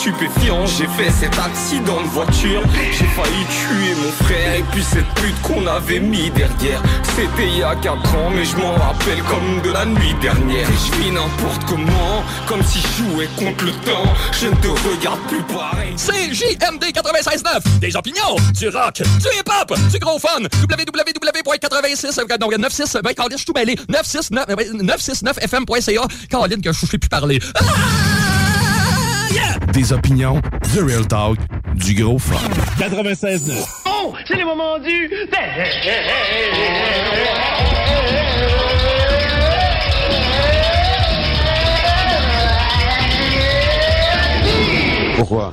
J'ai fait cet accident de voiture. J'ai failli tuer mon frère et puis cette pute qu'on avait mis derrière. C'était il y a 4 ans, mais je m'en rappelle comme de la nuit dernière. Et je vis n'importe comment, comme si je jouais contre le temps. Je ne te regarde plus pareil. C'est JMD 96.9. Des opinions, du rock, du hip-hop, du gros fun. www.86, non, 96, ben, Caroline, je suis tout mêlé. 969, 969fm.ca. Caroline, que je sais plus parler. Ah! Des opinions, The Real Talk, du gros fun. 96.9. Oh, c'est le moment du... Pourquoi?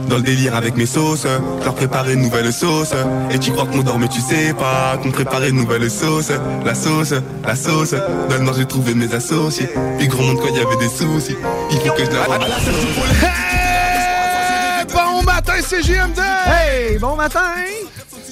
dans le délire avec mes sauces, leur préparer une nouvelle sauce. Et tu crois qu'on dort mais tu sais pas qu'on préparait une nouvelle sauce. La sauce, la sauce, dans le nord j'ai trouvé mes associés. Puis gros monde quand il y avait des soucis, il faut que je la rende. Bon matin, c'est JMD! Hey, bon matin!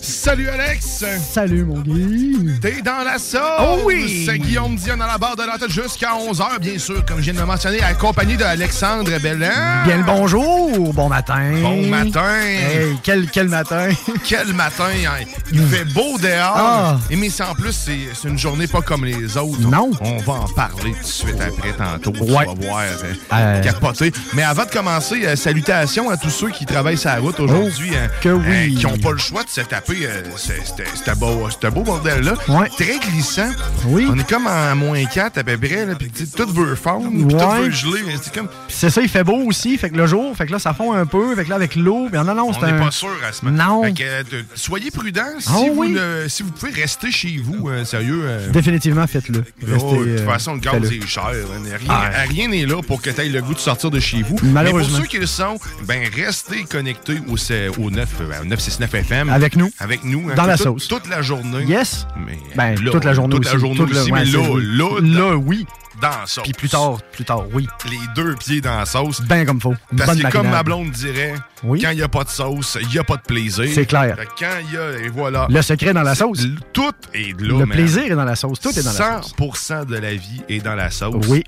Salut Alex! Salut mon Guy! T'es dans la sauce! Oh oui! C'est Guillaume Dion à la barre de la tête jusqu'à 11h, bien sûr, comme je viens de le mentionner, accompagné de Alexandre Bellan. Bien le bonjour! Bon matin! Bon matin! Hey, quel, quel matin! Quel matin! hein. Il fait beau dehors! Ah. Et mais c'est en plus, c'est une journée pas comme les autres. Non. On va en parler tout de suite après, tantôt. Ouais. Tu vas voir. euh, Euh. Capoter. Mais avant de commencer, euh, salutations à tous ceux qui travaillent la route aujourd'hui. hein, que oui. euh, qui n'ont pas le choix de se taper euh, ce beau, beau bordel-là. Ouais. Très glissant. Oui. On est comme en moins 4 à peu près. Là, puis tout veut fondre. Puis tout veut geler. C'est comme... Ça, il fait beau aussi, fait que le jour, fait que là, ça fond un peu, fait que là, avec l'eau, non, non, On n'est un... pas sûr à ce moment. Non. Fait que, euh, soyez prudents. Si, Ah vous oui. ne- si vous pouvez rester chez vous, euh, sérieux. euh, Définitivement, faites-le. Oh, de toute façon, le gaz est cher. hein. Rien Ah. rien n'est là pour que tu aies le goût de sortir de chez vous. Malheureusement. Mais pour ceux qui le sont, ben, restez connectés au, C- au 9, euh, au 969 FM. Avec nous. Avec nous. hein, Dans la sauce. Toute la journée. Yes! Mais, Ben, là, toute la journée toute aussi. la journée Toute aussi, ouais, mais c'est- là, oui. là, Là, oui. dans la sauce. Puis plus tard, plus tard, oui. Les deux pieds dans la sauce. Ben comme faut. Une Parce bonne que comme ma blonde dirait, Oui. quand il n'y a pas de sauce, il n'y a pas de plaisir. C'est clair. Quand il y a, et voilà. Le secret dans la sauce. Tout est là. Le man. plaisir est dans la sauce. Tout est dans la sauce. 100% de la vie est dans la sauce. Oui.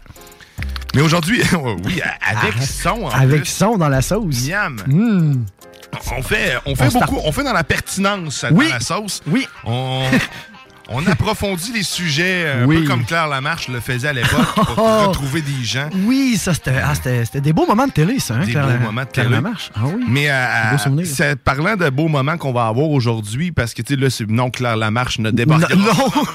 Mais aujourd'hui, oui, avec Ah, son en Avec plus. son dans la sauce. Miam. Mmh. On fait, on fait On start. beaucoup, on fait dans la pertinence Oui. dans la sauce. Oui. On, on approfondit les sujets, euh, un Oui. peu comme Claire Lamarche le faisait à l'époque, pour Oh. retrouver des gens. Oui, ça, c'était ah, des beaux moments de télé, ça. Hein, Des Claire- beaux moments de Claire télé. Lamarche. Ah oui. Mais euh, souvenirs. c'est parlant de beaux moments qu'on va avoir aujourd'hui, parce que tu sais, là, c'est non Claire Lamarche ne débarquera Non, pas non.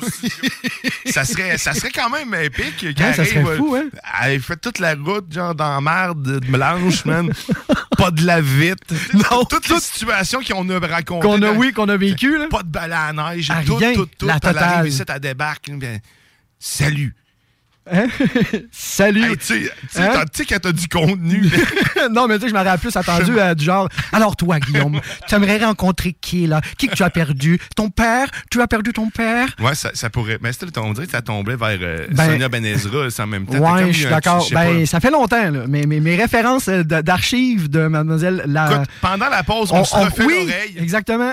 ça serait, ça serait quand même épique Hein, ça serait fou, hein? Elle fait toute la route, genre, dans la merde de Blanche, man. pas de la vite. Non, Toutes les situations qu'on a racontées. Qu'on a, oui, qu'on a vécu, là. Pas de balle à neige. Ah, tout, rien. tout, tout. La totale. arrive ici, elle débarque. ben, salut. Salut. Hey, tu sais- Hein? quand t'as du contenu, non, mais tu sais, je m'aurais plus attendu à du genre. Alors, toi, Guillaume, tu aimerais rencontrer qui, là? Qui que tu as perdu? Ton père? Tu as perdu ton père? Ouais, ça, ça pourrait. Mais c'était, on dirait que ça tombait vers euh, Ben- Sonia Benezra c'est en même temps. Ouais, je suis d'accord. Ben, pas. ça fait longtemps, là. Mais mes, mes références euh, d'archives de Mademoiselle la. Écoute, pendant la pause, on, se refait oui, l'oreille. Exactement.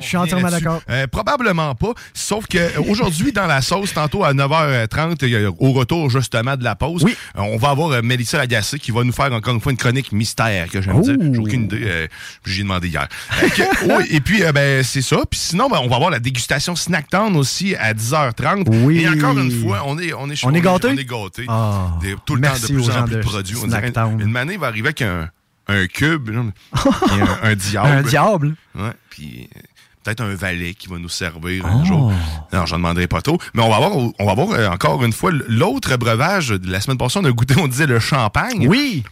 Je suis entièrement d'accord. Euh, probablement pas. Sauf que aujourd'hui, dans la sauce, tantôt à 9h30, euh, au retour justement de la pause, euh, on va avoir euh, Mélissa Lagacé qui va nous faire encore une fois une chronique mystère que j'aime dire. J'ai aucune idée. J'ai demandé hier. Que, oui, et puis, ben, c'est ça. Puis sinon, ben, on va avoir la dégustation Snacktown aussi à 10h30. Oui. Et encore une fois, on est, on est, On est gâtés? On est gâtés. Ah. Des- tout le temps de plus en plus de produits. On dirait Snacktown. une manée va arriver avec un, un cube, et un, un diable. Un diable? Ouais, puis peut-être un valet qui va nous servir Oh. un jour. Non, j'en demanderai pas trop. Mais on va avoir, on va avoir euh, encore une fois l'autre breuvage de la semaine passée. On a goûté, on disait le champagne. Oui.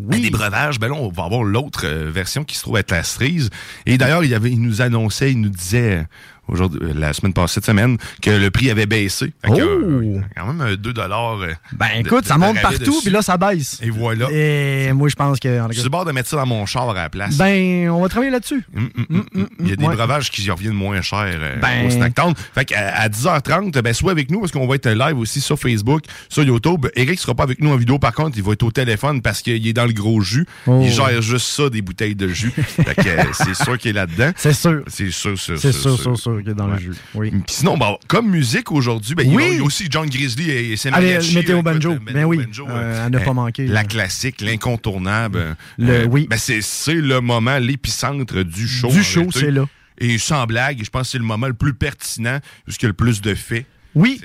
Oui. Des breuvages, ben là, on va avoir l'autre euh, version qui se trouve être la cerise. Et d'ailleurs, il, avait, il nous annonçait, il nous disait aujourd'hui, euh, la semaine passée, cette semaine, que le prix avait baissé. Fait que, euh, quand même euh, 2 dollars. euh, Ben écoute, de- ça de monte partout, puis là, ça baisse. Et voilà. Et moi, je pense que. en Je suis bord de mettre ça dans mon char à la place. Ben, on va travailler là-dessus. Hum, hum, hum. Il y a des ouais. breuvages qui reviennent moins cher Ben- au Snacktown. Fait qu'à à 10h30, ben, sois avec nous parce qu'on va être live aussi sur Facebook, sur YouTube. Eric sera pas avec nous en vidéo, par contre, il va être au téléphone parce qu'il est dans le gros jus. Oh. Il gère juste ça, des bouteilles de jus. fait que c'est sûr qu'il est là-dedans. C'est sûr. C'est sûr, sûr, C'est sûr, sûr, sûr, sûr est dans le jus. Oui. Puis sinon, bon, comme musique aujourd'hui, ben, il y a- Oui. il y a aussi John Grizzly et, et ses Allez, Météo Banjo. euh, Ben oui, Banjo, euh, à ne pas manquer, La là. classique, l'incontournable. Le- euh, oui. Ben c'est le moment, l'épicentre du show. Du show, c'est là. Et sans blague, je pense que c'est le moment le plus pertinent, puisqu'il y a le plus de faits. Oui.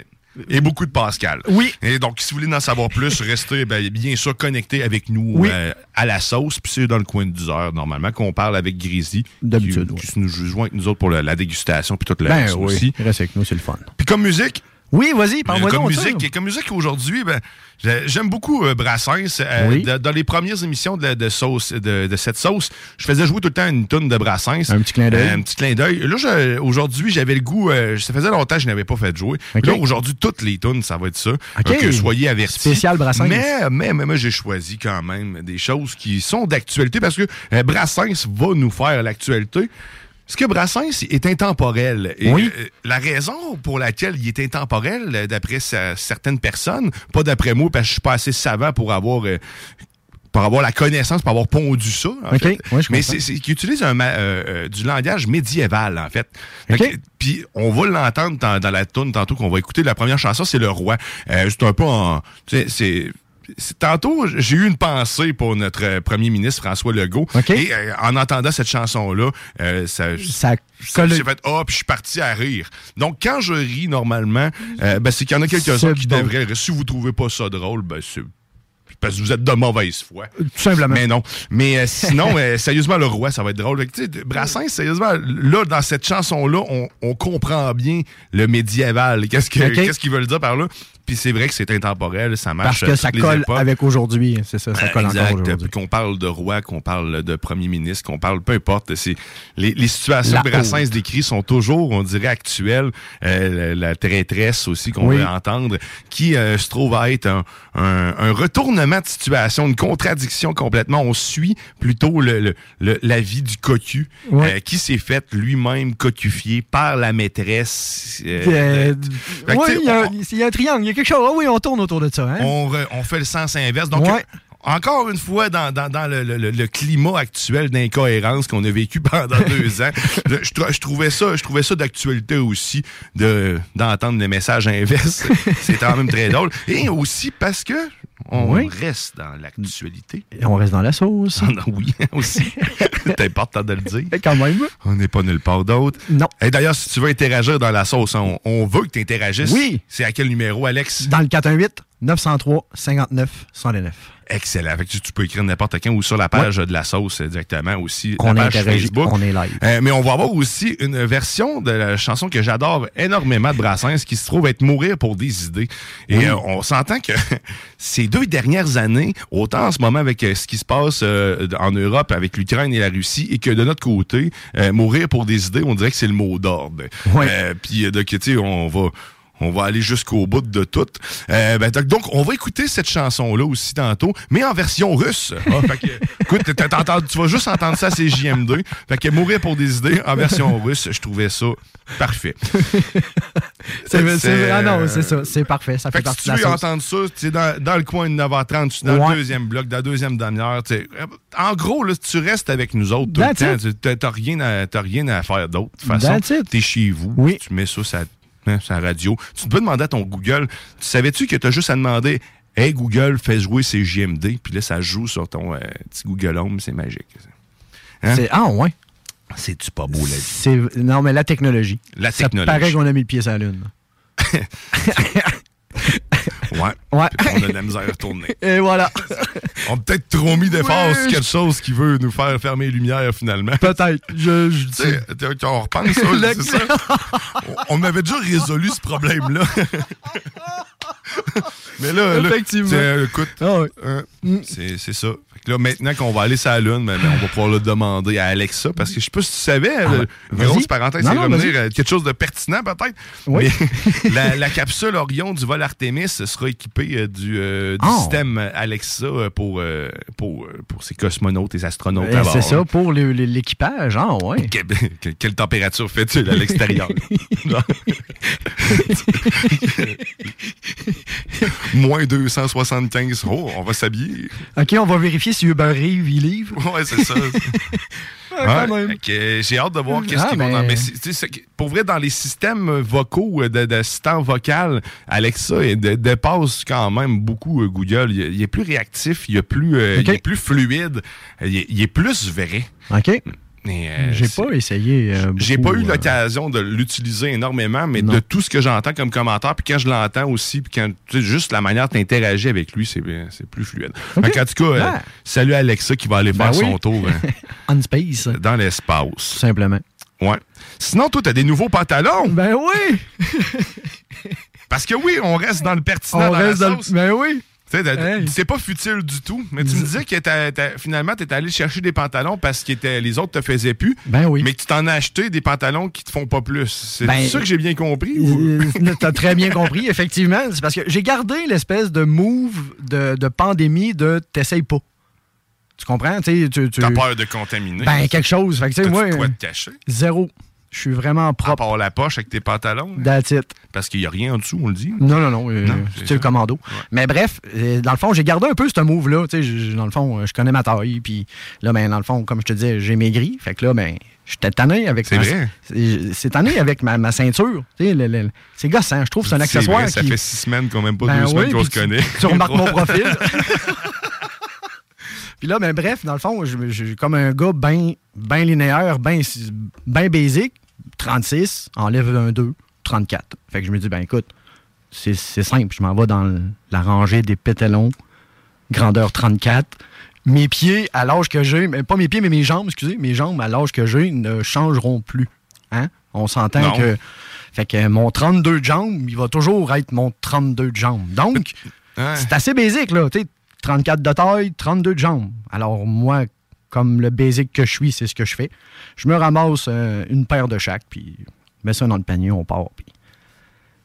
Et beaucoup de Pascal. Oui. Et donc, si vous voulez en savoir plus, restez ben, bien sûr connectés avec nous Oui. euh, à la sauce. Puis c'est dans le coin de 10 heures, normalement, qu'on parle avec Grizzly. D'habitude, Qui, qui nous joint avec nous autres pour la, la dégustation, puis tout le Ben reste oui. aussi. Reste avec nous, c'est le fun. Puis comme musique, Oui, vas-y, parle-moi comme musique, comme musique aujourd'hui, ben, j'ai- j'aime beaucoup euh, Brassens. Euh, Oui. de- dans les premières émissions de, sauce, de, de cette sauce, je faisais jouer tout le temps une tonne de Brassens. Un petit clin d'œil. Euh, un petit clin d'œil. Là, aujourd'hui, j'avais le goût. ça faisait longtemps que je n'avais pas fait jouer. Là, aujourd'hui, toutes les tonnes, ça va être ça. Ok. Donc, soyez avertis. Spécial Brassens. Mais, mais, mais moi, j'ai choisi quand même des choses qui sont d'actualité parce que Brassens va nous faire l'actualité. Parce que Brassens est intemporel. Et, Oui. euh, la raison pour laquelle il est intemporel, d'après certaines personnes, pas d'après moi, parce que je suis pas assez savant pour avoir... euh, pour avoir la connaissance, pour avoir pondu ça, en OK. fait. Ouais, je Mais c'est c'est qu'il utilise un, euh, du langage médiéval, en fait. Puis on va l'entendre dans, dans la tune tantôt qu'on va écouter. La première chanson, c'est Le Roi. Euh, c'est un peu en... tu sais, c'est... Tantôt, j'ai eu une pensée pour notre euh, premier ministre François Legault. Et euh, en entendant cette chanson-là, euh, ça, Ça ça, j'ai fait ah puis je suis parti à rire. Donc quand je ris normalement, euh, ben, c'est qu'il y en a quelques-uns qui bon. devraient. rire. Si vous trouvez pas ça drôle, ben c'est parce que vous êtes de mauvaise foi. Tout simplement. Mais non. Mais euh, sinon, euh, sérieusement, le roi, ça va être drôle. Que, Brassens, sérieusement, là, dans cette chanson-là, on, on comprend bien le médiéval. Qu'est-ce qu'ils veulent dire par là? Puis c'est vrai que c'est intemporel, ça marche. Parce que ça colle époques. avec aujourd'hui. C'est ça, ça colle exact. encore aujourd'hui. Qu'on parle de roi, qu'on parle de premier ministre, qu'on parle, peu importe. C'est les, les situations La que Brassens décrit sont toujours, on dirait, actuelles. Euh, la, la traîtresse aussi qu'on Oui. veut entendre, qui euh, se trouve à être un, un- un retournement de situation, une contradiction complètement. On suit plutôt le, le- le- la vie du cocu, euh, qui s'est fait lui-même cocufier par la maîtresse. oui, il y, a- y un triangle, il y a quelque chose. Ah oui, on tourne autour de ça. Hein? on, re- on fait le sens inverse. Donc, Ouais. encore une fois, dans, dans- dans le, le- le- le climat actuel d'incohérence qu'on a vécu pendant deux ans, je, je trou- je trouvais ça, je trouvais ça d'actualité aussi de d'entendre le message inverse. C'est quand même très drôle. Et aussi parce que on Oui. reste dans l'actualité. On reste dans la sauce. Oui, aussi. C'est important de le dire. Quand même. On n'est pas nulle part d'autre. Non. Et d'ailleurs, si tu veux interagir dans la sauce, on, on veut que tu interagisses. Oui. C'est à quel numéro, Alex? Dans le 418 903 59 109. Excellent. Fait que tu, tu peux écrire n'importe quand ou sur la page de la sauce euh, directement aussi. On la page interagit, Facebook. on est live. Euh, mais on va avoir aussi une version de la chanson que j'adore énormément de Brassens qui se trouve être Mourir pour des idées. Et Oui. euh, on s'entend que ces deux dernières années, autant en ce moment avec euh, ce qui se passe en Europe avec l'Ukraine et la Russie, et que de notre côté, Mourir pour des idées, on dirait que c'est le mot d'ordre. Puis tu sais, on va... On va aller jusqu'au bout de tout. Euh, ben, donc, on va écouter cette chanson-là aussi tantôt, mais en version russe. Ah, fait que, écoute, t'entends- tu vas juste entendre ça à CJM2. Fait que mourir pour des idées en version russe, je trouvais ça parfait. C'est- c'est- ah non, c'est ça, c'est parfait, ça fait Fait que partie si tu veux entendre ça, tu es dans, dans le coin de 9h30, tu es dans Ouais. le deuxième bloc, dans la deuxième demi-heure. En gros, là, tu restes avec nous autres tout le temps. Tu n'as rien, à- t'as rien à faire d'autre. De toute façon, tu es chez vous, tu mets ça sur sur la radio. Tu peux demander à ton Google, tu savais-tu que tu as juste à demander Hey Google, fais jouer ces JMD, puis là, ça joue sur ton euh, petit Google Home, c'est magique. Hein? C'est- Ah, ouais. C'est-tu pas beau, la vie? Non, mais la technologie. La Ça technologie. paraît qu'on a mis le pied sur la lune. Ouais. Ouais. Puis On a de la misère à retourner. Et voilà. On a peut-être trop mis d'efforts sur quelque chose qui veut nous faire fermer les lumières finalement. Peut-être. Je, je Tu sais, t'es- on repense ça, c'est ça. On avait déjà résolu ce problème-là. Mais là, là, Effectivement. écoute, Ah ouais. euh, c'est ça. Fait que là, maintenant qu'on va aller sur la Lune, ben, ben, on va pouvoir le demander à Alexa, parce que je sais pas si tu savais, Ah euh, grosse parenthèse, Non, c'est revenir à quelque chose de pertinent peut-être. Oui. Mais la, la capsule Orion du vol Artemis sera équipée euh, du, euh, du Oh. système Alexa euh, pour, euh, pour, euh, pour ses cosmonautes et astronautes bord. C'est ça pour l'équipage, ah ouais. Que- que- quelle température fait-il à l'extérieur? Moins 275. Oh, on va s'habiller. OK, on va vérifier si Uber Reeve, il livre. Ouais, c'est ça. Ah, euh, J'ai hâte de voir qu'est-ce Ah, qu'ils vont mais- dans. Mais pour vrai, dans les systèmes vocaux euh, d'assistant vocal, Alexa il dépasse quand même beaucoup euh, Google. Il, est- il est plus réactif, il est plus, euh, il est plus fluide, il est, il est plus vrai. OK. Euh, J'ai pas essayé. euh, J'ai pas eu euh, l'occasion de l'utiliser énormément, mais Non. de tout ce que j'entends comme commentaire, puis quand je l'entends aussi, puis quand tu sais, juste la manière dont tu avec lui, c'est plus fluide. Qu'en tout cas, euh, salut Alexa qui va aller Ben faire oui. son tour On space, dans l'espace. simplement. Ouais. Sinon, toi, t'as des nouveaux pantalons. Ben oui! Parce que oui, on reste dans le pertinent On dans reste la dans le... Ben oui! Tu Hey. C'est pas futile du tout, mais tu me disais que finalement, tu étais allé chercher des pantalons parce que les autres te faisaient plus. Ben oui. Mais que tu t'en as acheté des pantalons qui te font pas plus. C'est Ben, ça que j'ai bien compris? ou- Euh, T'as très bien compris, effectivement. C'est parce que j'ai gardé l'espèce de move de, de pandémie de t'essayes pas. Tu comprends? Tu tu, tu- T'as peur de contaminer? Ben, quelque chose. Fait que, tu moi, quoi euh, te cacher? zéro. Je suis vraiment À propre. part la poche avec tes pantalons? That's it. Parce qu'il n'y a rien en dessous, on le dit. Non, non, non. euh, Non, c'est le commando. Mais bref, euh, dans le fond, j'ai gardé un peu ce move-là. Dans le fond, euh, je connais ma taille. Puis là, ben, dans le fond, comme je te disais, j'ai maigri. Fait que là, ben, j'étais tanné avec C'est ma- vrai? c'est- tanné avec ma, ma ceinture. Le- le- c'est gossant. Je trouve que c'est un accessoire. vrai, ça qui- fait six semaines qu'on même pas Ben deux semaines qu'on se tu- connaît. Tu remarques mon profil. Puis là, ben bref, dans le fond, je, je- comme un gars bien ben linéaire, bien ben basic, 36, enlève un 2, 34. Fait que je me dis, ben écoute, c'est simple, je m'en vais dans le- la rangée des pétalons, grandeur 34. Mes pieds, à l'âge que j'ai, mais pas mes pieds, mais mes jambes, excusez, mes jambes, à l'âge que j'ai, ne changeront plus. Hein? On s'entend que. Fait que mon 32 de jambes, il va toujours être mon 32 de jambes. Donc, Ouais. c'est assez basique, là. 34 de taille, 32 de jambes. Alors, moi, comme le basic que je suis, c'est ce que je fais. Je me ramasse euh, une paire de chaque, puis je mets ça dans le panier, on part. puis-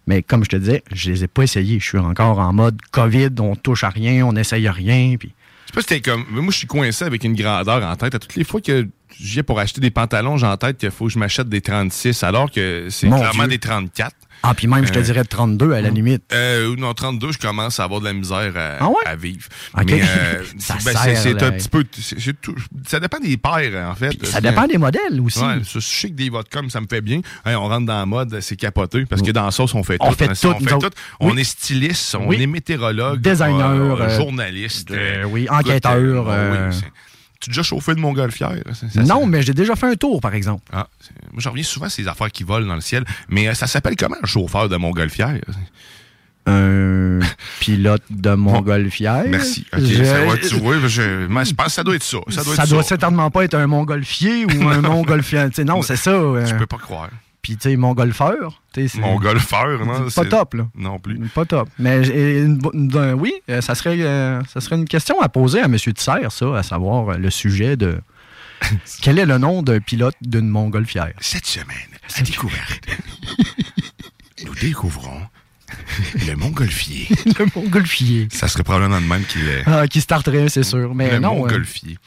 Mais comme je te disais, je les ai pas essayés. Je suis encore en mode COVID, on touche à rien, on n'essaye rien. Puis... Je sais pas si t'es comme. Moi, je suis coincé avec une grandeur en tête. À toutes les fois que j'y ai pour acheter des pantalons, j'ai en tête qu'il faut que je m'achète des 36, alors que c'est clairement Dieu. des 34. Ah, puis même, je te Euh, dirais 32 à la limite. Euh, non, 32, je commence à avoir de la misère à, Ah ouais? à vivre. Mais euh, Ça ben, c'est un petit peu. tout- ça dépend des paires, en fait. Ça dépend des modèles aussi. Ouais, je sais que des vodkas, ça me fait bien. Hey, on rentre dans la mode, c'est capoté. Parce que dans la sauce, on fait On tout. fait hein, tout, on, fait tout. On Oui. est styliste, on Oui. est météorologue, Designer, euh, journaliste. oui, enquêteur, oui, tu déjà chauffé de montgolfière? non, ça- mais j'ai déjà fait un tour, par exemple. Ah, moi, j'en reviens souvent à ces affaires qui volent dans le ciel. Mais euh, ça s'appelle comment un chauffeur de montgolfière? Un pilote de montgolfière? Merci. Je- ça tu vois, je, je pense que ça doit être ça. Ça doit ça être doit ça. certainement pas être un montgolfier ou un montgolfier. Non, c'est ça. euh, Je peux pas croire. Puis, tu sais, sais, c'est- Mon golfeur, non? C'est pas top, là. Non plus. Pas top. Mais une une- une- oui, euh, ça serait, euh, ça serait une question à poser à M. Tisser, ça, à savoir euh, le sujet de. Quel est le nom d'un pilote d'une montgolfière? Cette semaine, à découverte, nous découvrons le montgolfier. le montgolfier. Ça serait probablement de même qu'il est. Ah, qui starterait, c'est sûr. Mais le non. euh, montgolfier.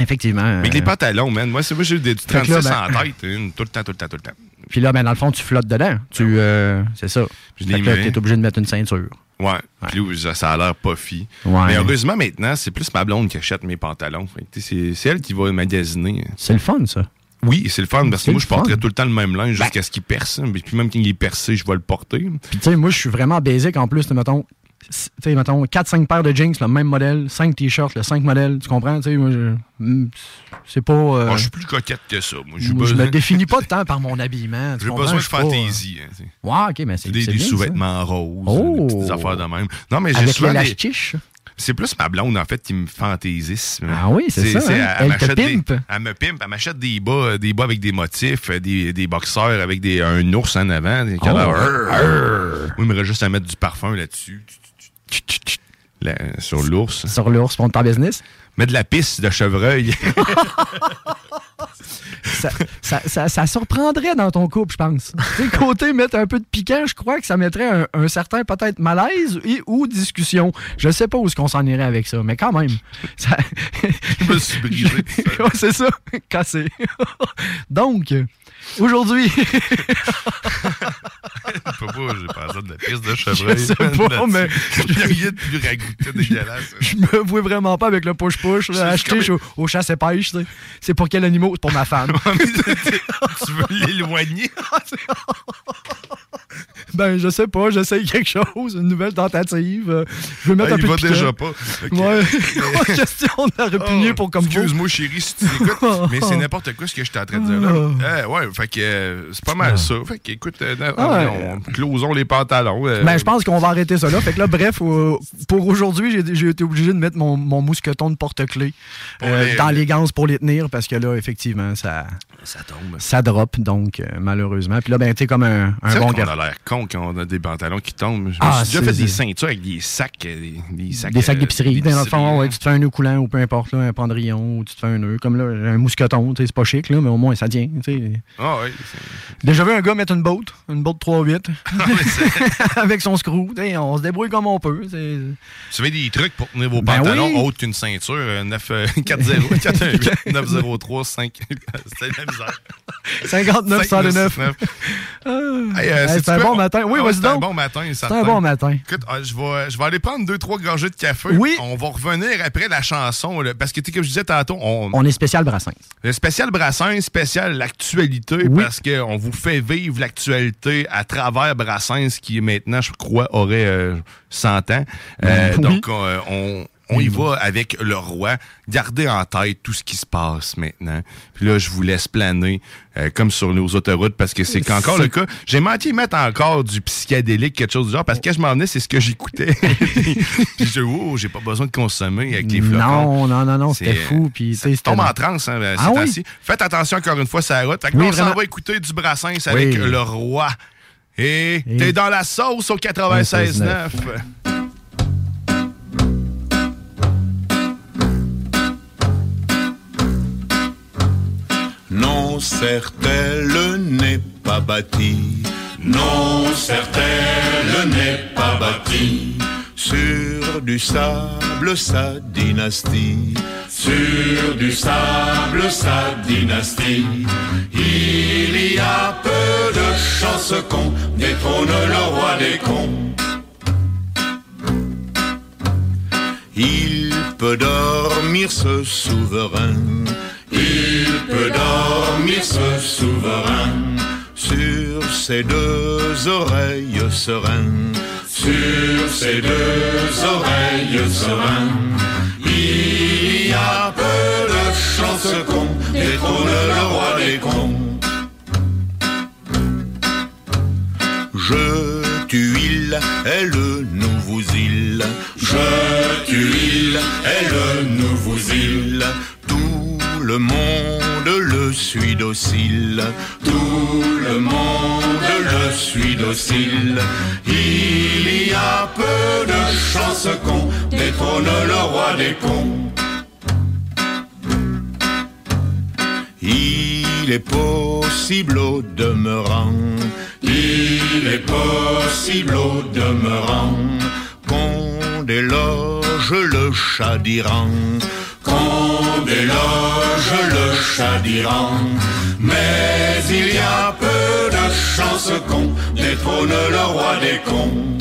effectivement. Mais euh, les pantalons, man. Moi, c'est moi j'ai des Fait que 36 là, ben- en tête. tout le temps, tout le temps, tout le temps. Puis là, ben, dans le fond, tu flottes dedans. Tu, euh, c'est ça. Mis. t'es obligé de mettre une ceinture. Ouais. Puis là, ça- a l'air pas fi. Ouais. Mais heureusement, maintenant, c'est plus ma blonde qui achète mes pantalons. Tu C'est elle qui va magasiner. C'est le fun, ça. Oui, c'est le fun parce que moi, je porterais. Ben tout le temps le même linge jusqu'à ce qu'il perce. Puis même quand il est percé, je vais le porter. Puis, tu sais, moi, je suis vraiment basic en plus. Mettons, tu sais, mettons 4-5 paires de jeans, le même modèle, 5 t-shirts, le 5 modèles. Tu comprends? Tu sais, moi, je- mm, c'est pas. euh, Moi, je suis plus coquette que ça. Moi, moi, je besoin- me définis pas tant par mon habillement. J'ai besoin de euh, fantaisie. hein, sais. Ouais, ok, mais c'est des, c'est des bien, ça. sous-vêtements roses, Oh! des petites affaires de même. Non, mais j'ai Avec souvent des- l'élastiche. C'est plus ma blonde, en fait, qui me fantaisise. Ah oui, c'est ça, hein? Elle te m'achète des- pimpe. Elle me pimpe. Elle m'achète des bas, euh, des bas avec des motifs, euh, des, des boxeurs avec des, un ours en avant. Des Oh. Oui, il me reste juste à mettre du parfum là-dessus. Sur l'ours. Sur l'ours, pour ton business? Mettre de la pisse de chevreuil. ça, ça, ça- ça surprendrait dans ton couple, je pense. Tu sais, côté mettre un peu de piquant, je crois que ça mettrait un, un certain peut-être malaise et ou discussion. Je sais pas où est-ce qu'on s'en irait avec ça, mais quand même. Je me suis brisé. Ouais, c'est ça, cassé. Donc, aujourd'hui, pas, j'ai pas ça de la pisse de chevreuil. je sais pas, mais Il n'y a rien de plus ragoûté dégueulasse. je me vois vraiment pas avec le push-push acheté chez- au, chasse et pêche. C'est pour quel animal? C'est pour ma femme. tu veux l'éloigner? Ben, je sais pas, j'essaye quelque chose, une nouvelle tentative. Je veux mettre Ah, un il peu va de déjà pas. Ok. Ouais. Pas question de la Ah, pour comme. Excuse-moi, chérie, si tu écoutes, mais c'est n'importe quoi ce que je suis en train de dire là. Eh, ouais, fait que euh, c'est pas mal ça. Fait que, écoute, euh, Ah on, closons les pantalons. euh, Ben, je pense qu'on va arrêter ça là. Fait que là, bref, euh, pour aujourd'hui, j'ai- été obligé de mettre mon, mon mousqueton de porte-clés euh, dans les gants pour les tenir parce que là, effectivement, ça, ça tombe. ça drop, donc euh, malheureusement. Puis là, ben, t'es comme un, un bon gars. a l'air con quand on a des pantalons qui tombent. Je me Ah, suis déjà fait des ceintures avec des sacs. euh, Des, des sacs, Des sacs euh, d'épicerie. Dans le fond, ouais, tu te fais un nœud coulant ou peu importe, là, un pendrillon, ou tu te fais un nœud. Comme là, un mousqueton, c'est pas chic, là, mais au moins ça tient. Ah, ouais. Déjà vu un gars mettre une boat, une boat 3-8, avec son screw. On se débrouille comme on peut. Tu veux des trucs pour tenir vos Ben pantalons oui. autres qu'une ceinture? euh, 9, euh, 40 418 903 5. C'était la misère. 59 109. Hey, euh, Hey, sais-tu c'est un bon matin. Oui, Ah c'est un bon matin, C'est un bon matin. Écoute, ah, je, vais, je vais aller prendre deux, trois gorgées de café. Oui. On va revenir après la chanson. là, parce que, tu sais, comme je disais tantôt, on, On est spécial Brassens. le spécial Brassens, spécial l'actualité, Oui. parce qu'on vous fait vivre l'actualité à travers Brassens, qui maintenant, je crois, aurait euh, 100 ans. Euh, Oui. Donc, euh, on, on y va avec le roi. Gardez en tête tout ce qui se passe maintenant. Puis là, je vous laisse planer, euh, comme sur nos autoroutes, parce que c'est encore le cas. J'ai de mettre encore du psychédélique, quelque chose du genre, parce que quand je m'en venais, c'est ce que j'écoutais. Puis je oh, j'ai pas besoin de consommer avec les flocons. Non, non, non, non, c'était fou. Puis, c'était- Tombe en transe, hein, ces Ah oui? Faites attention encore une fois, ça route. Fait que Oui, on s'en va écouter du Brassens avec le roi. Et Et- t'es dans la sauce au 96.9. Non, certes-elle n'est pas bâtie. Non, certes-elle n'est pas bâtie. Sur du sable, sa dynastie. Sur du sable, sa dynastie. Il y a peu de chances qu'on détrône le roi des cons. Il peut dormir ce souverain. Peut dormir ce souverain sur ses deux oreilles sereines. Sur ses deux oreilles sereines. Il y a peu de chances qu'on détrône le roi des cons. Je tue il, elle nous vous île. Je tue il, elle nous vous île. Le monde le suit docile. Tout le monde le suit docile. Il y a peu de chances qu'on détrône le roi des cons. Il est possible au demeurant, il est possible au demeurant qu'on déloge le chat d'Iran, qu'on déloge le chat d'Iran. Mais il y a peu de chance con, détrône le roi des cons.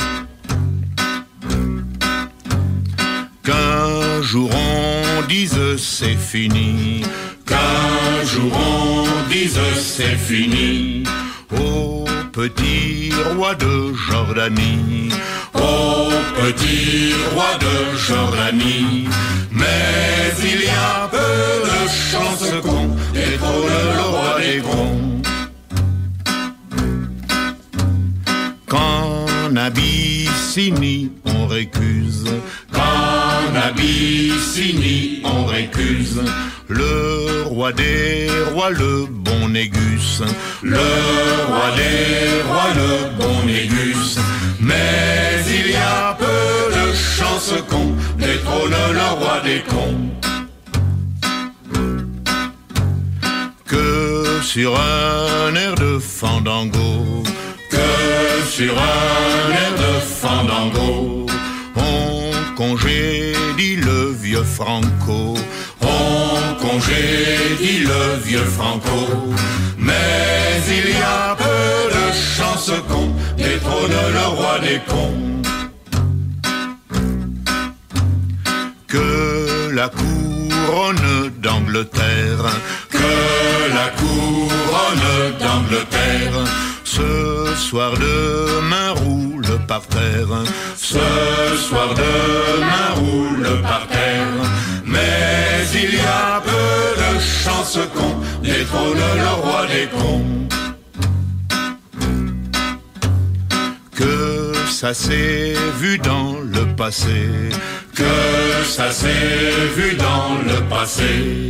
Qu'un jour on dise c'est fini, qu'un jour on dise c'est fini. Ô petit roi de Jordanie, ô petit roi de Jordanie, mais il y a peu de chance qu'on détrône le roi des cons. Qu'en Abyssinie on récuse, qu'en Abyssinie on récuse, le roi des rois, le bon Négus, le roi des rois, le bon Négus, mais il y a peu de chance qu'on détrône le roi des cons. Que sur un air de fandango, que sur un air de fandango, on congédie le vieux Franco, congédie le vieux Franco, mais il y a peu de chance qu'on détrône le roi des cons. Que la couronne d'Angleterre, que la couronne d'Angleterre, ce soir demain roule par terre, ce soir demain roule par terre, il y a peu de chance qu'on détrône le roi des cons. Que ça s'est vu dans le passé, que ça s'est vu dans le passé.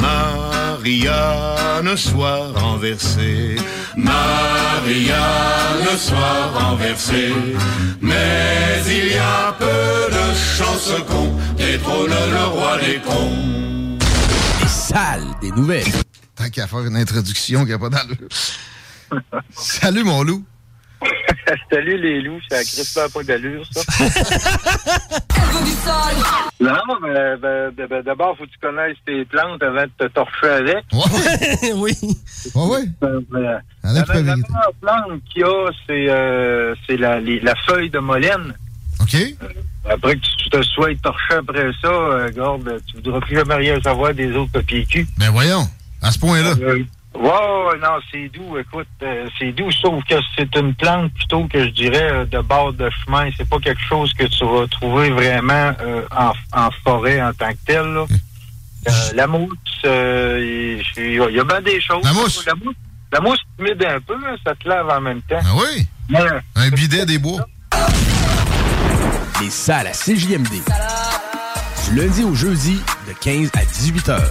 Marianne soit renversée, Marianne soit renversée, mais il y a peu de chance qu'on détrône le roi des cons. Les salles des nouvelles. Tant qu'à faire une introduction qui n'a pas d'allure. Salut, mon loup. Salut les loups, ça a pas d'allure, ça. non, mais ben, ben, ben, d'abord, faut que tu connaisses tes plantes avant de te torcher avec. oui. Ouais, ouais. Ben, ben, la, la vérifier. meilleure plante qu'il y a, c'est euh, c'est la, la feuille de molène. OK. Après que tu te sois torché après ça, euh, garde, tu voudras plus jamais rien savoir des autres papiers cul. Ben voyons, à ce point-là. Euh, ouais, non, c'est doux, écoute, euh, c'est doux, sauf que c'est une plante plutôt que je dirais euh, de bord de chemin. C'est pas quelque chose que tu vas trouver vraiment euh, en, en forêt en tant que tel. là. Euh, la mousse, il y a- il y a bien des choses. La mousse? La mousse, la mousse humide un peu, hein, ça te lave en même temps. Ah oui? Mais, Un bidet des bois. Les salles à CJMD. Du lundi au jeudi, de 15 à 18 heures.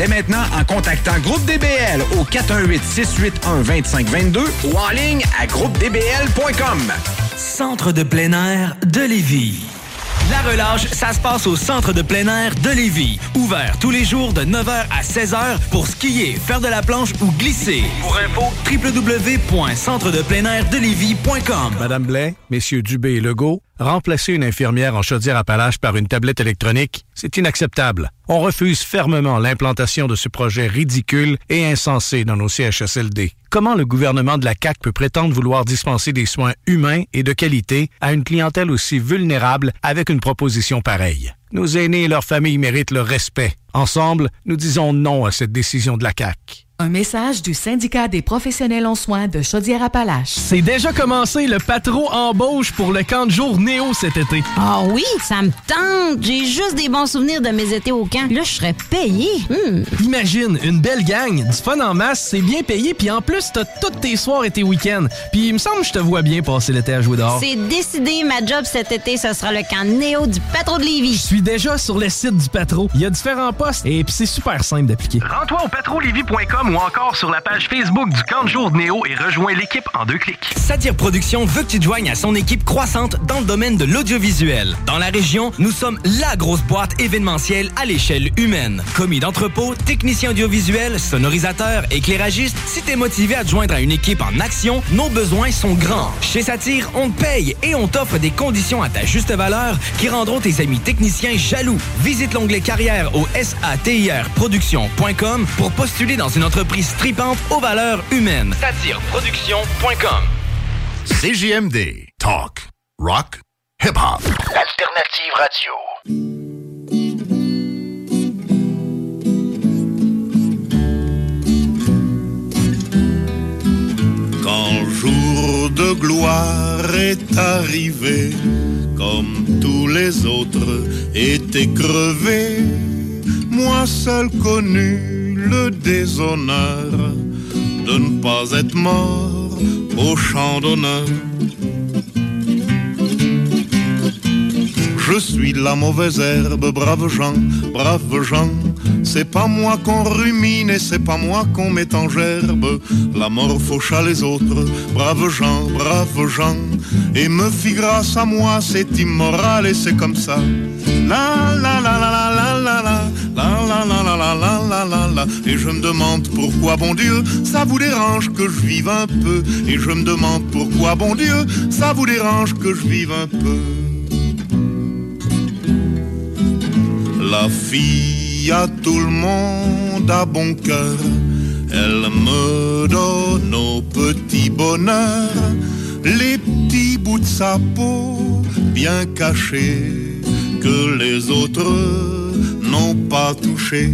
dès maintenant en contactant Groupe DBL au 418-681-2522 ou en ligne à groupedbl.com. Centre de plein air de Lévis. La relâche, ça se passe au centre de plein air de Lévis. Ouvert tous les jours de 9h à 16h pour skier, faire de la planche ou glisser. Pour info, www.centredepleinairdelévis.com. Madame Blais, messieurs Dubé et Legault, remplacer une infirmière en chaudière-appalaches par une tablette électronique, c'est inacceptable. On refuse fermement l'implantation de ce projet ridicule et insensé dans nos CHSLD. Comment le gouvernement de la CAQ peut prétendre vouloir dispenser des soins humains et de qualité à une clientèle aussi vulnérable avec une proposition pareille? Nos aînés et leurs familles méritent le respect. Ensemble, nous disons non à cette décision de la CAQ. Un message du syndicat des professionnels en soins de Chaudière-Appalaches. C'est déjà commencé le patro embauche pour le camp de jour Néo cet été. Ah oui, ça me tente. J'ai juste des bons souvenirs de mes étés au camp. Là, je serais payé. Hmm. Imagine, une belle gang, du fun en masse, c'est bien payé, puis en plus, t'as tous tes soirs et tes week-ends. Puis il me semble que je te vois bien passer l'été à jouer dehors. C'est décidé, ma job cet été, ce sera le camp Néo du patro de Lévis. Je suis déjà sur le site du patro. Il y a différents postes et puis c'est super simple d'appliquer. Rends-toi au patrolévis.com ou encore sur la page Facebook du camp de jour Néo et rejoins l'équipe en deux clics. Satire Productions veut que tu te joignes à son équipe croissante dans le domaine de l'audiovisuel. Dans la région, nous sommes la grosse boîte événementielle à l'échelle humaine. Commis d'entrepôt, technicien audiovisuel, sonorisateur, éclairagiste, si t'es motivé à te joindre à une équipe en action, nos besoins sont grands. Chez Satire, on te paye et on t'offre des conditions à ta juste valeur qui rendront tes amis techniciens jaloux. Visite l'onglet carrière au satirproduction.com pour postuler dans une tripante aux valeurs humaines. Satireproduction.com CJMD. Talk. Rock. Hip-hop. Alternative radio. Quand jour de gloire est arrivé, comme tous les autres étaient crevés, moi seul connu le déshonneur de ne pas être mort au champ d'honneur. Je suis la mauvaise herbe, brave gens, brave gens. C'est pas moi qu'on rumine et c'est pas moi qu'on met en gerbe. La mort faucha les autres, brave gens, brave gens. Et me fit grâce à moi, c'est immoral et c'est comme ça. La la la la la la la la la la la la la la la la la Et je me demande pourquoi bon Dieu ça vous dérange que je vive un peu Et je me demande pourquoi bon Dieu ça vous dérange que je vive un peu La fille à tout le monde a bon cœur Elle me donne au petit bonheur Les petits bouts de sa peau bien cachés que les autres n'ont pas touché.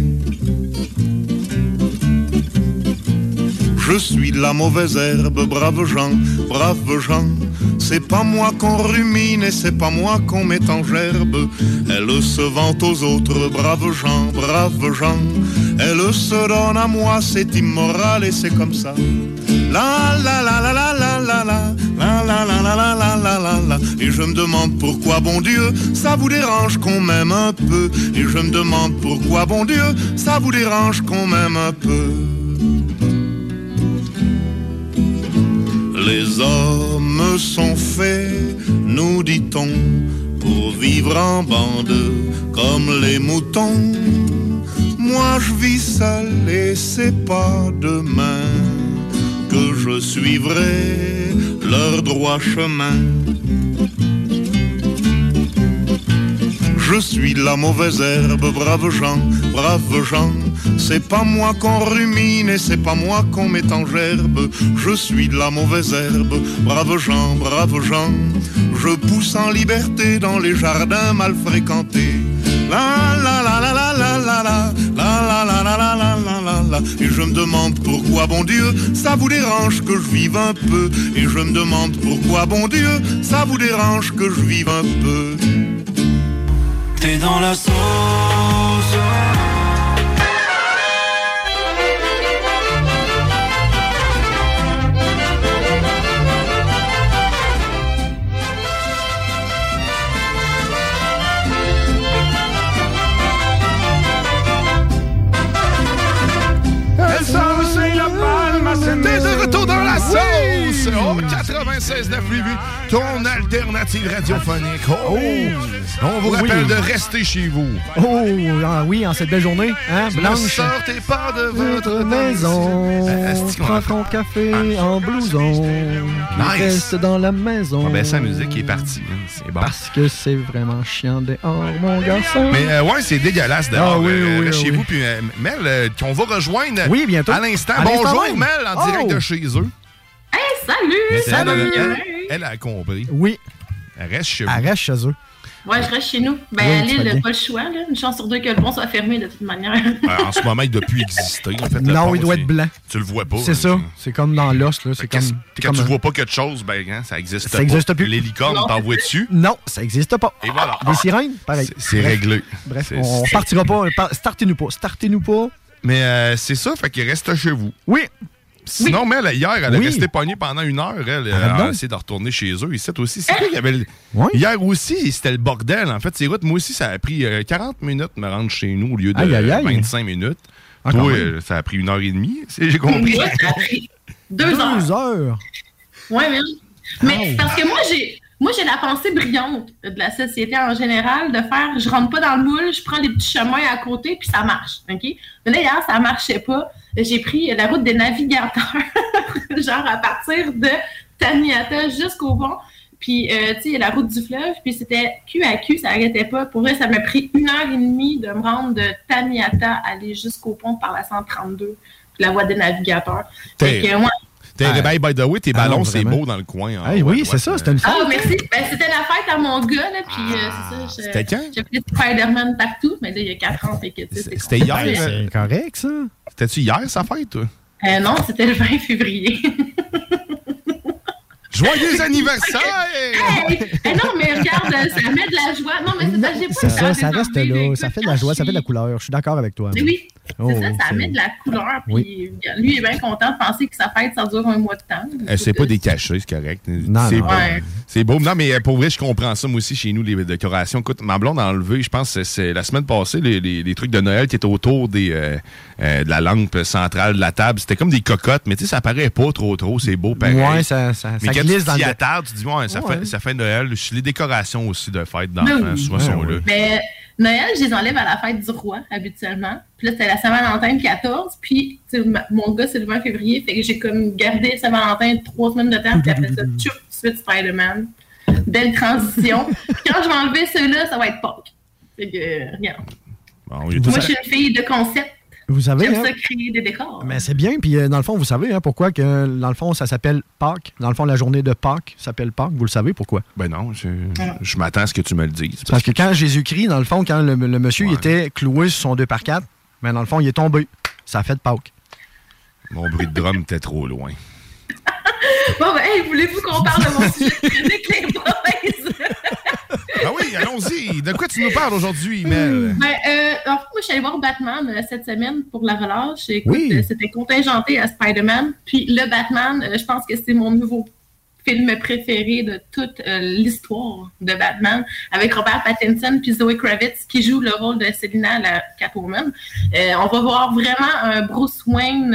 Je suis la mauvaise herbe, brave gens, brave gens. C'est pas moi qu'on rumine et c'est pas moi qu'on met en gerbe. Elle se vante aux autres, brave gens, brave gens. Elle se donne à moi, c'est immoral et c'est comme ça. La la la la la la la la Et je me demande pourquoi bon Dieu ça vous dérange qu'on m'aime un peu. Et je me demande pourquoi bon Dieu ça vous dérange qu'on m'aime un peu. Les hommes sont faits, nous dit-on, pour vivre en bande comme les moutons. Moi je vis seul et c'est pas demain que je suivrai leur droit chemin. Je suis la mauvaise herbe, brave gens, brave gens. C'est pas moi qu'on rumine et c'est pas moi qu'on met en gerbe. Je suis de la mauvaise herbe, brave gens, brave gens. Je pousse en liberté dans les jardins mal fréquentés. La la la la la la Et je me demande pourquoi bon Dieu ça vous dérange que je vive un peu. Et je me demande pourquoi bon Dieu ça vous dérange que je vive un peu. T'es dans la sauce 96 9 ton alternative radiophonique. Oh! On vous Oui. rappelle de rester chez vous. Oh, ah oui, en cette belle journée, hein, Ne blanche? sortez pas de Votre maison, qu'on prends ton café en blouson, Nice. reste dans la maison. On baisse la musique est partie. hein. C'est bon. Parce que c'est vraiment chiant dehors, mon garçon. Mais euh, ouais, c'est dégueulasse dehors. Ah oui, Euh, oui, chez vous. Puis euh, Mel, qu'on va rejoindre Oui, bientôt. à l'instant. Bonjour. Mel, en direct Oh. de chez eux. Hey, salut! Elle, elle, elle, elle a compris. Oui. Elle reste chez vous. Elle reste chez eux. Ouais, je reste chez nous. Ben, Oui, à bien. pas le choix, là. Une chance sur deux que le pont soit fermé, de toute manière. Euh, en ce moment, il ne doit plus exister. En fait, Non, il doit être blanc. Tu le vois pas. C'est hein. ça. C'est comme dans l'os, là. C'est comme. Quand, c'est quand comme tu un- vois pas quelque chose, ben, hein, ça existe Ça pas. existe plus. Les licornes, t'en vois dessus. Non, ça existe pas. Et voilà. Des sirènes, pareil. C'est réglé. Bref, C'est- on partira pas. par- Startez-nous pas. Startez-nous pas. Mais euh, c'est ça, fait qu'il reste chez vous. Oui. Sinon, mais elle, hier, elle a Oui. resté pognée pendant une heure. Elle, elle Arrête a essayé de retourner chez eux. Ici aussi. C'est vrai qu'il y avait le- Hier aussi, c'était le bordel. En fait, ces routes, moi aussi, ça a pris euh, 40 minutes de me rendre chez nous au lieu de Aïe, aïe, aïe. 25 minutes. Ah, Toi, euh, ça a pris une heure et demie. J'ai compris. Moi, ça a pris deux heures. Deux heures. Ouais, mais, mais parce que moi, j'ai moi j'ai la pensée brillante de la société en général de faire je rentre pas dans le moule, je prends les petits chemins à côté puis ça marche. OK? Mais là, hier, ça marchait pas. J'ai pris la route des navigateurs, genre à partir de Taniata jusqu'au pont. Puis, euh, tu sais, la route du fleuve, puis c'était cul à cul, ça n'arrêtait pas. Pour vrai, ça m'a pris une heure et demie de me rendre de Taniata aller jusqu'au pont par la 132, puis la voie des navigateurs. Fait que, moi, T'es réveillé, by the way, tes Ah ballons, non, c'est beau dans le coin. en Hey, oui, c'est ça, c'était une fête. Ah, merci. Ben, c'était la fête à mon gars, là, puis euh, c'est ça. je- C'était quand? J'ai fait Spider-Man partout, mais là, il y a 4 ans, fait que, C'était hier? C'est correct, ça. C'était-tu hier, sa fête, toi? euh, non, c'était le 20 février. Joyeux anniversaire! hey! Hey, non, mais regarde, euh, ça met de la joie. Non, mais c'est j'ai pas C'est ça, ça reste là. Ça fait de la joie, ça fait de la suis- couleur. Je suis d'accord avec toi. Mais oui, c'est Oh, ça, ça c'est- met de la couleur. Puis Oui. lui, il est bien content de penser que sa fête, ça dure un mois de temps. Euh, c'est pas des cachets, c'est correct. Non, c'est non. beau. Ouais. C'est beau. Non, mais euh, pour vrai, je comprends ça, moi aussi, chez nous, les décorations. Écoute, ma blonde a enlevé, je pense, c'est- c'est la semaine passée, les, les- les trucs de Noël qui étaient autour des, euh, euh, de la lampe centrale de la table. C'était comme des cocottes, mais tu sais, ça paraît pas trop, trop. C'est beau, pareil. Ouais, ça, ça, mais ça quand glisse tu dans le. attardes, tu dis, ouais, ça, Ouais. Fait, ça fait Noël. Les décorations aussi de fête d'enfants, Ben oui. souvent, sont là. Mais Noël, je les enlève à la fête du roi, habituellement. Puis là, c'était la Saint-Valentin le 14. Puis, tu sais, ma- mon gars, c'est le 20 février. Fait que j'ai comme gardé Saint-Valentin trois semaines de temps. Puis après ça, tchoup, suite Spider-Man. Belle transition. Puis quand je vais enlever ceux-là, ça va être Pâques. Fait que, euh, regarde. Bon, tout Moi, je suis une fille de concept. Vous savez, J'aime hein? ça créer des décors. Mais c'est bien, puis euh, dans le fond, vous savez hein, pourquoi que dans le fond ça s'appelle Pâques? Dans le fond, la journée de Pâques s'appelle Pâques. Vous le savez pourquoi? Ben non, je, je m'attends à ce que tu me le dises. Parce que quand Jésus-Christ, dans le fond, quand le, le monsieur il était cloué sur son 2 par 4 mais dans le fond, il est tombé. Ça a fait de Pâques. Mon bruit de drum était trop loin. Bon, ben, hey, voulez-vous qu'on parle de mon sujet? Les boys? Ah oui, allons-y. De quoi tu nous parles aujourd'hui, Mel? Ben, euh, en fait, moi, je suis allée voir Batman euh, cette semaine pour la relâche. Écoute, Oui. euh, c'était contingenté à Spider-Man. Puis le Batman, euh, je pense que c'est mon nouveau film préféré de toute l'histoire de Batman, avec Robert Pattinson puis Zoe Kravitz qui joue le rôle de Selina, la Catwoman. On va voir vraiment un Bruce Wayne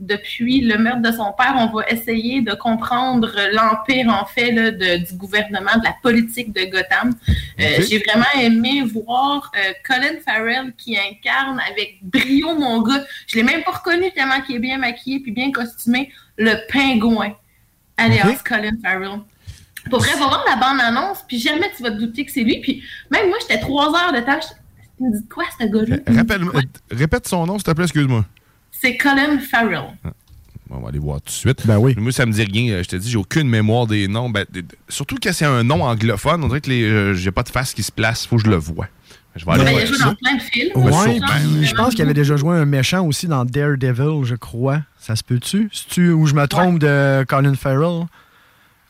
depuis le meurtre de son père. On va essayer de comprendre l'empire, en fait, là, de- du gouvernement, de la politique de Gotham. Euh. J'ai vraiment aimé voir euh, Colin Farrell qui incarne avec brio mon gars. Je l'ai même pas reconnu tellement qu'il est bien maquillé puis bien costumé. Le pingouin, alias Ok. Colin Farrell. Pour vrai, va voir la bande-annonce, puis jamais tu vas te douter que c'est lui. Puis même moi, j'étais trois heures de tâche. Tu me dis quoi, ce gars-là? Répète son nom, s'il te plaît, excuse-moi. C'est Colin Farrell. Bon, on va aller voir tout de suite. Ben oui. Moi, ça me dit rien. Euh, Je te dis, j'ai aucune mémoire des noms. Ben, surtout quand c'est un nom anglophone, on dirait que euh, j'ai pas de face qui se place. Faut que je le vois. Je vais aller Ben, il voir a joué ça. dans plein de films. Ouais. Je pense qu'il avait déjà joué un méchant aussi dans Daredevil, je crois. Ça se peut-tu? C'est-tu où je me trompe de Colin Farrell?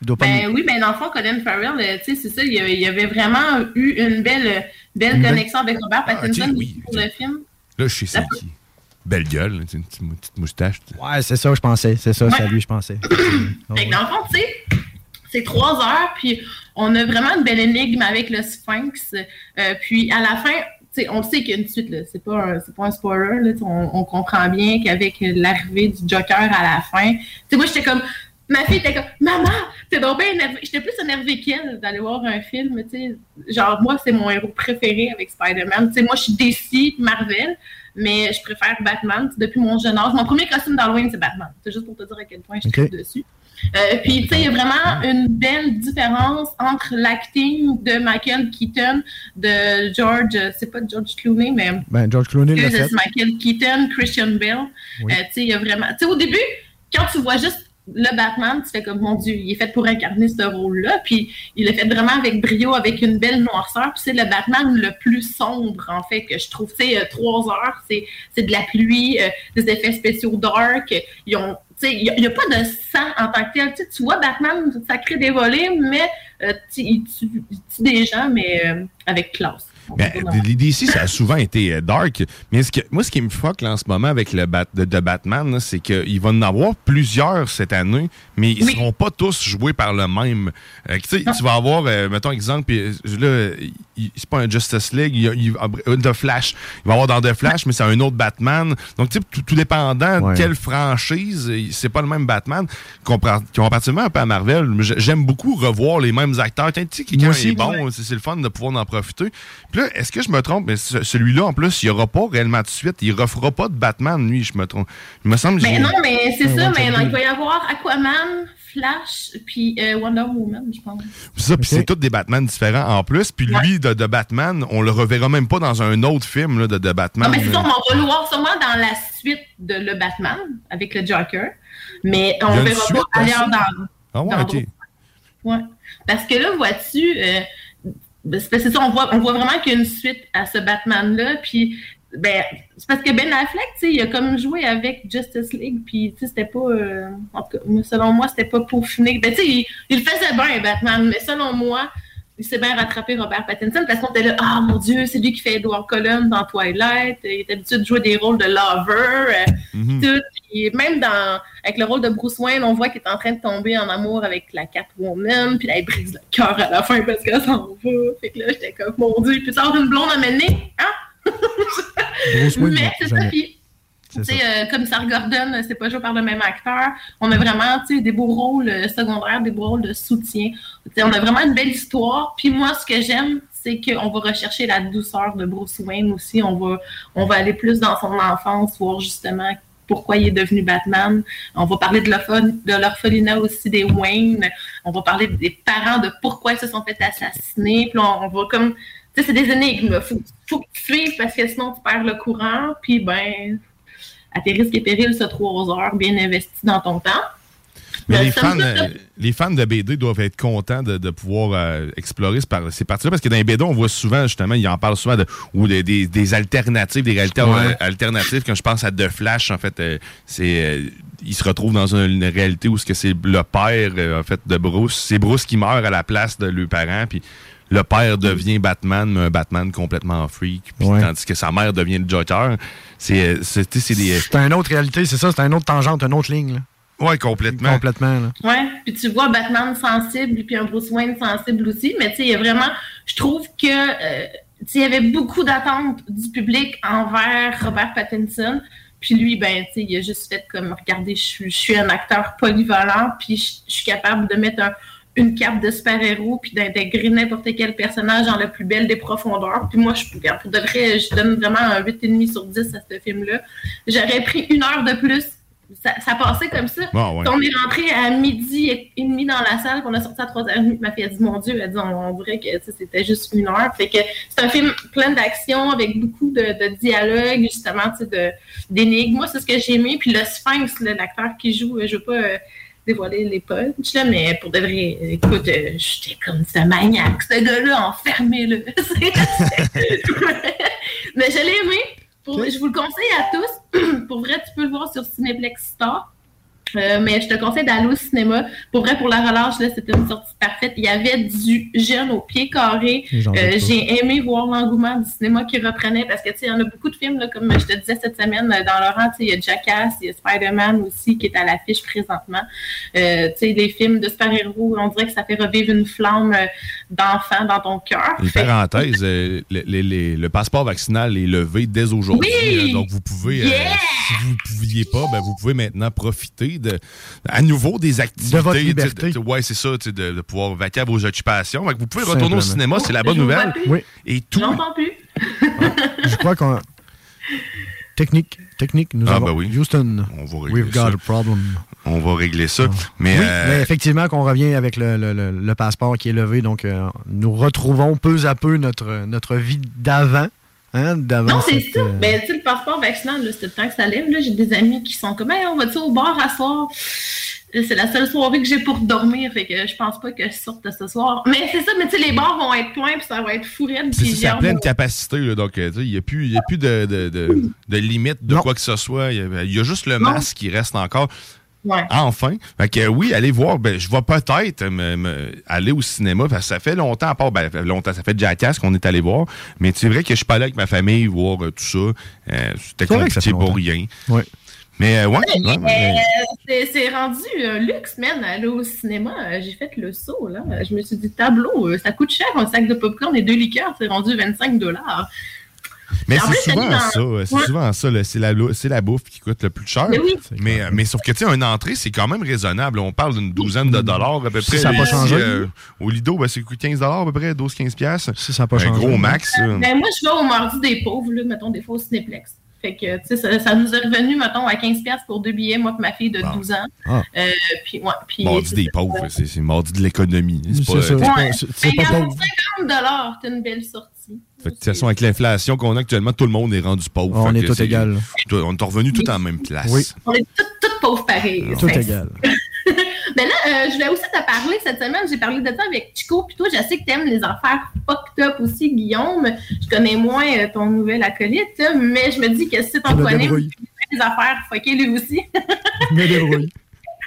Il Ben me- oui, mais dans le fond, Colin Farrell, euh, tu sais, c'est ça, il il avait vraiment eu une belle, belle Une belle- connexion avec Robert Ah, Pattinson ok, oui, pour le film. Là, je sais c'est qui. Belle gueule, une petite mou- petite moustache. Ouais, c'est ça, je pensais. C'est ça, c'est à lui, je pensais. Fait que dans le fond, tu sais, c'est trois heures, puis on a vraiment une belle énigme avec le Sphinx. euh, puis à la fin, tu sais, on le sait qu'il y a une suite, là. C'est pas, un- c'est pas un spoiler, là. On, on comprend bien qu'avec l'arrivée du Joker à la fin, tu sais, moi, j'étais comme, Ma fille était comme, maman, t'es donc bien énervée. J'étais plus énervée qu'elle d'aller voir un film, tu sais. Genre, moi, c'est mon héros préféré avec Spider-Man. Tu sais, moi, je suis DC, Marvel, mais je préfère Batman depuis mon jeune âge. Mon premier costume d'Halloween, c'est Batman. C'est juste pour te dire à quel point je suis dessus. Euh, puis, tu sais, il y a vraiment une belle différence entre l'acting de Michael Keaton, de George, euh, c'est pas George Clooney, mais Ben, George Clooney c'est Michael Keaton, Christian Bale. Oui. Euh, tu sais, il y a vraiment. Tu sais, au début, quand tu vois juste le Batman, tu fais comme mon Dieu, il est fait pour incarner ce rôle-là. Puis il l'a fait vraiment avec brio, avec une belle noirceur. Puis c'est le Batman le plus sombre, en fait, que je trouve. Tu sais, euh, trois heures, c'est de la pluie, euh, des effets spéciaux dark. Ils ont. Il n'y a, pas de sang en tant que tel. Tu, vois Batman, ça crée des volets, mais euh, tu- des gens, mais euh, avec classe. Ben, DC, ça a souvent été euh, dark. Mais ce que, moi, ce qui me fuck là, en ce moment avec le bat, de, de Batman, c'est qu'il va en avoir plusieurs cette année, mais ils ne seront pas tous joués par le même. Euh, tu vas avoir, euh, mettons exemple, puis, euh, là, c'est pas un Justice League, il y a, il y a- euh, The Flash. Il va y avoir dans The Flash, mais c'est un autre Batman. Donc, tu sais, tout, tout dépendant Ouais. de quelle franchise, c'est pas le même Batman. Compar- Comparativement un peu à Marvel, j'aime beaucoup revoir les mêmes acteurs. Tu sais, quelqu'un est bon, c'est c'est le fun de pouvoir en profiter. Puis là, est-ce que je me trompe? Mais ce- celui-là, en plus, il n'y aura pas réellement de suite. Il ne refera pas de Batman, lui, je me trompe. Il me semble que Mais non, mais c'est ça, mais il va y avoir Aquaman, Flash, puis euh, Wonder Woman, je pense. C'est ça, puis c'est tous des Batman différents en plus. Puis lui, de, de Batman, on le reverra même pas dans un autre film là, de, de Batman. Non, mais c'est ça, on va le voir sûrement dans la suite de Le Batman avec le Joker, mais on une verra suite pas ailleurs dans. Ah ouais, dans ok. d'autres- Ouais. Parce que là, vois-tu, euh, c'est ça, on voit, on voit vraiment qu'il y a une suite à ce Batman-là, puis ben, c'est parce que Ben Affleck, tu sais, il a comme joué avec Justice League, puis tu sais, c'était pas, euh, en tout cas, selon moi, c'était pas peaufiné. Ben, tu sais, il, il le faisait bien, Batman, mais selon moi, il s'est bien rattrapé Robert Pattinson parce qu'on était là, ah mon Dieu, c'est lui qui fait Edward Cullen dans Twilight, il est habitué de jouer des rôles de lover, euh, Mhm. tout. Puis même dans, avec le rôle de Bruce Wayne, on voit qu'il est en train de tomber en amour avec la Catwoman, puis là, il brise le cœur à la fin parce qu'elle s'en va. Fait que là, j'étais comme, mon Dieu, puis sort une blonde à mener, hein? Bruce Wayne, Mais c'est ça, puis euh, Commissaire Gordon, euh, c'est pas joué par le même acteur. On a vraiment, des beaux rôles euh, secondaires, des beaux rôles de soutien. On a vraiment une belle histoire. Puis moi, ce que j'aime, c'est qu'on va rechercher la douceur de Bruce Wayne aussi. On va, on va aller plus dans son enfance, voir justement pourquoi il est devenu Batman. On va parler de l'orphe- de l'orphelinat aussi des Wayne. On va parler des parents, de pourquoi ils se sont fait assassiner. Puis on, on va comme... C'est des énigmes. Faut, faut que tu suives parce que sinon tu perds le courant. Puis ben, à tes risques et périls, ce trois heures bien investi dans ton temps. Mais Euh, les fans, euh, les fans de BD doivent être contents de, de pouvoir euh, explorer ce par- ces parties-là parce que dans les BD, on voit souvent, justement, ils en parlent souvent de, ou des, des- des alternatives, des réalités Ouais. euh, alternatives. Quand je pense à The Flash, en fait, euh, c'est euh, il se retrouve dans une, une réalité où ce que c'est le père, euh, en fait, de Bruce. C'est Bruce qui meurt à la place de leurs parents, puis le père devient Batman, mais un Batman complètement freak, puis Ouais. tandis que sa mère devient le Joker. C'est euh, des... C'est une autre réalité, c'est ça, c'est une autre tangente, une autre ligne. Là. Ouais, complètement. Complètement. Là. Ouais, puis tu vois Batman sensible, puis un Bruce Wayne sensible aussi, mais tu sais, il y a vraiment, je trouve que, euh, tu sais, il y avait beaucoup d'attentes du public envers Robert Pattinson, puis lui, ben, tu sais, il a juste fait comme, regardez, je suis- je suis un acteur polyvalent, puis je suis capable de mettre un- une cape de super-héros, puis d'intégrer n'importe quel personnage dans la plus belle des profondeurs. Puis moi, je, pour de vrai, je donne vraiment un 8,5 sur 10 à ce film-là. J'aurais pris une heure de plus. Ça, ça passait comme ça. Ouais. On est rentré à midi et demi dans la salle, puis on a sorti à 3h30. Ma fille a dit Mon Dieu, elle dit on, on dirait que c'était juste une heure. Fait que c'est un film plein d'action avec beaucoup de, de dialogue, justement, d'énigmes. Moi, c'est ce que j'ai aimé. Puis le Sphinx, l'acteur qui joue, euh, je veux pas euh, dévoiler les punchs, là, mais pour de vrai, écoute, euh, j'étais comme ce maniaque, ce gars-là, enfermé, là. C'est- mais je l'ai aimé. Pour- Je vous le conseille à tous. pour vrai, tu peux le voir sur Cineplex Store. Euh, mais je te conseille d'aller au cinéma. Pour vrai, pour la relâche, c'était une sortie parfaite. Il y avait du jeune au pied carré. Euh. J'ai aimé voir l'engouement du cinéma qui reprenait parce que, tu sais, il y en a beaucoup de films, là, comme je te disais cette semaine, euh, dans Laurent, tu sais, il y a Jackass, il y a Spider-Man aussi qui est à l'affiche présentement. Euh, tu sais, les films de super-héros, on dirait que ça fait revivre une flamme d'enfant dans ton cœur. Une Fait- parenthèse, le, le- le- le passeport vaccinal est levé dès aujourd'hui. Oui! Euh, donc, vous pouvez, Yeah! si vous ne pouviez pas, ben, vous pouvez maintenant profiter de, à nouveau des activités. De votre liberté. ouais, c'est ça, de, de pouvoir vaquer à vos occupations. Fait que vous pouvez retourner au cinéma, c'est la bonne nouvelle. Oui. Et tout. J'entends plus. Je crois qu'on. Technique, technique, nous Ah, avons. ben oui. Houston, On va régler we've ça. got a problem. On va régler ça. Mais, oui, euh, mais effectivement, qu'on revient avec le, le- le- le passeport qui est levé, donc euh, nous retrouvons peu à peu notre, notre vie d'avant. Hein, Non, c'est cette, ça. euh, Ben, tu sais, le passeport vaccinal, c'est le temps que ça lève. Là, j'ai des amis qui sont comme, hey, on va-tu au bar à soir? Euh, C'est la seule soirée que j'ai pour dormir, fait que je pense pas que je sorte ce soir. Mais c'est ça, mais tu sais, les bars vont être pleins, puis ça va être fou raide, C'est ça, pleine capacité. là, donc, euh, tu sais, il n'y a plus, il y a plus de, de, de, de limite de quoi que ce soit. Il y a, il y a juste le Non. masque qui reste encore. Ouais. Enfin. Fait que, euh, oui, allez voir. Ben, je vais peut-être me- me- aller au cinéma parce que ça fait longtemps, à part, ben, ça fait longtemps, ça fait Jackass qu'on est allé voir. Mais c'est vrai que je suis pas allé avec ma famille voir euh, tout ça. Euh, C'était C'est vrai que ça compliqué fait pour longtemps. rien. Ouais. Mais, euh, ouais. Euh, c'est- rendu un luxe, man, aller au cinéma. J'ai fait le saut, là. Je me suis dit, tableau, ça coûte cher, un sac de popcorn et deux liqueurs, c'est rendu 25 dollars. Mais c'est souvent dans- ça, c'est Ouais. souvent ça, c'est la, lou- c'est la bouffe qui coûte le plus cher. Mais oui. Mais, euh, mais sauf que, tu sais, une entrée, c'est quand même raisonnable. On parle d'une douzaine de dollars à peu Si près. ça a pas changé? euh, au Lido, ben, c'est 15 dollars à peu près, 12-15 piastres. Si ça a pas un changé. gros max. Ben, moi, je vais au mardi des pauvres, là, mettons, des fois au Cinéplex. Fait que, tu sais, ça, ça nous est revenu, mettons, à 15$ piastres pour deux billets, moi et ma fille de 12 ans. Ah. Euh, puis, ouais, puis, Mardi des pauvres, c'est c'est mardi de l'économie. C'est C'est pas, ça. euh, Ouais. c'est- c'est Ben, pas regarde, pauvre. 50 dollars, t'as une belle sortie. Fait que, de toute façon, avec l'inflation qu'on a actuellement, tout le monde est rendu pauvre. On est tous c'est- égal. tout- On est revenu tout en même place. Oui. On est toutes, toutes pauvres pareilles. Tout égal. Ben là, euh, je voulais aussi te parler cette semaine. J'ai parlé de ça avec Chico. Puis toi, je sais que t'aimes les affaires fucked up aussi, Guillaume. Je connais moins euh, ton nouvel acolyte, là, mais je me dis que si t'en connais, des affaires fuckées lui aussi. Je me débrouille.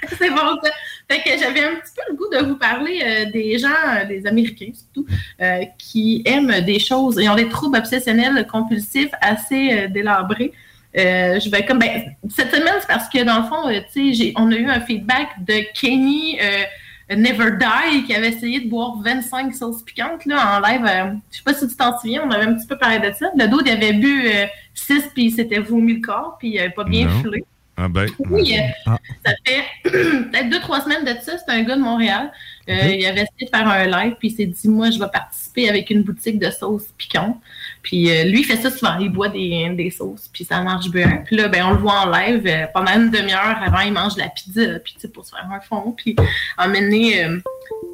C'est bon, ça. Fait que j'avais un petit peu le goût de vous parler euh, des gens, euh, des Américains surtout, euh, qui aiment des choses et ont des troubles obsessionnels compulsifs assez délabrés. Euh, je vais comme ben, cette semaine c'est parce que dans le fond euh, tu sais on a eu un feedback de Kenny euh, Never Die qui avait essayé de boire 25 sauces piquantes là en live je sais pas si tu t'en souviens on avait un petit peu parlé de ça le dos il avait bu 6 puis il s'était vomi le corps puis il avait pas bien Non. filé Ah ben. oui, Ah. ça fait peut-être deux, trois semaines de ça. C'est un gars de Montréal. Euh, Ok. Il avait essayé de faire un live, puis il s'est dit Moi, je vais participer avec une boutique de sauces piquantes. Puis euh, lui, il fait ça souvent. Il boit des, des sauces, puis ça marche bien. Puis là, ben, on le voit en live euh, pendant une demi-heure avant, il mange de la pizza, puis tu sais, pour se faire un fond. Puis à euh,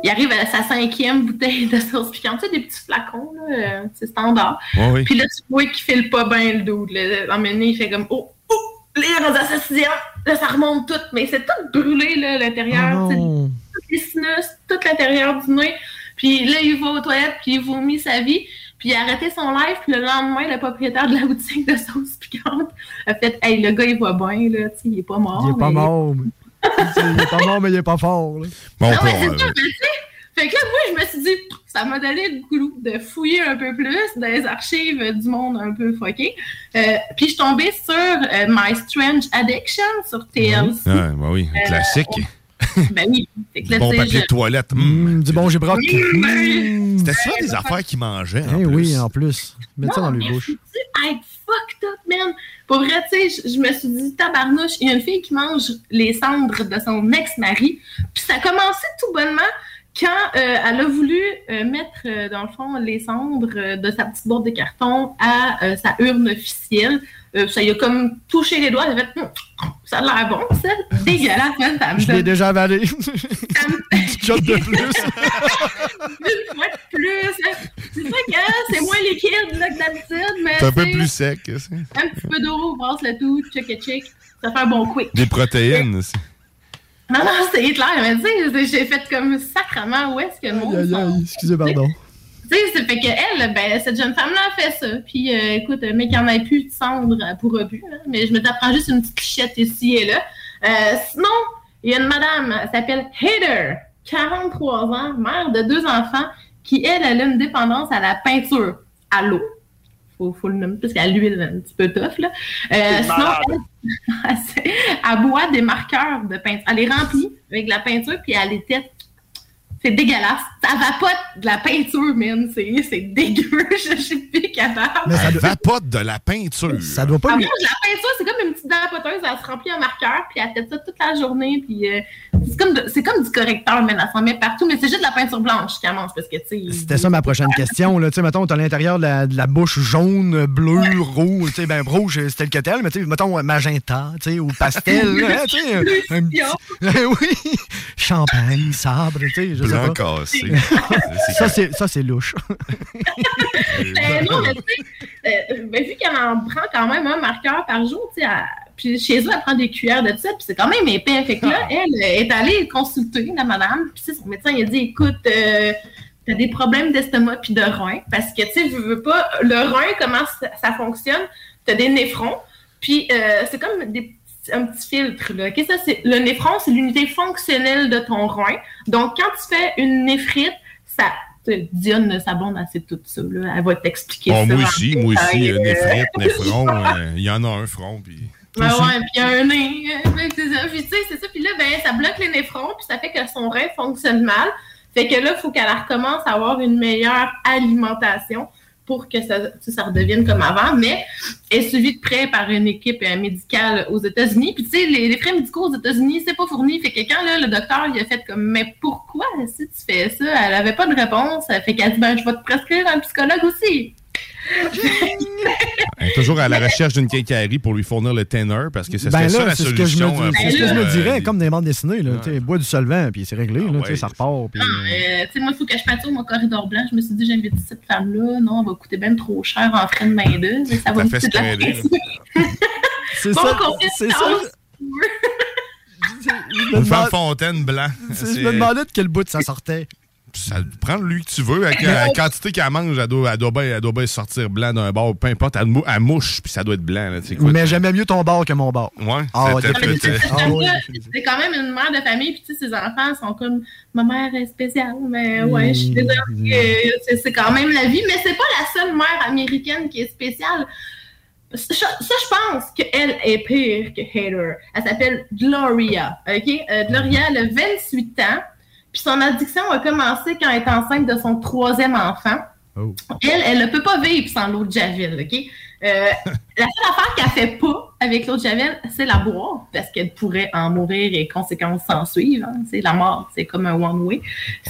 il arrive à sa cinquième bouteille de sauce piquante. Tu sais, des petits flacons, là, c'est standard. Oui. Puis là, tu vois qu'il file pas bien le dos. À donné, il fait comme Oh, oh, là, à sa sixième. Là, ça remonte tout. Mais c'est tout brûlé, là, l'intérieur. Oh les sinus, tout l'intérieur du nez. Puis là, il va aux toilettes, puis il vomit sa vie. Puis il a arrêté son live, puis le lendemain, le propriétaire de la boutique de sauce piquante a fait Hey, le gars, il va bien, là, tu sais, il est pas mort. Il est pas mais- mort. mais- Il est pas mort, mais il est pas fort. là. Bon, non, mais c'est euh, ça, mais tu sais. Fait que là, moi, je me suis dit, ça m'a donné le goût de fouiller un peu plus dans les archives du monde un peu fucké. Euh, puis je suis tombée sur euh, My Strange Addiction sur TLC. ah, ben oui, un Euh, classique. Ben oui. Que là, bon papier je- de toilette. hum. Hum, du bon gibroc. Hum. C'était souvent des affaires qu'ils mangeaient. en Eh plus. oui, en plus. Mets ça dans les bouches. être fucked up, man. Pour vrai, tu sais, je, je me suis dit, tabarnouche, il y a une fille qui mange les cendres de son ex-mari. Puis ça a commencé tout bonnement quand euh, elle a voulu euh, mettre, euh, dans le fond, les cendres euh, de sa petite boîte de carton à euh, sa urne officielle. Euh, ça y a comme touché les doigts. A fait, Hum, ça a l'air bon, ça. Dégueulasse, man. Ça me Je l'ai déjà avalé. ça me- Une de plus. une fois de plus. hein. C'est vrai que hein, c'est moins liquide là, que d'habitude, mais C'est un peu plus sec. un petit peu d'eau, brasse le tout, check et check. Ça fait un bon quick. Des protéines aussi. Non, non, c'est Hitler, mais tu sais, j'ai fait comme sacrement où est-ce que le monde. Aïe, aïe, aïe. Excusez, pardon. Tu sais, fait que elle, ben, cette jeune femme-là a fait ça. Puis, euh, écoute, mais qu'il n'y en ait plus de cendre pour rebut. hein. Mais je me t'apprends juste une petite clichette ici et là. Euh, sinon, il y a une madame, elle s'appelle Heather, 43 ans, mère de deux enfants, qui, elle, elle a une dépendance à la peinture, à l'eau. Faut, faut le nommer, parce qu'à l'huile, un petit peu tough, là. Euh, sinon, elle, elle boit des marqueurs de peinture. Elle les remplit avec de la peinture, puis elle les tête C'est dégueulasse. Ça vapote de la peinture, man. C'est dégueu. Je suis plus capable. Elle vapote de la peinture. Ça doit Ah, moi, la peinture, c'est comme une petite dent vapoteuse. Elle se remplit en marqueur, puis elle fait ça toute la journée. Puis euh, c'est comme, de- c'est comme du correcteur, mais elle s'en met partout. Mais c'est juste de la peinture blanche qu'elle mange, parce que, tu sais... C'était ça ma prochaine question. Là. Tu sais, mettons, t'as l'intérieur de la, de la bouche jaune, bleu, rouge. Tu sais, ben, rouge, c'est tel que tel, mais tu sais, mettons, magenta, tu sais, ou pastel. là, tu sais, un, un petit- oui, champagne, sabre, tu sais Blanc pas. cassé. ça, c'est, ça, c'est louche. Ben non, mais tu sais, euh, ben, vu qu'elle en prend quand même un marqueur par jour, tu sais, elle- puis chez eux, elle prend des cuillères de ça, puis c'est quand même épais. Fait que là, elle est allée consulter la madame, puis son médecin, il a dit, écoute, euh, t'as des problèmes d'estomac puis de rein, parce que, tu sais, je veux pas, le rein, comment ça, ça fonctionne, t'as des néphrons, puis euh, c'est comme des un petit filtre, là. Ça, c'est, le néphron, c'est l'unité fonctionnelle de ton rein. Donc, quand tu fais une néphrite, ça, Dionne, sa blonde, sait tout ça, là. Elle va t'expliquer Bon, ça. moi aussi, moi aussi, euh, euh, néphrite, néphron, euh, il y en a un front, puis... Ouais, ouais, puis il y a un nez. Puis tu sais, c'est ça. Puis là, ben, ça bloque les néphrons, puis ça fait que son rein fonctionne mal. Fait que là, il faut qu'elle recommence à avoir une meilleure alimentation pour que ça, ça redevienne comme avant. Mais est suivie de près par une équipe euh, médicale aux États-Unis. Puis tu sais, les, les frais médicaux aux États-Unis, c'est pas fourni. Fait que quand là, le docteur, il a fait comme, mais pourquoi si tu fais ça? Elle avait pas de réponse. Fait qu'elle dit, ben, je vais te prescrire un psychologue aussi. Toujours à la recherche d'une quincaillerie pour lui fournir le tenor, parce que ce serait Ben ça la c'est ce que je me, solution. euh, dis- c'est ce que je me euh, dirais, comme des bandes dessinées. Là, Bois du solvant, puis c'est réglé. Ah là, ça repart. Puis, Euh, tu sais, moi, il faut que je peinture mon corridor blanc. Je me suis dit, j'invite cette femme-là. Non, elle va coûter bien trop cher en frais de main-d'œuvre. Ça va coûter de la. C'est Bon, ça, c'est ça. Une femme fontaine blanc. je me demandais de quel bout ça sortait. Ça prend lui que tu veux. Avec la quantité qu'elle mange, elle doit, elle doit bien, elle doit bien sortir blanc d'un bord. Peu importe, elle, mou- elle mouche, puis ça doit être blanc. Là. Mais j'aimais mieux ton bar que mon bar. Ouais. Ah, c'est- Ah, C'est quand même une mère de famille, puis ses enfants sont comme ma mère est spéciale, mais ouais, je suis désolée, euh, c'est- c'est quand même la vie, mais c'est pas la seule mère américaine qui est spéciale. Ça, ça, je pense qu'elle est pire que Hater. Elle s'appelle Gloria, OK? Euh, Gloria, elle a 28 ans, puis son addiction a commencé quand elle est enceinte de son troisième enfant. Elle, elle ne peut pas vivre sans l'eau de Javel, OK? Euh, la seule affaire qu'elle fait pas avec l'eau de Javel, c'est la boire, parce qu'elle pourrait en mourir et conséquences s'en suivre. hein. C'est la mort, c'est comme un one-way.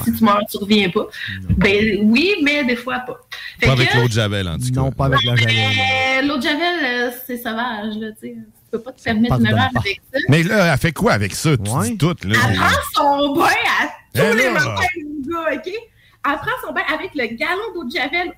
Si tu meurs, tu reviens pas. Ben oui, mais des fois pas. Fait Pas que, avec l'eau de Javel, en tout cas. Non, pas avec la javel. l'eau de Javel, euh, c'est sauvage, là, tu sais. Tu peux pas te de une erreur bonne avec ça. Mais là, elle fait quoi avec ça? Tu dis tout, là. Elle prend son bain à tous les là! matins, mon gars, OK? Elle prend son bain avec le gallon d'eau de Javel.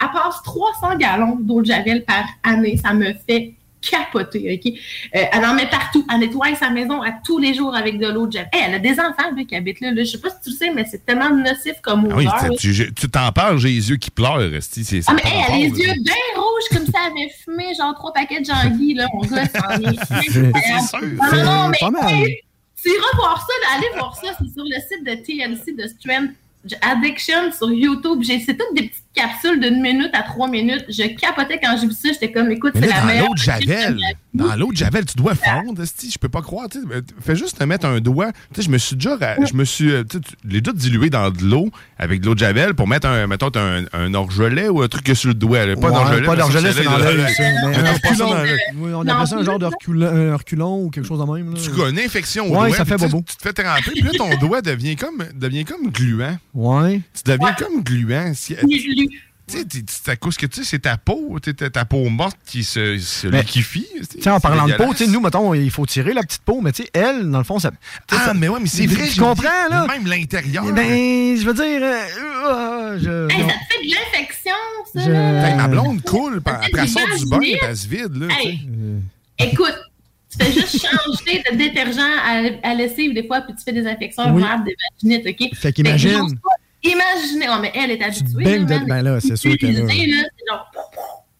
Elle passe 300 gallons d'eau de Javel par année. Ça me fait capoter, OK? Euh, elle en met partout. Elle nettoie sa maison à tous les jours avec de l'eau de Javel. Hey, elle a des enfants, là, qui habitent là. là. Je sais pas si tu le sais, mais c'est tellement nocif comme Ah oui, odeur. là. tu t'en parles, j'ai les yeux qui pleurent, Esti, c'est ça. Ah, mais hey, elle a les là. yeux bien rouges comme ça. Elle avait fumé genre trois paquets de Jean-Guy, là. Mon gars, ça en est C'est sûr. Non, non, non, mais pas mal. hey, tu iras voir ça, là, allez voir ça. C'est sur le site de TLC de Strength Addiction sur YouTube. J'ai- C'est toutes des petites capsules d'une minute à trois minutes. Je capotais quand j'ai vu ça. J'étais comme, écoute, c'est la dans meilleure. l'eau de Javel, dans l'eau de Javel, tu dois fondre, esti, je peux pas croire. Fais juste te mettre un doigt. Tu sais, je me suis déjà, je me suis, euh, les doigts dilués dans de l'eau avec de l'eau de Javel pour mettre un, mettons, un, un orgelet ou un truc sur le doigt. là. Pas Ouais, d'orgelet. pas d'orgelet, c'est dans l'œil. dans on appelle ça un genre de reculon, ou quelque chose de même. là. Tu connais infection au Ouais, doigt. ça fait bobo. Tu te fais tremper, puis là, ton doigt devient comme, devient comme gluant. Ouais. Tu deviens comme gluant. Tu sais, t'es- c'est à cause que tu sais, c'est ta peau, ta peau morte qui se, se Mais- liquifie. Tu sais, en parlant de peau, nous, mettons, il faut tirer la petite peau, mais tu sais, elle, dans le fond, ça. Ah, mais ouais, mais c'est vrai. Tu comprends, là? Même l'intérieur. Ben, je veux dire. euh, euh, je- Hey, ça te fait de l'infection, ça. Je- là. Hey, ma blonde coule, après elle sort du bain, elle se vide. Là. Hey, écoute, tu fais juste changer de détergent à, à lessive des fois, puis tu fais des infections Oui. des vaginite, OK? Fait qu'imagine. Imaginez, oh, mais elle est habituée. baignes là, de- ben là, c'est sûr que là- c'est genre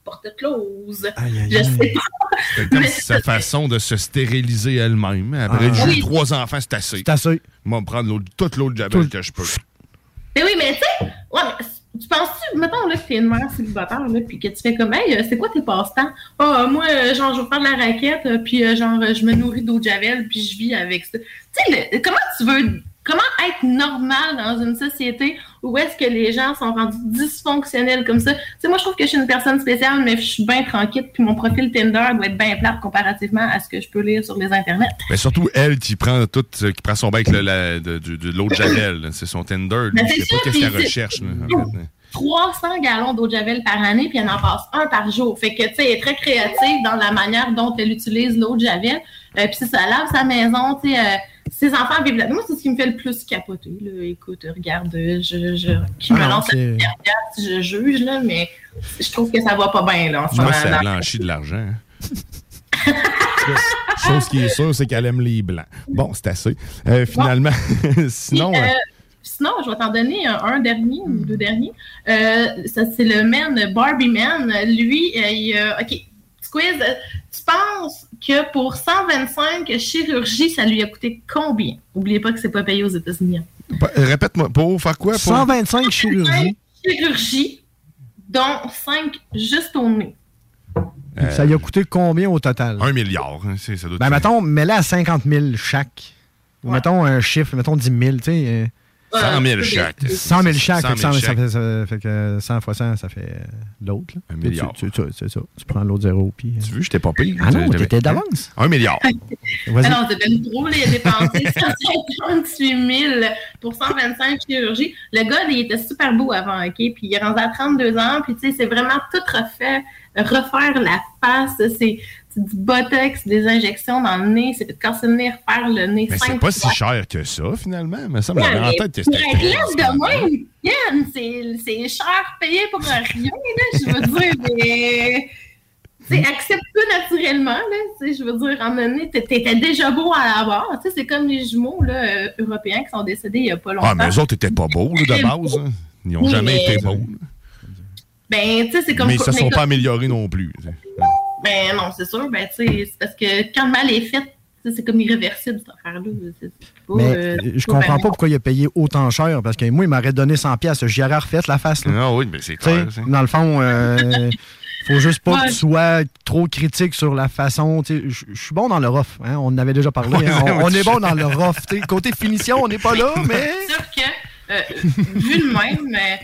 porte close. Aïe, aïe, Je sais pas. C'est comme sa façon de se stériliser elle-même. Après, Ah. j'ai Oui. trois enfants, c'est assez. C'est assez. Moi, me prendre l'autre- toute l'eau de Javel Tout- que je peux. Mais oui, mais tu sais, ouais, mais tu penses-tu, mettons là, que t'es une mère célibataire, là, puis que tu fais comme, hey, euh, c'est quoi tes passe-temps? Ah, moi, euh, genre, je vais faire de la raquette, euh, puis euh, genre, euh, je me nourris d'eau de javel, puis je vis avec ça. Tu sais, comment tu veux comment être normal dans une société où est-ce que les gens sont rendus dysfonctionnels comme ça? Tu sais, moi, je trouve que je suis une personne spéciale, mais je suis bien tranquille, puis mon profil Tinder doit être bien plat comparativement à ce que je peux lire sur les internets. Mais surtout, elle qui prend tout, euh, qui prend son la- de, de- de l'eau de Javel. C'est son Tinder. Lui, je sais pas qu'est-ce qu'elle recherche. là, en fait. 300 gallons d'eau de javel par année, puis elle en passe un par jour. Fait que, tu sais, elle est très créative dans la manière dont elle utilise l'eau de javel. Euh, puis c'est ça, lave sa maison, tu sais, euh, ses enfants vivent là. Moi, c'est ce qui me fait le plus capoter, là. Écoute, regarde, je, je, qui me Ah lance la pierre, si je juge, là, mais je trouve que ça va pas bien, là, en Moi, ça dans- blanchit de l'argent. Chose qui est sûre, c'est qu'elle aime les blancs. Bon, c'est assez. Euh, finalement, sinon. Euh, euh, sinon, je vais t'en donner un, un dernier ou deux derniers. Euh, ça, c'est le man, Barbie Man. Lui, euh, il, euh, OK, quiz. Euh, Tu penses que pour 125 chirurgies, ça lui a coûté combien? N'oubliez pas que c'est pas payé aux États-Unis. hein. pa- Répète-moi, pour faire quoi? Pour... 125 chirurgies. Chirurgies, dont 5 juste au nez. Ça lui a coûté combien au total? Un milliard. hein, c'est- ça doit Ben, être- mettons, mets-la à 50 000 chaque. Ou mettons un chiffre, mettons 10 000, tu sais. Euh, 100 000 chaque. 100 000 chaque. 100 fait que 100 000 ça chaque. fait, ça fait que 100 fois 100, ça fait l'autre. Un Puis milliard. tu- tu- tu- C'est ça. Tu prends l'autre zéro. Puis, euh, Tu veux, j'étais pas pire. Ah non, t'étais d'avance. Un milliard. Vas-y. Ah non, c'est bien trop. Il a dépensé 158 000 pour 125 chirurgies. Le gars, il était super beau avant, OK? Puis il est rendu à 32 ans. Puis tu sais, c'est vraiment tout refait, refaire la face. C'est c'est du botox, des injections dans le nez. C'est de casser le nez, refaire le nez. Mais c'est pas si cher que ça, finalement. Mais ça me Ouais, en tête que c'était de Yann, c'est c'est cher payé pour rien, là, je veux dire, mais... Tu sais, accepte-le naturellement, là, je veux dire, donné, t'é- t'étais déjà beau à la base, c'est comme les jumeaux, là, euh, européens qui sont décédés il y a pas longtemps. Ah, mais eux autres étaient pas beaux, là, de base. hein. Ils n'ont Oui, jamais mais- été beaux. Ben, tu sais, c'est comme... Mais ils se sont pas améliorés non plus. Ben non, c'est sûr, ben, tu sais, c'est parce que quand le mal est fait, c'est comme irréversible, cette affaire-là. Mais euh, euh, je comprends pas pourquoi il a payé autant cher. Parce que moi, il m'aurait donné 100 pièces. J'y aurais refait la face. Là. Ah oui, mais c'est clair. ça. Dans le fond, euh, faut juste pas Ouais. que tu sois trop critique sur la façon. tu sais, Je suis bon dans le rough. hein, on en avait déjà parlé. Ouais, hein, ouais, on, est bon dans le rough. Côté finition, on n'est pas là, mais. C'est sûr que, euh, vu de même, mais...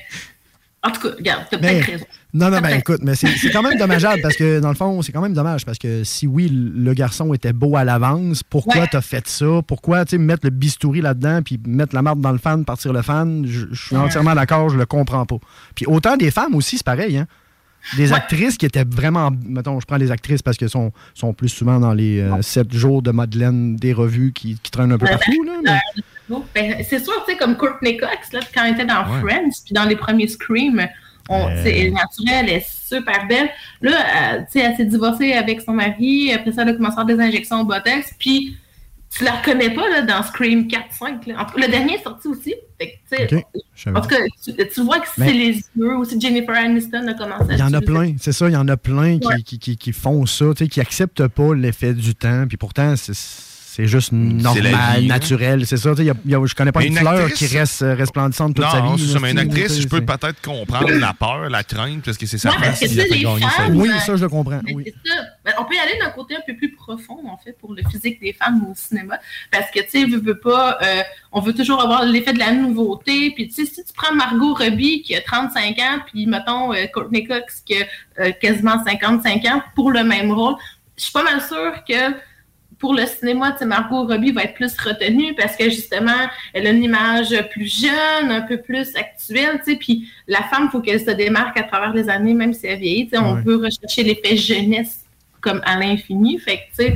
En tout cas, regarde, t'as peut-être raison. Non, non, ben écoute, mais c'est quand même dommageable parce que dans le fond, c'est quand même dommage parce que si oui, le garçon était beau à l'avance, pourquoi Ouais. t'as fait ça? Pourquoi, tu sais, mettre le bistouri là-dedans puis mettre la marde dans le fan, partir le fan? Je suis Ouais. entièrement d'accord, je le comprends pas. Puis autant des femmes aussi, c'est pareil, hein? Des actrices qui étaient vraiment. Mettons, je prends les actrices parce qu'elles sont, sont plus souvent dans les 7 jours de Madeleine des revues qui, qui traînent un peu partout. Là, mais- ben, ben, c'est sûr, tu sais, comme Courtney Cox, là, quand elle était dans Ouais. Friends, puis dans les premiers Scream, on, Euh. elle est naturelle, elle est super belle. Là, euh, tu sais, elle s'est divorcée avec son mari, après ça, elle a commencé à faire des injections au Botox, puis tu la reconnais pas là, dans Scream 4-5. là. En tout cas, Le dernier est sorti aussi. Fait que, En tout cas, tu, tu vois que c'est les yeux. Aussi, Jennifer Aniston a commencé à Il y en a plein, c'est ça, il y en a plein qui, Ouais. qui, qui- qui font ça, qui acceptent pas l'effet du temps, puis pourtant, c'est- c'est juste normal, hein. naturel, c'est ça. tu sais, il y a- y a- je connais pas Mais une, une fleur actrice- qui reste euh, resplendissante toute sa Non, vie. c'est là, ça, mais une actrice, je peux peut-être comprendre la peur, la crainte, parce que c'est sa a fait gagner femmes, vie. Oui, ça, je le comprends. Oui. ça. Ben, on peut y aller d'un côté un peu plus profond, en fait, pour le physique des femmes au cinéma. Parce que, tu sais, veut, veut pas, euh, on veut toujours avoir l'effet de la nouveauté. Puis, tu sais, si tu prends Margot Robbie qui a 35 ans, puis, mettons, euh, Courtney Cox qui a euh, quasiment 55 ans pour le même rôle, je suis pas mal sûre que pour le cinéma, tu sais, Margot Robbie va être plus retenue parce que justement, elle a une image plus jeune, un peu plus actuelle, tu sais, puis la femme, il faut qu'elle se démarque à travers les années, même si elle vieillit, tu sais, on Ouais. veut rechercher l'effet jeunesse comme à l'infini, fait que, tu sais,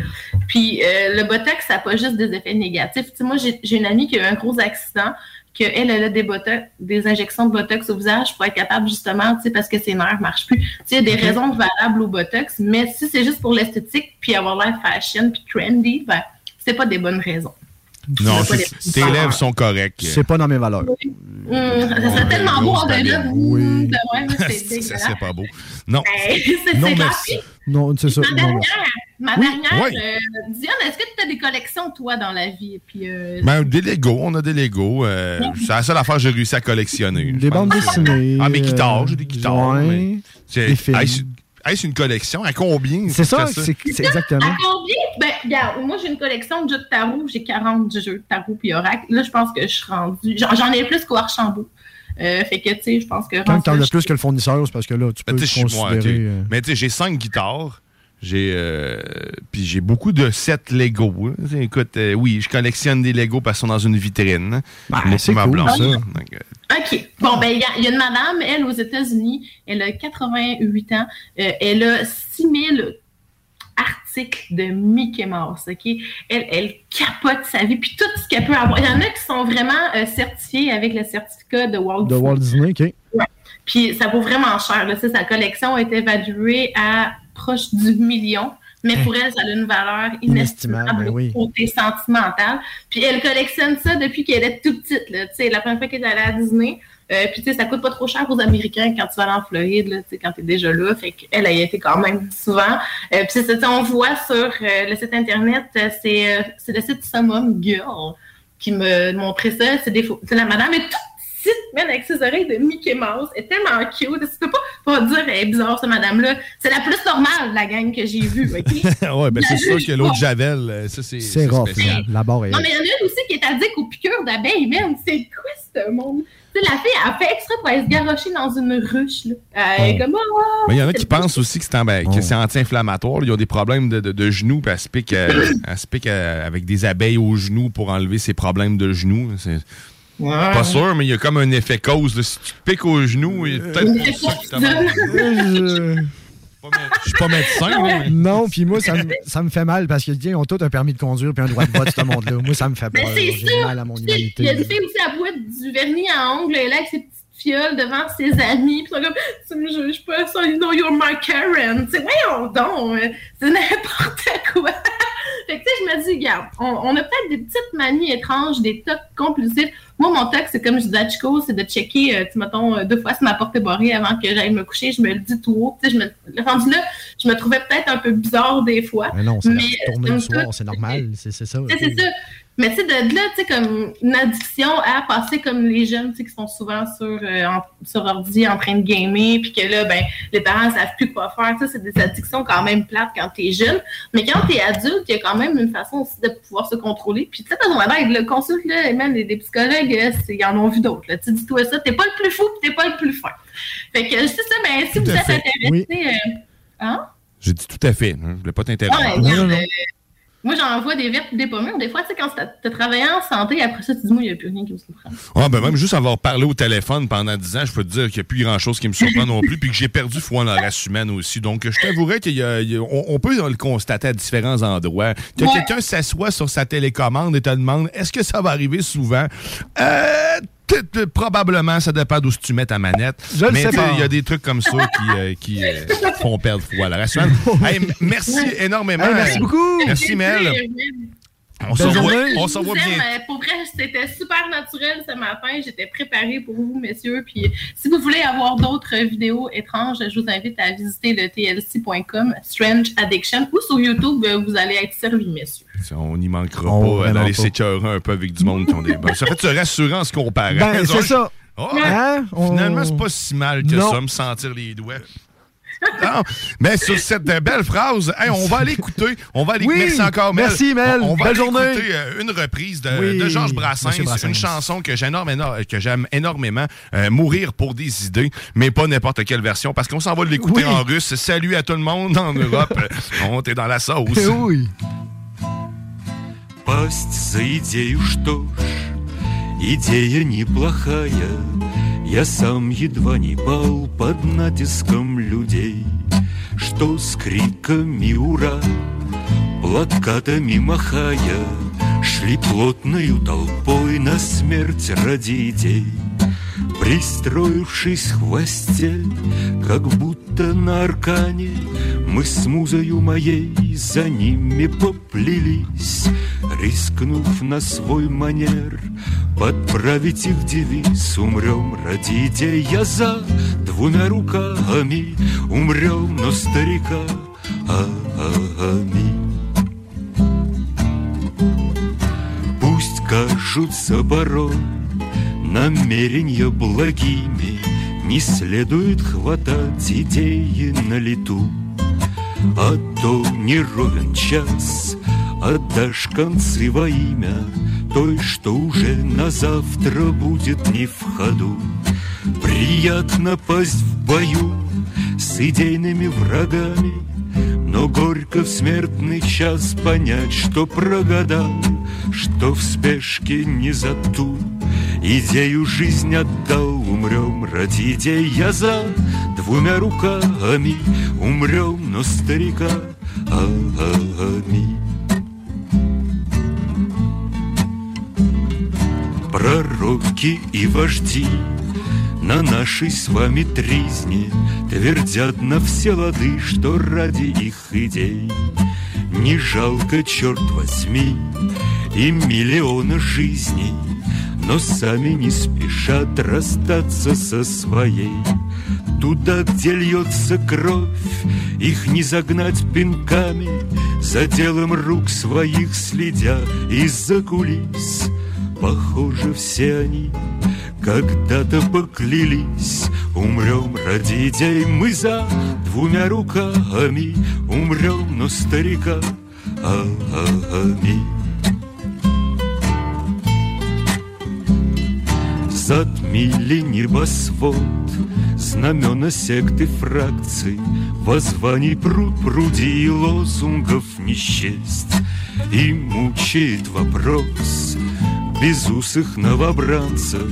puis euh, le Botox, ça n'a pas juste des effets négatifs, tu sais, moi, j'ai une amie qui a eu un gros accident, qu'elle, elle a des, botox, des injections de Botox au visage pour être capable, justement, tu sais, parce que ses nerfs ne marchent plus. Tu sais, il y a des Ok. raisons valables au Botox, mais si c'est juste pour l'esthétique, puis avoir l'air fashion, puis trendy, ben, c'est pas des bonnes raisons. Non, C'est c'est- tes lèvres sont correctes. C'est pas dans mes valeurs. Hum, ça serait tellement beau en deux. Hum, de même, c'est pas beau. Non. Ben, c'est Non, c'est merci. gratuit. Non, c'est ça. Ma non, dernière, ma dernière oui. euh, Diane, est-ce que tu as des collections, toi, dans la vie? Puis, euh, Ben, des Legos, on a des Legos. euh, c'est la seule affaire que j'ai réussi à collectionner. Des bandes dessinées. Ah, mes guitares, j'ai des guitares. mais Des films. Est-ce est-ce une collection? À combien? C'est ça, c'est exactement. à combien? Ben, regarde, moi, j'ai une collection de jeux de tarot. J'ai 40 jeux de tarot puis oracle. Là, je pense que je suis rendue. J'en j'en ai plus qu'au Archambault. Euh, fait que, tu sais, je pense que. Quand t'en as plus que le fournisseur, c'est parce que là, tu peux Mais te moi, considérer... euh, Mais tu sais, j'ai cinq guitares. J'ai euh, puis j'ai beaucoup de sets Lego. hein. Écoute, euh, oui, je collectionne des Lego parce qu'ils sont dans une vitrine. Ah, c'est ma cool, blonde. ça. Donc, euh, OK. Bon, ben, il y, a- il y a une madame, elle, aux États-Unis, elle a 88 ans. euh, elle a 6000 articles de Mickey Mouse, OK? Elle, elle capote sa vie, puis tout ce qu'elle peut avoir. Il y en a qui sont vraiment euh, certifiés avec le certificat de Walt De Disney. Walt Disney, OK. Ouais. Puis ça vaut vraiment cher. Là. Sa collection est évaluée à proche du million. Mais pour elle, ça a une valeur Inestimable, ben oui. côté sentimental. Puis elle collectionne ça depuis qu'elle est toute petite. Là. Tu sais, La première fois qu'elle est allée à Disney, euh, puis tu sais, ça coûte pas trop cher aux Américains quand tu vas en Floride, là, tu sais, quand tu es déjà là. Fait qu'elle a été quand même souvent. Euh, puis c'est on voit sur euh, le site internet, euh, c'est euh, c'est le site Summum Girl qui me montrait ça. C'est La madame est toute petite, man, avec ses oreilles de Mickey Mouse. Elle est tellement cute. Tu peux pas, pas dire, elle est bizarre, cette madame-là. C'est la plus normale de la gang que j'ai vue, OK? ouais, ben c'est sûr que l'autre. Javel, euh, ça c'est. C'est rough. La barre est... Non, mais il y en a une aussi qui est addict aux piqûres d'abeilles, man. C'est quoi ce monde? Tu sais, la fille, elle fait exprès pour aller se garrocher dans une ruche, là. Elle est comme, oh, Mais il y en a qui pensent aussi que c'est ben, c'est anti-inflammatoire. Ils ont des problèmes de, de- de genoux, puis elle se pique, euh, elle se pique, euh, avec des abeilles aux genoux pour enlever ses problèmes de genoux. C'est pas sûr, mais il y a comme un effet cause. là. Si tu piques aux genoux, il y a peut-être t'as mal. Je Je suis pas médecin, mais- Non, puis moi, ça me, ça me fait mal parce qu'ils ont tous un permis de conduire puis un droit de vote, ce monde-là. Moi, ça me fait peur. c'est J'ai mal à mon humanité. Il y a une fille aussi à boîte du vernis à ongles, elle est là avec ses petites fioles devant ses amis, puis ils sont comme, tu me juges pas, ça, you know you're my Karen. Tu sais, voyons donc, euh, c'est n'importe quoi. fait que, tu sais, je me dis, regarde, on, on a peut-être des petites manies étranges, des tocs compulsifs. Moi, mon toc, c'est comme je disais à Chico, c'est de checker, euh, tu mettons, euh, deux fois si ma porte est barrée avant que j'aille me coucher, je me le dis tout haut. Tu sais, je me, le rendu là, je me trouvais peut-être un peu bizarre des fois. Mais non, c'est la mais, tournée somme du soir, toute, c'est normal. C'est ça. c'est ça. Mais tu sais, de de là, tu sais, comme une addiction à passer comme les jeunes, tu sais, qui sont souvent sur, euh, en- sur ordi en train de gamer, puis que là, ben, les parents savent plus quoi faire. Tu sais, c'est des addictions quand même plates quand t'es jeune. Mais quand t'es adulte, il y a quand même une façon aussi de pouvoir se contrôler. Puis tu sais, besoin d'aide. Le consulte, là, et même des, des psychologues, ils en ont vu d'autres. là. Tu sais, dis-toi ça, t'es pas le plus fou, puis t'es pas le plus fin. Fait que c'est ça, ben, si Tout vous êtes intéressé, euh, hein? J'ai dit tout à fait. hein. Je voulais pas t'interrompre. Ouais, moi, j'en vois des vertes et des pommes. Des fois, tu sais, quand as travaillé en santé, après ça, tu dis, moi, il n'y a plus rien qui me surprend. Ah, ben même juste avoir parlé au téléphone pendant 10 ans, je peux te dire qu'il n'y a plus grand-chose qui me surprend non plus, puis que j'ai perdu foi en la race humaine aussi. Donc, je t'avouerais qu'on on peut le constater à différents endroits. Que Ouais. quelqu'un s'assoit sur sa télécommande et te demande est-ce que ça va arriver souvent? Euh, probablement, ça dépend d'où tu mets ta manette. Je le Mais il y a des trucs comme ça qui, euh, qui euh, font perdre foi à la. Hey, m- merci énormément. Hey, merci beaucoup. Merci, Mel. On se revoit, on bien. euh, Pour vrai, c'était super naturel ce matin. J'étais préparée pour vous, messieurs. Puis, si vous voulez avoir d'autres vidéos étranges, je vous invite à visiter le tlc.com, Strange Addiction, ou sur YouTube, euh, vous allez être servis, messieurs. On n'y manquera Oh, pas euh, d'aller s'écœurer un peu avec du monde qui ont des. Ça fait se rassurer en se comparant. Ben, c'est ça. Oh, Hein? On- Finalement, c'est pas si mal que Non. ça, me sentir les doigts Non, mais sur cette euh, belle phrase, hey, on va aller écouter. On va aller Oui, merci encore, Mel. merci, Mel. On, on va Belle aller journée. écouter euh, une reprise de, Oui, de Georges Brassens, Monsieur Brassens. une chanson que j'aime énormément, que j'aime énormément, euh, Mourir pour des idées, mais pas n'importe quelle version, parce qu'on s'en va l'écouter Oui. en russe. Salut à tout le monde en Europe. on est dans la sauce. oui. Пасть за идею, что ж, идея неплохая. Я сам едва не пал под натиском людей, что с криками «Ура!» плакатами махая Шли плотною толпой на смерть ради идей Пристроившись в хвосте, как будто на аркане Мы с музою моей за ними поплелись Рискнув на свой манер Подправить их девиз. Умрем ради идей Я за двумя руками Умрем, но старика Аминь Пусть кажутся порой намерения благими Не следует хватать идеи на лету. А то не ровен час Отдашь концы во имя Той, что уже на завтра будет не в ходу. Приятно пасть в бою С идейными врагами Но горько в смертный час понять, что прогадал Что в спешке не за ту Идею жизнь отдал, умрем ради идей я за. Двумя руками умрем, но старика ами. Пророки и вожди на нашей с вами тризне Твердят на все лады, что ради их идей. Не жалко, черт возьми, и миллиона жизней но сами не спешат расстаться со своей. Туда, где льется кровь, их не загнать пинками, За делом рук своих следя из-за кулис. Похоже, все они когда-то поклялись Умрем ради идей мы за двумя руками Умрем, но старика ами. Затмили небосвод. Знамена секты фракций. Воззваний пруд пруди и лозунгов не И мучает вопрос Безусых новобранцев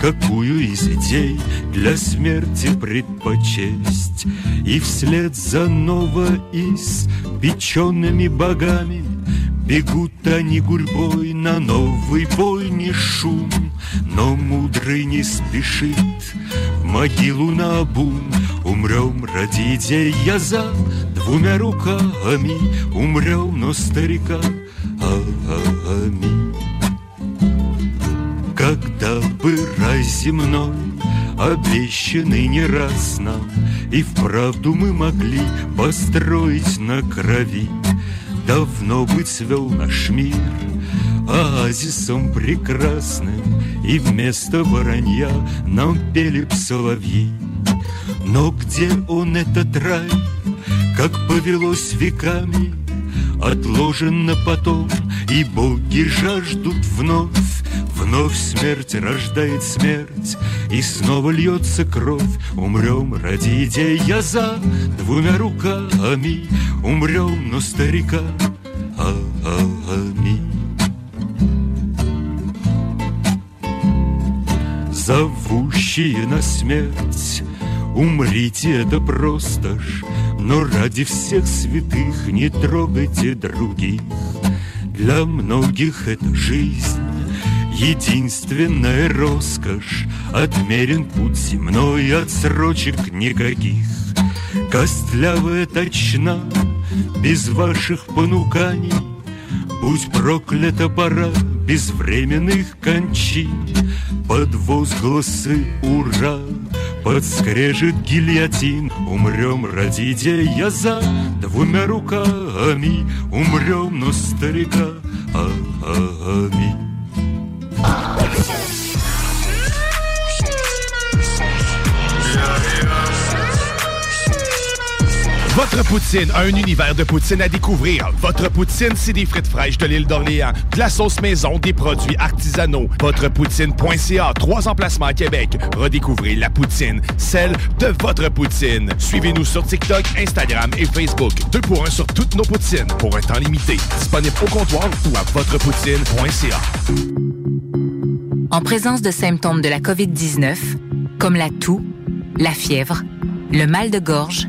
Какую из идей для смерти предпочесть. И вслед за новоиспеченными богами Бегут они гурьбой на новый бой не шум Но мудрый не спешит в могилу на обум Умрем идей я за двумя руками Умрем, но старика ами. Когда бы рай земной Обещанный не раз нам И вправду мы могли построить на крови Давно бы цвел наш мир оазисом прекрасным И вместо воронья нам пели б Но где он, этот рай, как повелось веками Отложен на потом, и боги жаждут вновь Вновь смерть рождает смерть, и снова льется кровь. Умрем ради идей я за двумя руками, Умрем, но старика ами. Зовущие на смерть, умрите, это просто ж, Но ради всех святых не трогайте других. Для многих это жизнь, единственная роскошь, Отмерен путь земной, отсрочек никаких. Костлявая точна, без ваших понуканий, Будь проклята пора безвременных кончин, Под возгласы «Ура!» Под скрежет гильотин Умрем ради идей я за Двумя руками Умрем, но старика ами. Votre poutine, un univers de poutine à découvrir. Votre poutine, c'est des frites fraîches de l'île d'Orléans, de la sauce maison, des produits artisanaux. Votrepoutine.ca, trois emplacements à Québec. Redécouvrez la poutine, celle de votre poutine. Suivez-nous sur TikTok, Instagram et Facebook. Deux pour un sur toutes nos poutines, pour un temps limité. Disponible au comptoir ou à votrepoutine.ca. En présence de symptômes de la COVID-19, comme la toux, la fièvre, le mal de gorge,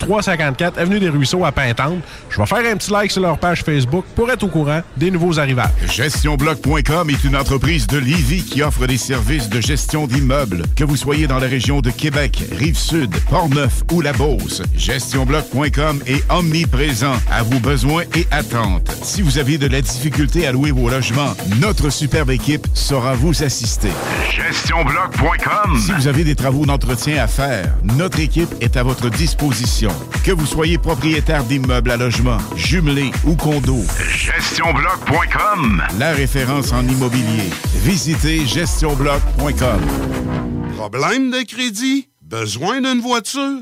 354 Avenue des Ruisseaux à Pintante. Je vais faire un petit like sur leur page Facebook pour être au courant des nouveaux arrivages. GestionBloc.com est une entreprise de Lévis qui offre des services de gestion d'immeubles. Que vous soyez dans la région de Québec, Rive-Sud, Portneuf ou La Beauce, GestionBloc.com est omniprésent à vos besoins et attentes. Si vous avez de la difficulté à louer vos logements, notre superbe équipe saura vous assister. GestionBloc.com Si vous avez des travaux d'entretien à faire, notre équipe est à votre disposition. Que vous soyez propriétaire d'immeubles à logement, jumelés ou condos, GestionBloc.com La référence en immobilier. Visitez GestionBloc.com Problème de crédit? Besoin d'une voiture?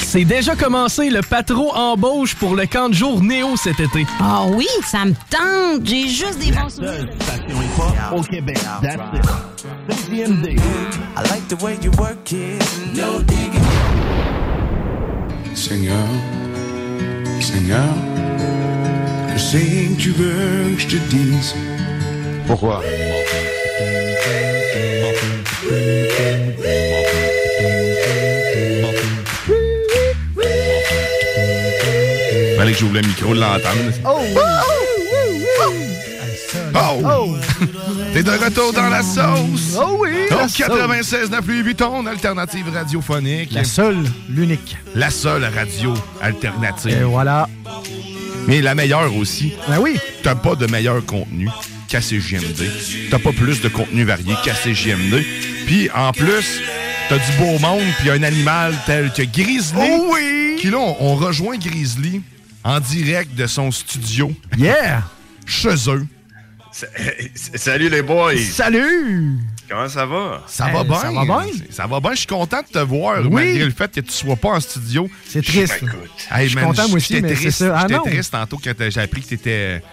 C'est déjà commencé le patro embauche pour le camp de jour Néo cet été. Ah oui, ça me tente. J'ai juste des bons souvenirs. au Québec. That's it. CGMD. I like the way you work it. No digging. Seigneur, Seigneur, que c'est que tu veux que je te dise? Pourquoi? Fallait que j'ouvre le micro de l'entendre. Oh! Oh! T'es de retour dans la sauce! Oh oui! Au la sauce. 96.9 Louis Vuitton, alternative radiophonique. La seule, l'unique. La seule radio alternative. Et voilà. Mais la meilleure aussi. Ben oui. T'as pas de meilleur contenu qu'à CGMD. T'as pas plus de contenu varié qu'à CGMD. Puis en plus, t'as du beau monde, puis un animal tel que Grizzly. Oh oui! Qui là, on, on rejoint Grizzly en direct de son studio. Yeah! Chez eux. Salut les boys! Salut! Comment ça va? Ça va bien. ça va bien. Ça va bien. Je suis content de te voir, Oui. malgré le fait que tu sois pas en studio. C'est triste. Je suis man, content, moi aussi, j'étais mais c'est triste. ça. Ah J'étais triste tantôt quand j'ai appris que t'étais étais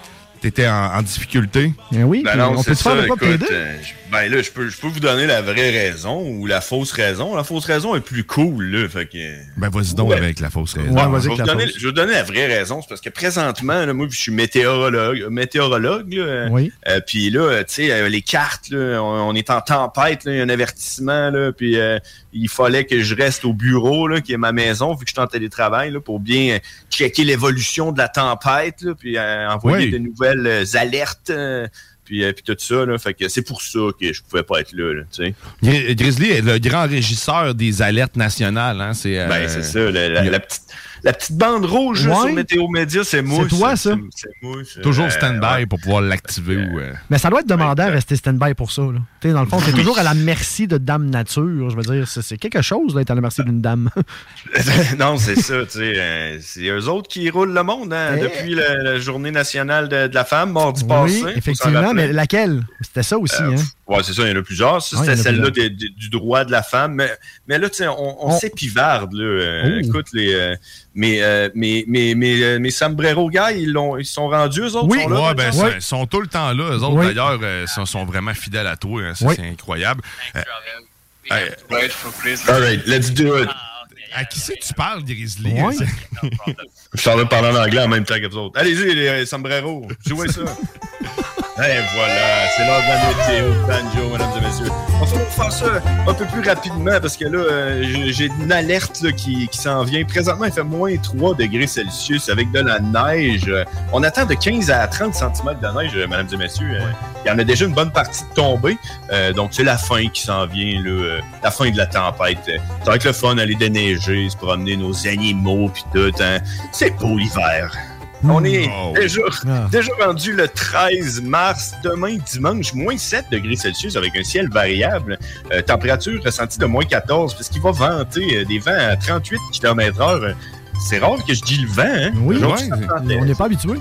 en, en difficulté? Ben oui, Ben non, on peut te faire ça, de écoute, euh, je- ben là, je peux, je peux vous donner la vraie raison ou la fausse raison. La fausse raison est plus cool, là, fait que... Ben vas-y donc Ouais. avec la fausse raison. Non, je, vais vous donner, je vais vous donner la vraie raison. C'est parce que présentement, là, moi, je suis météorologue, météorologue là, euh, Oui. euh, puis là, tu sais, euh, les cartes, là, on, on est en tempête, là, il y a un avertissement, là, puis euh, il fallait que je reste au bureau, là, qui est ma maison, vu que je suis en télétravail, là, pour bien euh, checker l'évolution de la tempête, là, puis euh, envoyer Oui. de nouvelles euh, alertes, euh, puis, euh, puis tout ça. Là, fait que c'est pour ça que je pouvais pas être là, là, tu sais. Gri- Grizzly est le grand régisseur des alertes nationales. Hein? C'est, euh, Ben, c'est ça, la, la- la petite, la petite bande rouge Ouais. sur Météo Média, c'est moi. C'est toi, ça? C'est moi. Toujours Euh, stand-by ouais. pour pouvoir l'activer. ou, euh, Mais ça doit être demandant de rester stand-by pour ça. Là. Tu sais, Dans le fond, t'es toujours à la merci de Dame Nature. Je veux dire, c'est c'est quelque chose d'être à la merci d'une dame. non, c'est ça, tu sais. euh, c'est eux autres qui roulent le monde hein, Eh. depuis la, la journée nationale de, de la femme, mardi oui, passé. effectivement, mais laquelle? C'était ça aussi, Euh, hein? Ouais, c'est ça, il y en a plusieurs. Ça, Ah, C'était celle-là du droit de la femme. Mais, mais là, tu sais, on, on On- s'épivarde, là. Euh, Oh. Écoute, les, euh, mes, euh, mes, mes, euh, mes sombrero guys, ils, l'ont- ils sont rendus, eux autres? Oui, sont là, ouais, ben, ils sont tout le temps là. Eux autres, Oui. d'ailleurs, euh, sont, sont vraiment fidèles à toi. hein. Ça, Oui. C'est incroyable. Euh, All right, let's do it. À qui c'est que tu parles, Grizzly? Ouais. Je parler en anglais en même temps que vous autres. Allez-y, les sombreros, jouez ça. Et voilà, c'est l'heure de la météo, banjo, mesdames et messieurs. On va faire ça un peu plus rapidement parce que là, euh, j'ai- une alerte là, qui, qui s'en vient. Présentement, il fait moins 3 degrés Celsius avec de la neige. On attend de 15 à 30 cm de neige, mesdames et messieurs. Euh, Il y en a déjà une bonne partie tombée. Euh, donc, c'est la fin qui s'en vient, là, la fin de la tempête. Ça va être le fun d'aller déneiger, se promener nos animaux, puis tout. hein. C'est beau l'hiver. On est Oh. déjà, Ah. déjà rendu le 13 mars, demain dimanche, moins 7 degrés Celsius avec un ciel variable. Euh, température ressentie de moins 14, parce qu'il va vanter euh, des vents à 38 km h C'est rare que je dis le vent, hein? Oui, ouais, on n'est pas habitué.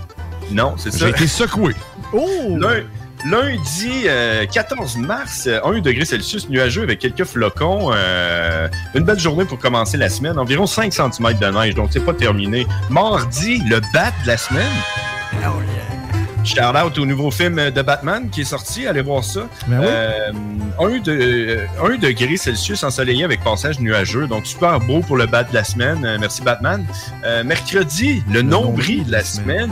Non, c'est ça. J'ai été secoué. Oh! Lundi euh, 14 mars, euh, 1 degré Celsius nuageux avec quelques flocons. euh, une belle journée pour commencer la semaine. Environ 5 cm de neige, donc c'est pas terminé. Mardi, le bat de la semaine. Shout out au nouveau film de Batman qui est sorti. Allez voir ça. Ben oui. Euh, 1 de, euh, un degré Celsius ensoleillé avec passage nuageux. Donc, super beau pour le bat de la semaine. Euh, merci, Batman. Euh, mercredi, le, nombril de la semaine.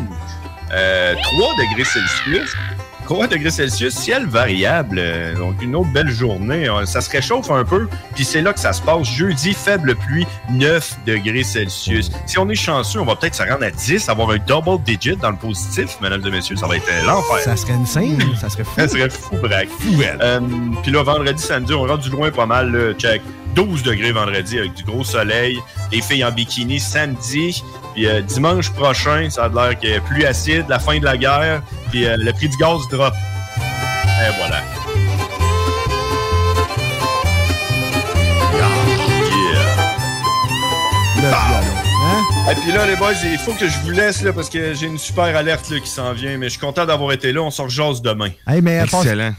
Euh, 3 degrés Celsius. 3 degrés Celsius, ciel variable. Euh, Donc, une autre belle journée. Euh, Ça se réchauffe un peu. Puis c'est là que ça se passe. Jeudi, faible pluie, 9 degrés Celsius. Si on est chanceux, on va peut-être se rendre à 10, avoir un double digit dans le positif, mesdames et messieurs. Ça va être euh, l'enfer. Ça serait une scène, ça serait fou. Ça serait fou, braque. Euh, Puis là, vendredi, samedi, on rentre du loin pas mal, là, check. 12 degrés vendredi avec du gros soleil. Les filles en bikini samedi. Puis euh, dimanche prochain, ça a l'air que pluie acide, la fin de la guerre. Puis euh, le prix du gaz drop. Et voilà. Yeah. Et puis là, les boys, il faut que je vous laisse là, parce que j'ai une super alerte là, qui s'en vient. Mais je suis content d'avoir été là. On se rejase demain. Hey, mais Pas- Excellent.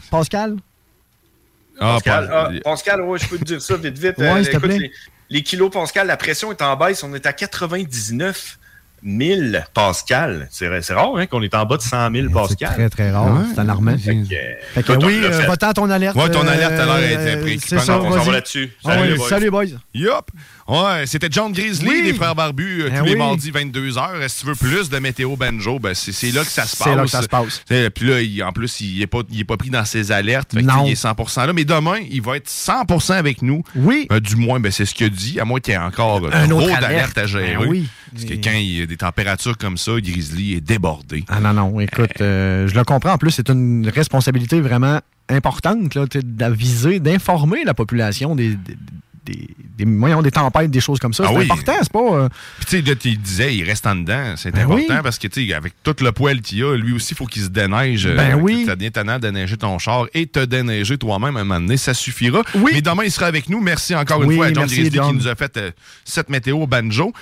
Pascal? Pascal, pas- ah, Pascal, ouais, je peux te dire ça vite, vite. Ouais, s'il te plaît. les, les kilos Pascal, la pression est en baisse. On est à 99 000 Pascal. C'est c'est rare hein, qu'on est en bas de 100 000 Pascal. Très, très rare. Ouais. C'est alarmant. Fait que, Fait que oui, euh, à ton alerte. Ouais, ton alerte a l'air euh, d'être préoccupante. C'est ça, On s'en va là-dessus. Ah Salut, ouais, les boys. Salut, boys. Yup! Ouais, c'était John Grizzly, Oui. les frères barbus, euh, Eh tous les mardis 22h. Si tu veux plus de météo banjo, ben c'est c'est là que ça se passe. C'est là que ça se passe. C'est- Puis là, il- en plus, il est pas, il est pas pris dans ses alertes. Fait que, Non. Il est 100% là. Mais demain, il va être 100% avec nous. Oui. Euh, du moins, ben, c'est ce qu'il a dit. À moins qu'il y ait encore euh, Un trop autre d'alertes alerte. à gérer. Ben oui. Parce que quand il y a des températures comme ça, Grizzly est débordé. Ah non, non, écoute, euh, je le comprends. En plus, c'est une responsabilité vraiment importante d'aviser, d'informer la population des, des, des, des moyens, des tempêtes, des choses comme ça. Ah c'est oui. important, c'est pas... euh, Puis tu sais, là, tu disais, il reste en dedans. C'est Ben important oui. parce que, tu sais, avec tout le poil qu'il a, lui aussi, il faut qu'il se déneige. Ben Euh, oui. Ça devient tannant de déneiger ton char et te déneiger toi-même à un moment donné. Ça suffira. Mais demain, il sera avec nous. Merci encore une Oui, fois à John Grizzly qui nous a fait euh, cette météo banjo.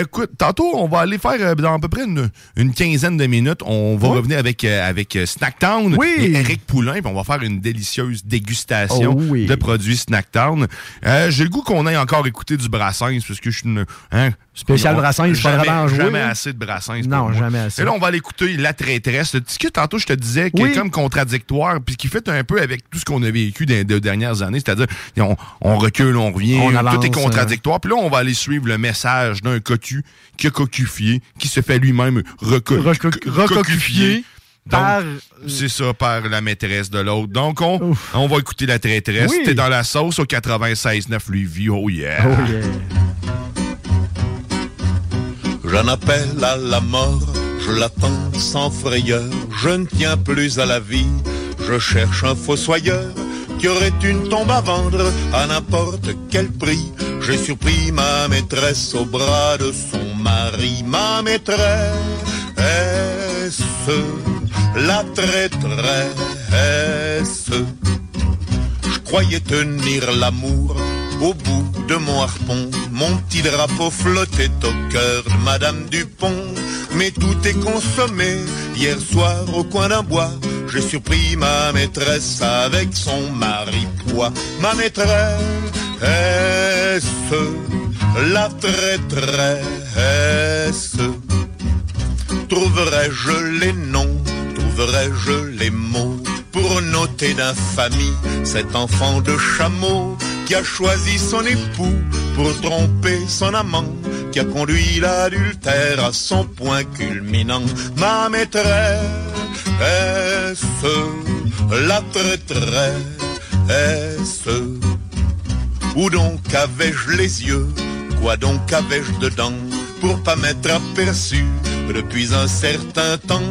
Écoute, tantôt, on va aller faire dans à peu près une, une quinzaine de minutes. On va revenir avec, avec Snacktown Oui. et Eric Poulain. Puis on va faire une délicieuse dégustation Oh oui. de produits Snacktown. Euh, J'ai le goût qu'on ait encore écouté du Brassens parce que je suis une... Hein, Spécial on- Brassens, jamais, en jouer, Jamais assez de Brassens. Non, jamais assez. Et là, on va aller écouter La Traîtresse. Le petit que tantôt, je te disais, qui Oui. est comme contradictoire, puis qui fait un peu avec tout ce qu'on a vécu dans les deux dernières années. C'est-à-dire, on, on recule, on revient, On tout est contradictoire. Puis là, on va aller suivre le message d'un cocu qui a cocufié, qui se fait lui-même reco- Reco- recocufier par- C'est ça, par la maîtresse de l'autre. Donc, on, on va écouter La Traîtresse. Oui. T'es dans la sauce au 96.9 Lévis. Oh yeah! Oh yeah. J'en appelle à la mort, je l'attends sans frayeur, je ne tiens plus à la vie, je cherche un fossoyeur qui aurait une tombe à vendre à n'importe quel prix. J'ai surpris ma maîtresse au bras de son mari, ma maîtresse, la traîtresse. Je croyais tenir l'amour au bout de mon harpon. Mon petit drapeau flottait au cœur de Madame Dupont. Mais tout est consommé. Hier soir, au coin d'un bois, j'ai surpris ma maîtresse avec son mari poids. Ma maîtresse, la traîtresse. Trouverai-je les noms, trouverai-je les mots pour noter d'infamie cet enfant de chameau qui a choisi son époux pour tromper son amant, qui a conduit l'adultère à son point culminant. Ma maîtresse, la traîtresse, où donc avais-je les yeux, quoi donc avais-je dedans, pour pas m'être aperçu depuis un certain temps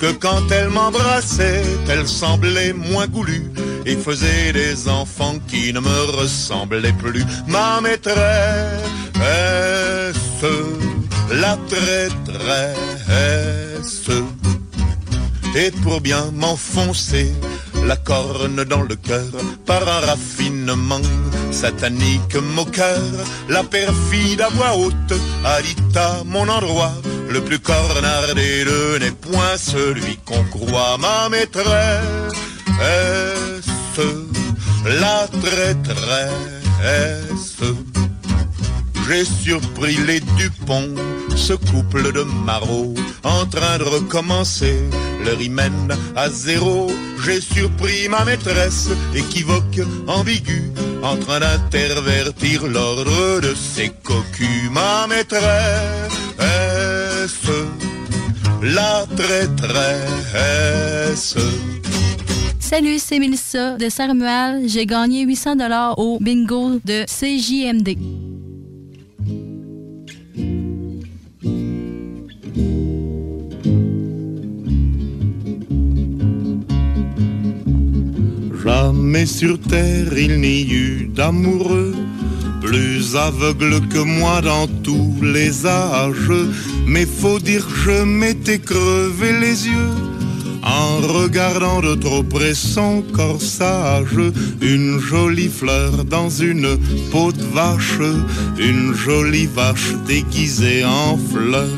que quand elle m'embrassait, elle semblait moins goulue et faisait des enfants qui ne me ressemblaient plus. Ma maîtresse, la traîtresse, et pour bien m'enfoncer la corne dans le cœur par un raffinement satanique moqueur, la perfide à voix haute a dit à mon endroit. Le plus cornard des deux n'est point celui qu'on croit ma maîtresse. La traîtresse. J'ai surpris les Dupont, ce couple de marauds, en train de recommencer leur hymen à zéro. J'ai surpris ma maîtresse, équivoque, ambiguë, en train d'intervertir l'ordre de ses cocus. Ma maîtresse, la traîtresse. Salut, c'est Melissa de Saint-Romuald. J'ai gagné 800 dollars au bingo de CJMD. Jamais sur terre il n'y eut d'amoureux plus aveugle que moi dans tous les âges. Mais faut dire je m'étais crevé les yeux en regardant de trop près son corsage, une jolie fleur dans une peau de vache, une jolie vache déguisée en fleur,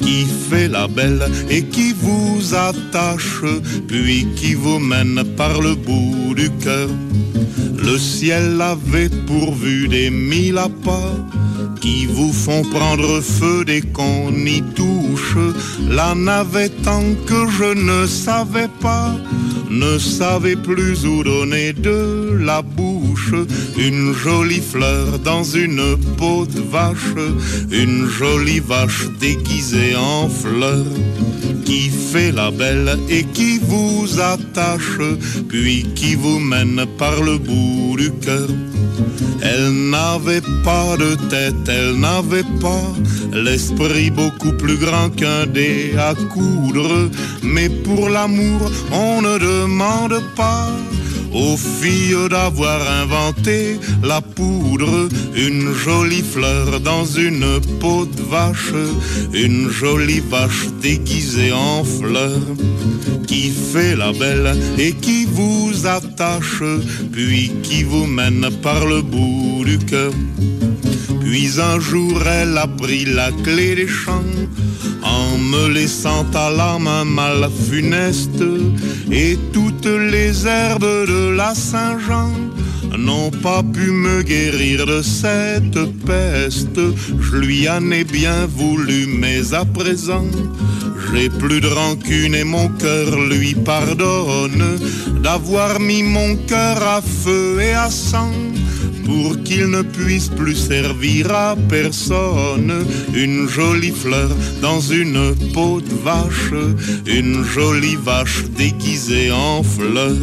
qui fait la belle et qui vous attache, puis qui vous mène par le bout du cœur. Le ciel avait pourvu des mille appâts qui vous font prendre feu dès qu'on y touche. La navette tant que je ne savais pas, ne savais plus où donner de la bouche. Une jolie fleur dans une peau de vache, une jolie vache déguisée en fleur qui fait la belle et qui vous attache, puis qui vous mène par le bout du cœur. Elle n'avait pas de tête, elle n'avait pas l'esprit beaucoup plus grand qu'un dé à coudre. Mais pour l'amour, on ne demande pas aux filles d'avoir inventé la poudre, une jolie fleur dans une peau de vache, une jolie vache déguisée en fleur, qui fait la belle et qui vous attache, puis qui vous mène par le bout du cœur. Puis un jour elle a pris la clé des champs en me laissant à la main mal funeste et toutes les herbes de la Saint-Jean n'ont pas pu me guérir de cette peste. Je lui en ai bien voulu, mais à présent, j'ai plus de rancune et mon cœur lui pardonne d'avoir mis mon cœur à feu et à sang pour qu'il ne puisse plus servir à personne. Une jolie fleur dans une peau de vache, une jolie vache déguisée en fleur,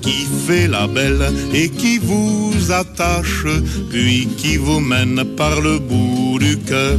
qui fait la belle et qui vous attache, puis qui vous mène par le bout du cœur.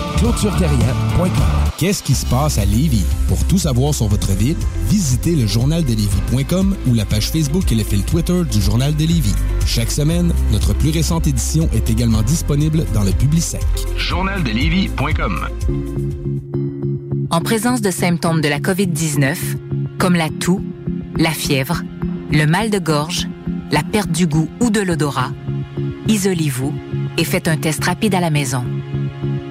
clôtureterrien.com. Qu'est-ce qui se passe à Lévis? Pour tout savoir sur votre ville, visitez le journaldelévis.com ou la page Facebook et le fil Twitter du Journal de Lévis. Chaque semaine, notre plus récente édition est également disponible dans le Publisec. Journaldelévis.com En présence de symptômes de la COVID-19, comme la toux, la fièvre, le mal de gorge, la perte du goût ou de l'odorat, isolez-vous et faites un test rapide à la maison.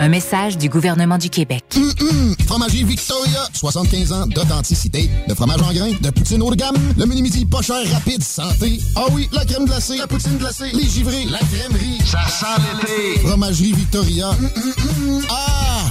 Un message du gouvernement du Québec. Hum, hum. Fromagerie Victoria, 75 ans d'authenticité. De fromage en grains, de poutine haut de gamme. Le mini midi pas cher, rapide, santé. Ah oui, la crème glacée, la poutine glacée, les givrés, la crèmerie. Ça sent l'été. Fromagerie Victoria. Hum. Ah!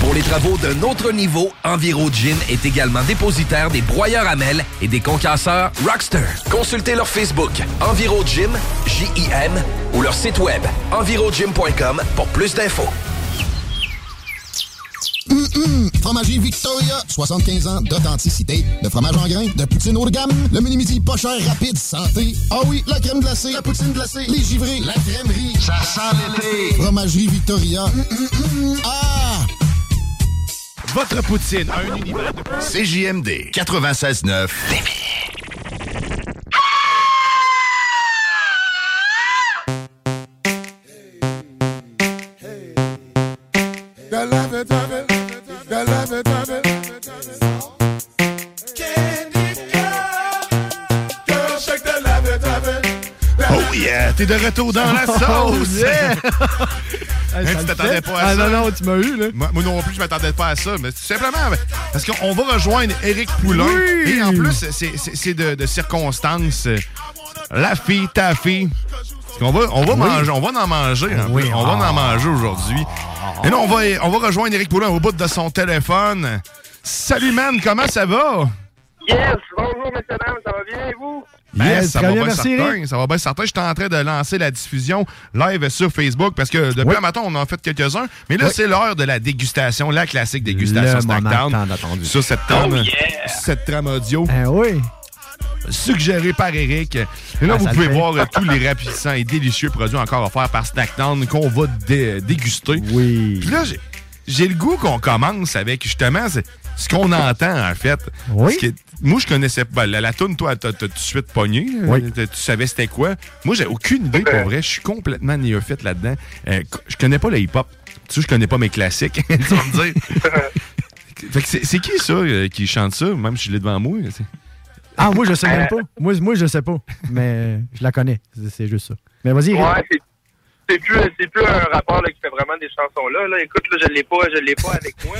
Pour les travaux d'un autre niveau, EnviroGym est également dépositaire des broyeurs à mêles et des concasseurs Rockster. Consultez leur Facebook EnviroGym, J-I-M, ou leur site web envirogym.com pour plus d'infos. Hum, hum. Fromagerie Victoria, 75 ans d'authenticité. De fromage en grains, de poutine haut de gamme. Le mini midi pas cher, rapide, santé. Ah oui, la crème glacée, la poutine glacée, les givrés, la crèmerie. Ça sent l'été. Fromagerie Victoria. Hum, hum, hum. Ah! Votre poutine, un univers de... CJMD 96.9 Oh yeah, t'es de retour dans la sauce! Hein, tu t'attendais pas à Ah ça? non, non, tu m'as eu, là. Moi, moi non plus, je m'attendais pas à ça. Mais tout simplement parce qu'on va rejoindre Éric Poulain. Oui! Et en plus, c'est- de, de circonstances. La fille, ta fille. Qu'on va, on va Oui. manger, on va en manger. Oui. On va ah. en manger aujourd'hui. Et là, on va, on va rejoindre Éric Poulain au bout de son téléphone. Salut, man, comment ça va? Yes, bonjour, messieurs, dames, ça va bien, et vous? Ben, Yes, ça va bien, bien certain. Ça va bien certain. J'étais en train de lancer la diffusion live sur Facebook parce que depuis Oui. un matin, on en a fait quelques-uns. Mais là, Oui. c'est l'heure de la dégustation, la classique dégustation attendu. Sur cette trame, Oh, yeah. cette trame audio. Ah oui. Suggérée par Eric. Et là, Ah, vous ça pouvez voir euh, tous les rapissants et délicieux produits encore offerts par Snackdown qu'on va dé- déguster. Oui. Puis là, j'ai- le goût qu'on commence avec justement ce qu'on entend en fait. Oui. Parce que moi, je connaissais pas. La, la toune, toi, t'as tout de suite pogné. Oui. Tu savais c'était quoi. Moi, j'ai aucune idée, pour vrai. Je suis complètement néophyte là-dedans. Euh, je connais pas le hip-hop. Tu sais, je connais pas mes classiques. tu vas me dire. Fait que c'est c'est qui ça euh, qui chante ça, même si je l'ai devant moi? c'est- Ah, moi, je sais même pas. Moi, moi, je sais pas. Mais je la connais. C'est- C'est juste ça. Mais vas-y. Ouais, c'est- plus, c'est plus un rapport là, qui fait vraiment des chansons là. là. Écoute, là, je l'ai pas, je l'ai pas avec moi.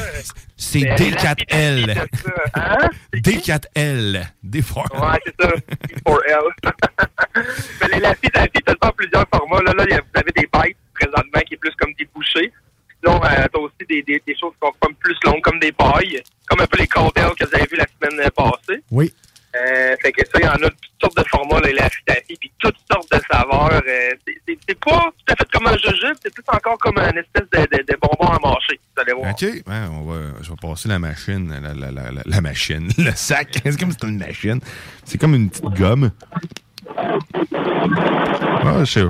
C'est Mais D4L. la fille de ça, Hein? D4L. D4. Ouais, c'est ça. P4L. Mais les Laffy Taffy, t'as temps plusieurs formats. Là, là, vous avez des bites présentement qui est plus comme des bouchées. Sinon, euh, t'as aussi des, des, des choses qui sont comme plus longues, comme des pailles. Comme un peu les cocktails que vous avez vu la semaine passée. Oui. Euh, fait que ça, il y en a toutes sortes de formats, là, Laffy Taffy, puis toutes sortes de saveurs. Euh, c'est- pas tout à fait comme un jujube, c'est plus encore comme un espèce de, de, de bonbon à mâcher. Vous allez voir. OK. Ouais, on va, je vais passer la machine. La, la, la, la, la machine. Le sac. C'est comme si c'était une machine. C'est comme une petite gomme. Ah, je sais.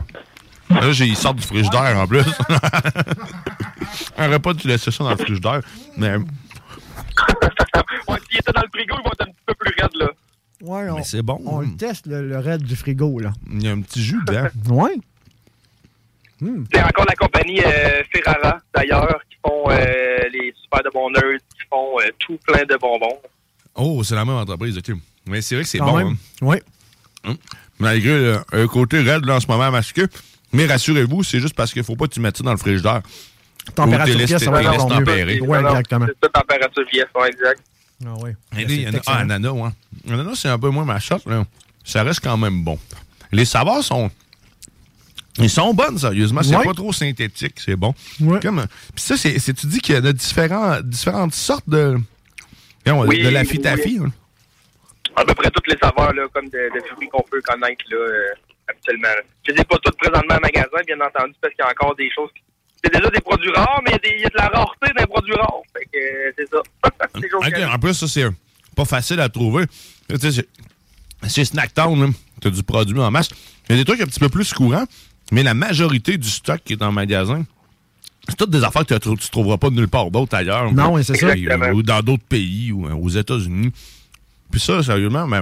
Là, j'ai- il sort du frigidaire en plus. On aurait pas dû laisser ça dans le frigidaire. Mais, Ouais, s'il était dans le frigo, il va être un petit peu plus raide, là. Ouais, on, mais c'est bon. on le teste, le, le raid du frigo, là. Il y a un petit jus dedans. Ouais. C'est encore la compagnie euh, Ferrara, d'ailleurs, qui font euh, les super de bons nerds, qui font euh, tout plein de bonbons. Oh, c'est la même entreprise, OK. Mais c'est vrai que c'est bon. hein. Oui. Hum. Malgré le, un côté raide là, en ce moment à masquer. Mais rassurez-vous, c'est juste parce qu'il faut pas que tu mettes ça dans le frigidaire. Température pièce, ça va être. Ouais, exactement. C'est ça, température ouais, exact. Ah oui. Et là, il y en a- ah, ananas, ouais. Ananas, c'est un peu moins ma shot, là. Ça reste quand même bon. Les saveurs sont. Ils sont bonnes, sérieusement. C'est Ouais. pas trop synthétique, c'est bon. Ouais. Comme, puis ça, c'est, c'est- tu dis qu'il y en a différents, différentes sortes de. Oui, de la fitafi. oui. À peu près toutes les saveurs, là, comme de, de fruits qu'on peut connaître, là, euh, habituellement. Je les ai pas toutes présentement en magasin, bien entendu, parce qu'il y a encore des choses qui... C'est déjà des produits rares, mais il y a y, de la rareté dans les produits rares. Fait que, euh, c'est ça. C'est chose Ok, que- En plus, ça, c'est pas facile à trouver. Tu sais, c'est- Snacktown, là, t'as du produit en masse. Il y a des trucs un petit peu plus courants, mais la majorité du stock qui est en magasin, c'est toutes des affaires que tu ne trouveras pas nulle part d'autre ailleurs. Non, oui, c'est ça. Euh, Ou dans d'autres pays, ou euh, aux États-Unis. Puis ça, sérieusement, mais,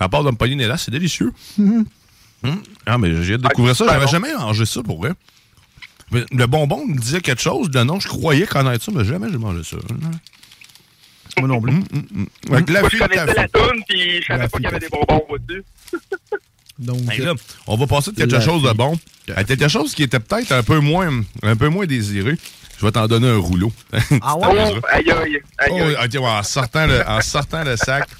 à part les là, c'est délicieux. Hum. Ah, mais j'ai hâte de découvrir ça. J'avais jamais mangé ça pour vrai. Le bonbon me disait quelque chose de non, je croyais connaître ça, mais jamais j'ai mangé ça. Moi non plus. Avec la Moi, je fille, connaissais la toune, puis je savais La pas qu'il y avait des bonbons au-dessus. Donc, Hey, là, on va passer de quelque chose de bon à quelque chose qui était peut-être un peu moins un peu moins désiré. Je vais t'en donner un rouleau. Ah Oh, aïe, aïe, aïe, Oh, ouais, le, en sortant le sac.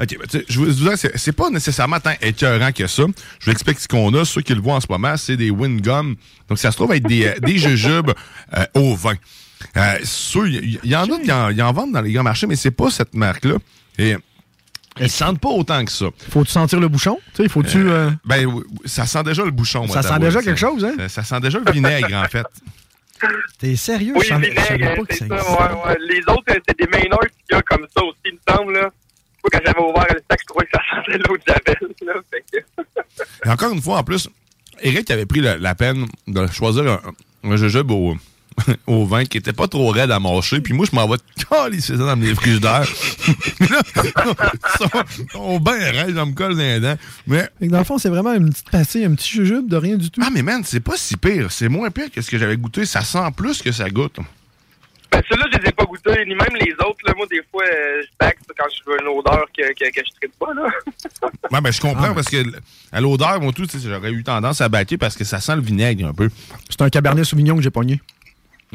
OK, ben, tu sais, je vous je vous dis, c'est pas nécessairement tant écœurant que ça. Je vous explique ce qu'on a. Ceux qui le voient en ce moment, c'est des Wingum. Donc, ça se trouve être des, euh, des jujubes euh, au vin. Euh, ceux- Il y, y en a qui en, en vendent dans les grands marchés, mais c'est pas cette marque-là. Et ils sentent pas autant que ça. Faut-tu sentir le bouchon? Tu sais, faut-tu. euh, Ben, ça sent déjà le bouchon. moi, Ça sent déjà quelque chose, hein? Ça, ça sent déjà le vinaigre, en fait. T'es sérieux? Oui, je savais, je savais vinaigre, pas que c'est ça ça, existait. ouais, ouais. Les autres, c'est des Maynards qu'il y a comme ça aussi, il me semble, là. Moi, quand j'avais ouvert le sac, je trouvais que ça sentait l'eau de Javel, là. Fait que... Et encore une fois, en plus, Eric avait pris la, la peine de choisir un, un jujube au, au vin qui était pas trop raide à mâcher. Puis moi, je m'en vais coller ça dans mes frigidaires. Là, sont bien raides, je me colle dans les dents. Mais, Fait que dans le fond, c'est vraiment une petite pastille, un petit jujube de rien du tout. ah, mais man, c'est pas si pire. C'est moins pire que ce que j'avais goûté. Ça sent plus que ça goûte. Ben, ceux-là, je les ai pas goûtés, ni même les autres, là. Moi, des fois, euh, je back quand je veux une odeur que, que, que je traite pas, là. Ouais, ben, je comprends Ah. parce que à l'odeur, moi, tout, j'aurais eu tendance à baquer parce que ça sent le vinaigre un peu. C'est un cabernet sauvignon que j'ai pogné.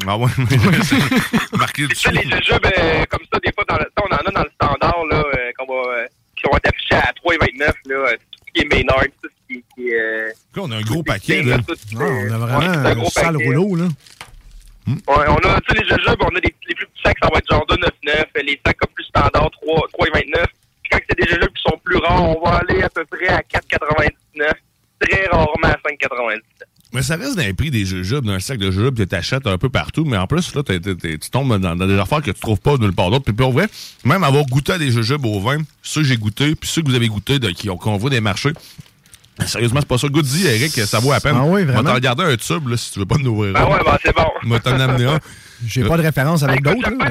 Ah ouais, marqué dessus. Tu sais, les jujubes euh, comme ça, des fois, dans le, on en a dans le standard, là, euh, qu'on va, euh, qui vont être affichés à 3,29, là. Tout ce qui est Maynard, tout ce qui, qui est... euh, Là, on a un gros paquet, là. Ah, on a ouais, vraiment un, gros sale paquet. rouleau, là. Ouais, on a, tu sais, les jujubes, on a les plus petits sacs, ça va être genre 2,99. Les sacs comme plus standard, 3 3,29. Puis quand c'est des jujubes qui sont plus rares, on va aller à peu près à 4,99. Très rarement à 5,99. Mais ça reste dans les prix des jujubes, d'un sac de jujubes que tu achètes un peu partout. Mais en plus, là, tu tombes dans, des affaires que tu trouves pas nulle part d'autre. Puis pour vrai, même avoir goûté à des jujubes au vin, ceux que j'ai goûté, puis ceux que vous avez goûté, de, qui qu'on voit des marchés, Sérieusement, c'est pas ça. Goody, Eric, ça vaut à peine. Ah oui, On va t'en regarder un tube, là, si tu veux pas nous ouvrir. Ben ouais, ben c'est bon. On va t'en amener un. J'ai pas de référence avec d'autres. J'aime bien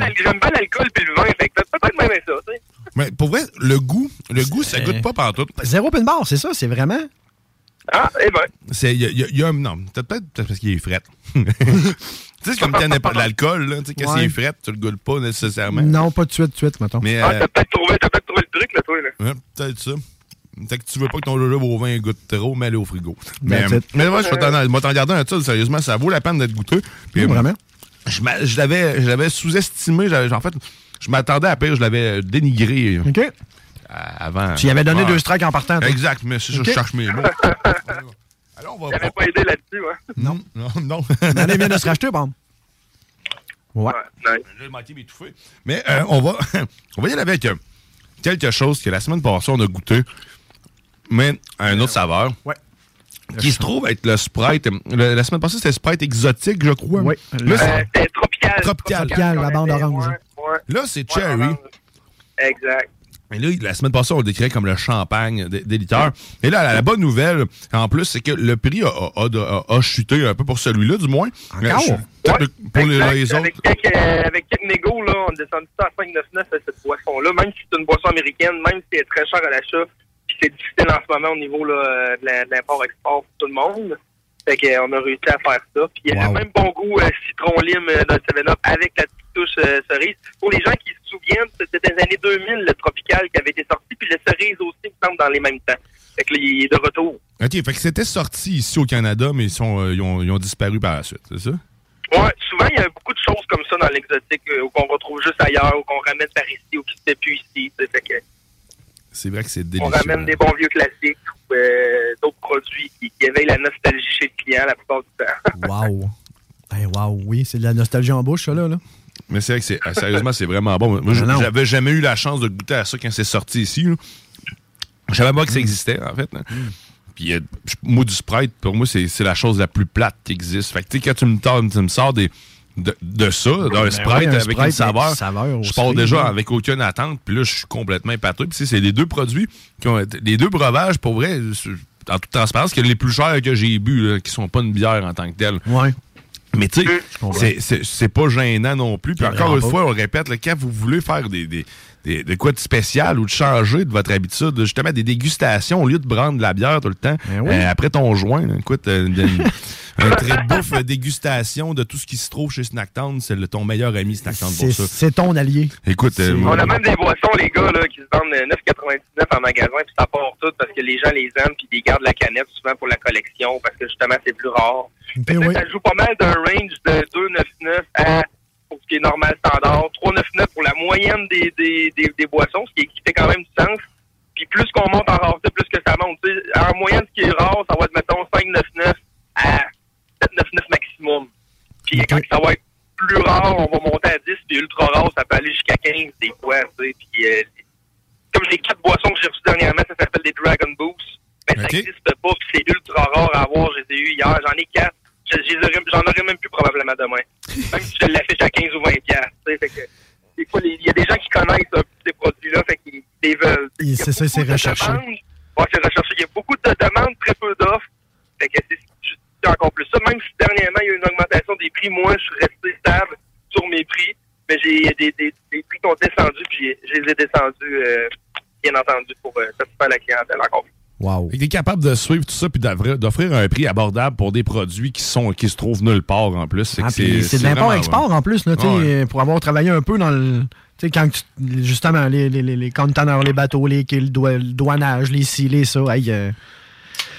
l'alcool puis le vin, fait que peut-être même ça, tu sais. Mais pour vrai, le goût, le goût, ça goûte pas pantoute. Zéro pin bar, c'est ça, c'est vraiment? Ah, eh ben. C'est, y a, y a- y a un- non, peut-être peut-être parce qu'il est fret. tu sais, c'est comme t'aimes pas de l'alcool, là. Tu sais, quand Ouais. c'est fret, tu le goûtes pas nécessairement. Non, pas de suite, de suite, mettons. Mais, Ah, euh, t'as peut-être trouvé, t'as peut-être trouvé le truc, là, toi, là. ouais, peut-être ça. Fait que tu veux pas que ton jojoba au vin goûte trop, mets-le au frigo. Mais, mais moi, je vais t'en je vais t'en garder un ça, sérieusement, ça vaut la peine d'être goûteux. Puis, euh, vraiment. Je, je l'avais, je l'avais sous-estimé. En fait, je m'attendais à pire, je l'avais dénigré euh, OK. avant. Tu y avais donné Ouais. deux strikes en partant. toi. Exact, mais c'est ça, je cherche mes mots. Alors, on va J'avais pas aidé là-dessus, ouais. Non, non, non. L'année vient de se racheter, bon. Ouais. J'ai manqué m'étouffer. Mais euh, on, va, on va y aller avec euh, quelque chose que la semaine passée, on a goûté, mais à un autre saveur. Ouais. Qui se trouve être le Sprite. Le- la semaine passée, c'était Sprite exotique, je crois. Oui. Là, c'est- Euh, c'était tropical. Tropical. Tropical, la bande orange. Ouais. là, c'est cherry. Exact. Et là, la semaine passée, on le décrivait comme le champagne des, des litteurs. Et là, la, la bonne nouvelle, en plus, c'est que le prix a, a- a- a chuté un peu pour celui-là, du moins. Encore? Euh, je- peut-être Ouais, pour les, exact. les autres. Avec quelques, euh, avec quelques négos, là, on est descendu à 5,99 à cette boisson-là. Même si c'est une boisson américaine, même si elle est très chère à l'achat, c'est difficile en ce moment au niveau là, euh, de l'import-export pour tout le monde. Fait qu'on a réussi à faire ça. Puis il y a Wow. le même bon goût euh, citron-lime euh, dans le 7-Up avec la petite touche euh, cerise. Pour les gens qui se souviennent, c'était des années 2000, le tropical qui avait été sorti, puis le cerise aussi, il me semble, dans les mêmes temps. Fait que là, il est de retour. OK, fait que c'était sorti ici au Canada, mais ils, sont, euh, ils, ont, ils ont disparu par la suite, c'est ça? Ouais, souvent, il y a beaucoup de choses comme ça dans l'exotique euh, qu'on retrouve juste ailleurs ou qu'on ramène par ici ou qui fait plus ici. Fait que C'est vrai que c'est on délicieux. ramène des bons vieux classiques ou euh, d'autres produits qui, qui éveillent la nostalgie chez le client la plupart du temps. Wow. Hey, wow, oui, c'est de la nostalgie en bouche, ça, là. là. Mais c'est vrai que c'est, euh, sérieusement, c'est vraiment bon. Moi, j'avais jamais eu la chance de goûter à ça quand c'est sorti ici. là. Je savais pas que ça existait, en fait. là. Puis, euh, moi, du Sprite, pour moi, c'est, c'est la chose la plus plate qui existe. Fait que, tu sais, quand tu me, tords- tu me sors des, de, de ça, d'un Ben Sprite avec une saveur, avec saveur je aussi, pars déjà avec aucune attente. Puis là, je suis complètement épaté. Puis, c'est les deux produits, qui ont, les deux breuvages, pour vrai, en toute transparence, que les plus chers que j'ai bu, qui sont pas une bière en tant que telle. Ouais. Mais tu sais, c'est- pas gênant non plus. Puis encore une pas. fois, on répète, là, quand vous voulez faire des, des, des- de quoi de spécial ou de changer de votre habitude, justement des dégustations au lieu de prendre de la bière tout le temps, oui. euh, après ton joint, écoute, euh, une- un trait de bouffe euh, dégustation de tout ce qui se trouve chez Snacktown, c'est le- ton meilleur ami Snacktown pour C'est ça. c'est ton allié. Écoute, euh, On a même des boissons, les gars, là, qui se vendent euh, 9,99 en magasin, puis ça part tout parce que les gens les aiment, puis ils gardent la canette souvent pour la collection, parce que justement, c'est plus rare. Ben oui. Ça joue pas mal d'un range de 2,99 à, qui est normal standard, 3,99 pour la moyenne des, des, des, des boissons, ce qui, qui fait quand même du sens. Puis plus qu'on monte en rareté, plus que ça monte. En moyenne, ce qui est rare, ça va être, mettons, 5,99 à 7,99 maximum. Puis quand ça va être plus rare, on va monter à 10, puis ultra rare, ça peut aller jusqu'à 15 des fois. Puis, euh, comme les quatre boissons que j'ai reçues dernièrement, ça s'appelle des Dragon Boost. Mais ça Ok. n'existe pas, puis c'est ultra rare à avoir. Je les ai eu hier, j'en ai quatre. J'en aurais même plus probablement demain. Même si je l'affiche à 15 ou 20 piastres. des fois, il y a des gens qui connaissent un peu ces produits-là, fait qu'ils les veulent. C'est ça, c'est recherché. demandes. Ouais, c'est recherché. Il y a beaucoup de demandes, très peu d'offres. Fait que c'est c'est encore plus ça. Même si dernièrement, il y a eu une augmentation des prix, moi, je suis resté stable sur mes prix. Mais j'ai des, des, des prix qui ont descendu, puis je les ai descendus, euh, bien entendu, pour euh, satisfaire la clientèle encore plus. Wow. Que t'es capable de suivre tout ça puis d'offrir un prix abordable pour des produits qui sont qui se trouvent nulle part en plus. Ah, c'est de l'import-export en plus, là, tu sais, Ouais. pour avoir travaillé un peu dans le. Tu sais, quand tu- justement, les, les, les, les conteneurs, les bateaux, les le, le douanage, les ci, les ça, euh,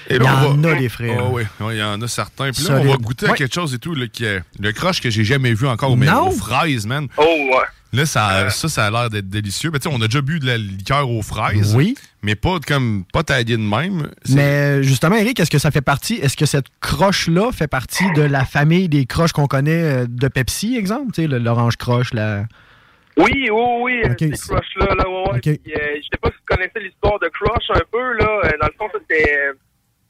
Et il y on en va- a des frais. Ah là. oui, oui, il y en a certains. Puis là, on va goûter à Ouais. quelque chose et tout. Là, qui est- le croche que j'ai jamais vu encore, mais aux fraises, man. Oh, ouais. Là, ça, ça, ça a l'air d'être délicieux. Mais on a déjà bu de la liqueur aux fraises. Oui. Mais pas comme pas taillé de même. Mais justement, Eric, est-ce que ça fait partie, est-ce que cette croche-là fait partie de la famille des croches qu'on connaît euh, de Pepsi, exemple? Tu sais, le- l'orange croche, la. Oui, oui, oui, Ok, ces c'est- Crush-là, là, ouais, ouais. Ok. Puis, euh, je sais pas si vous connaissez l'histoire de Crush un peu, là. Euh, dans le fond, ça, c'était...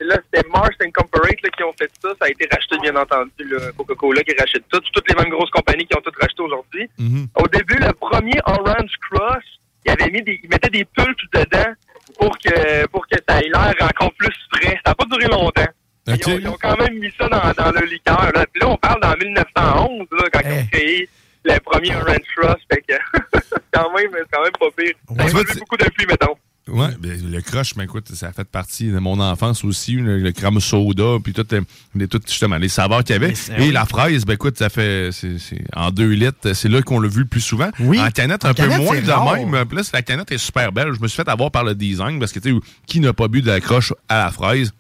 Là, c'était Mars Incorporate là, qui ont fait ça. Ça a été racheté, bien entendu, là, Coca-Cola qui rachète tout. Toutes les mêmes grosses compagnies qui ont tout racheté aujourd'hui. Mhm. Au début, le premier Orange Crush, il avait mis des, il mettait des pulpes dedans pour que pour que ça ait l'air encore plus frais. Ça pas duré longtemps. Ils, ont, ils ont quand même mis ça dans, dans le liqueur. Là. Puis là, on parle dans 1911, là, quand ils ont créé le premier Orange Trust. Fait que, quand même, c'est quand même pas pire. Ça a beaucoup depuis, mettons. Ouais, ben, le crush, ben, écoute, ça a fait partie de mon enfance aussi, le, le crème soda, puis tout, euh, les, tout, justement, les saveurs qu'il y avait. Et oui. la fraise, ben écoute, ça fait, c'est, c'est- en deux litres, c'est là qu'on l'a vu le plus souvent. Oui. En canette, En un canette, peu moins de rare. même. Puis là, la canette est super belle. Je me suis fait avoir par le design, parce que, tu sais, qui n'a pas bu de la croche à la fraise?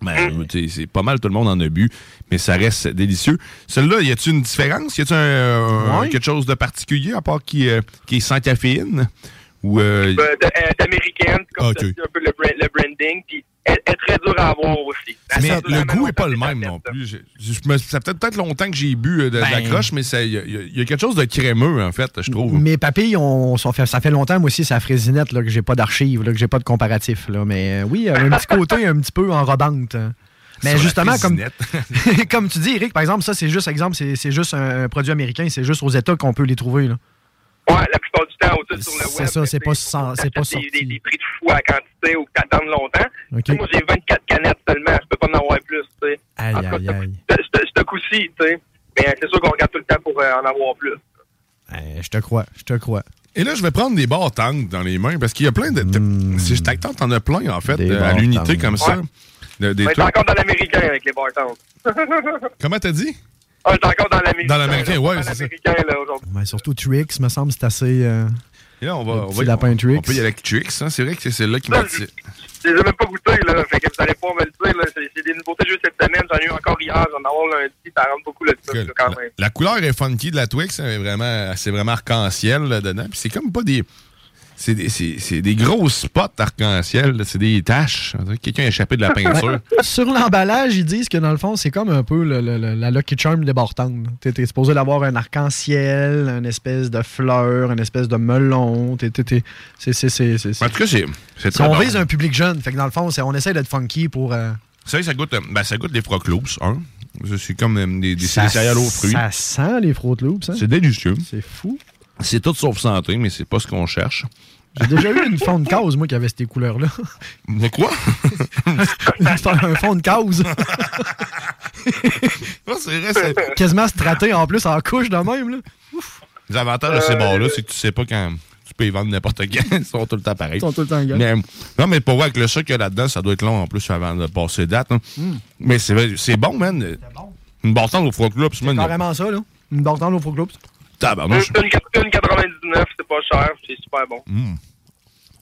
Ben, c'est pas mal, tout le monde en a bu, mais ça reste délicieux. Celui-là, y a-tu une différence? Y a-tu un, quelque chose de particulier à part qui, euh, qui est sans caféine? Ou, euh, Euh, euh, D'américaine, comme Ok. ça, c'est un peu le, le branding. Puis elle est très dure à avoir aussi. Mais Ça, le ça, goût ça, est pas ça, le ça, même ça, non plus. Je- je me- ça fait peut-être longtemps que j'ai bu euh, de, de la Ben. croche, mais il y, a- y a quelque chose de crémeux, en fait, je trouve. Mes papilles, ont, sont fait, ça fait longtemps, moi aussi, c'est à Frésinette, là, que j'ai pas d'archives, là, que j'ai pas de comparatif. Là. Mais euh, oui, un petit côté un petit peu enrobante. hein. Mais Sur la justement, comme, comme tu dis, Eric, par exemple, ça, c'est juste, exemple, c'est c'est juste un, un produit américain, c'est juste aux États qu'on peut les trouver. Là. Ouais, la plupart du temps, au sur le web. C'est ça, c'est pas, sans- c'est pas des, sorti. des, des prix de fou à quantité ou que t'attendes longtemps. Moi, j'ai 24 canettes seulement. Je peux pas en avoir plus, tu sais. Aïe, En tout cas, aïe, aïe. ce- Ce coup-ci, tu sais. Mais euh, c'est sûr qu'on regarde tout le temps pour euh, en avoir plus. Eh, je te crois, je te crois. Et là, je vais prendre des barres tank dans les mains parce qu'il y a plein de. Hmm. C'est juste que t'en as plein, en fait, euh, à barres l'unité comme ça. Ouais. De- des On est trucs. encore dans l'américain avec les bartons. Comment t'as dit? Est encore dans l'américain. Dans l'américain, là, ouais, dans c'est ça. là. Mais surtout Trix, me semble, c'est assez. euh, Et là, on va, on va, lapin on, Trix. on peut y aller avec Trix. Hein? C'est vrai que c'est celle-là qui m'a je je les ai même pas goûtés, là. Fait que vous allez pas me le dire, là. C'est c'est des nouveautés juste cette semaine. J'en ai eu encore hier. J'en ai avoir lundi. Ça rentre beaucoup le truc, là, quand même. La couleur est funky de la Twix, c'est vraiment, c'est vraiment arc-en-ciel là, dedans. Puis c'est comme pas des. C'est des, des gros spots arc-en-ciel, c'est des taches. Quelqu'un a échappé de la peinture. Sur l'emballage, ils disent que dans le fond, c'est comme un peu le- le- le- la Lucky Charm des bartendes. T'es t'es supposé d'avoir un arc-en-ciel, une espèce de fleur, une espèce de melon. T'es- c'est- c'est- c'est- c'est- En tout cas, c'est Si on vise un public jeune, fait que dans le fond, on essaie d'être funky pour. euh, que ça goûte, euh, ben, ça goûte les Frocloops, hein. C'est- comme euh, des, des, ça, des céréales aux fruits. ça sent les Fruit Loops. hein? C'est délicieux. C'est fou. C'est tout sauf santé, mais c'est pas ce qu'on cherche. J'ai déjà eu une fond de cause, moi, qui avait ces couleurs-là. Mais quoi? un fond de cause. c'est vrai, c'est- Quasiment straté en plus en couche de même. Là. Les avantages de ces bars-là, c'est que tu sais pas quand tu peux y vendre n'importe quand. Ils sont tout le temps pareils. Ils sont tout le temps gars. Mais, non, mais pour voir avec le sucre qu'il y a là-dedans, ça doit être long en plus avant de passer date. hein. Mm. Mais c'est vrai, c'est bon, man. Une bartende au Fruit Loops, man. Carrément ça, là. Une bartende au Loops. Tabarnouche. Une, une 99, c'est pas cher. C'est super bon. Mm.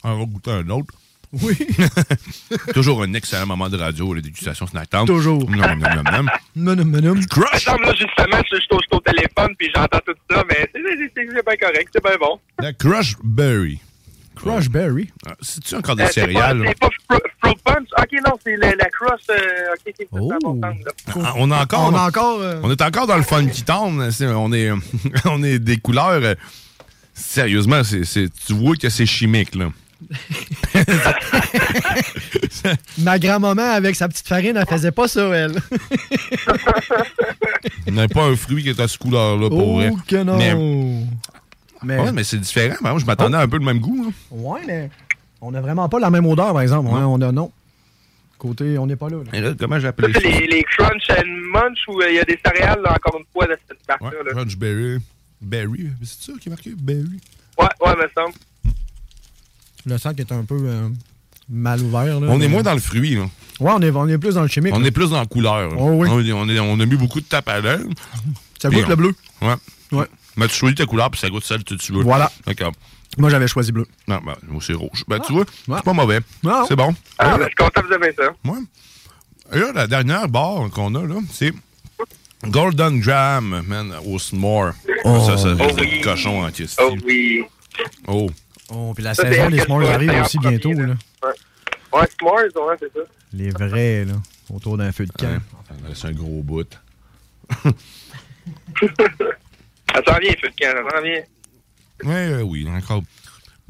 On va goûter un autre. Oui. Toujours un excellent moment de radio, la dégustation snack time. Toujours. Nom, nom, nom, nom. Menum, menum. Crush! Attends, là, justement, je suis au- téléphone puis j'entends tout ça, mais c'est- c'est c'est- c'est bien correct, c'est bien bon. La Crush Berry. Crush Berry. Ah, C'est-tu encore des Euh, c'est pas- céréales? C'est pas Fru- Fruit Punch? Ok, non, c'est la Crush. euh, ok, c'est Oh. Ah, On, a encore, On a encore. euh, on est encore dans le funky town. C'est- On est, on est des couleurs. euh, sérieusement, tu vois que c'est chimique, là. Ma grand-maman, avec sa petite farine, elle faisait pas ça, elle. Il n'y a pas un fruit qui est à ce couleur-là, pour vrai. Oh que non. Mais, Mais- ouais, mais c'est différent. Moi, je m'attendais à un peu le même goût. Ouais, mais on n'a vraiment pas la même odeur, par exemple. hein, on a non. Côté, on n'est pas là. là. Et là, comment Ça, j'appelle c'est les, les Crunch and Munch où euh, il y a des céréales, là, encore une fois, de cette marque-là. Ouais. Crunch Berry. Berry, c'est ça qui est marqué? Berry. Ouais, ouais, me semble. Le sac est un peu euh, mal ouvert. Là, On mais- est moins dans le fruit, là. Ouais, on est, on est plus dans le chimique. On là. est plus dans la couleur. Oh oui. on, est- on, est- on a mis beaucoup de tape à l'air. Ça goûte on- le bleu. Ouais. Ouais. Mais tu choisis ta couleur, puis ça goûte celle que tu veux. Voilà. D'accord. Moi, j'avais choisi bleu. Non, ben, moi, c'est rouge. Ben, tu vois, c'est pas mauvais. Non. C'est bon. Ah, ben, je suis content que vous avez ça. Ouais. Et là, la dernière barre qu'on a, là, c'est Golden Jam, man, au s'more. Oh. Ça, ça Oh c'est oui. cochon en question. Oh oui. Oh. Oh, puis la Ça, saison que s'mores je arrive vais aussi bientôt. Là. Ouais. Ouais, S'mores, ouais, c'est ça. Les vrais, là. Autour d'un feu de camp. Ouais. C'est un gros bout. Ça s'en vient, feu de camp, ça s'en vient. Ouais, euh, oui, encore.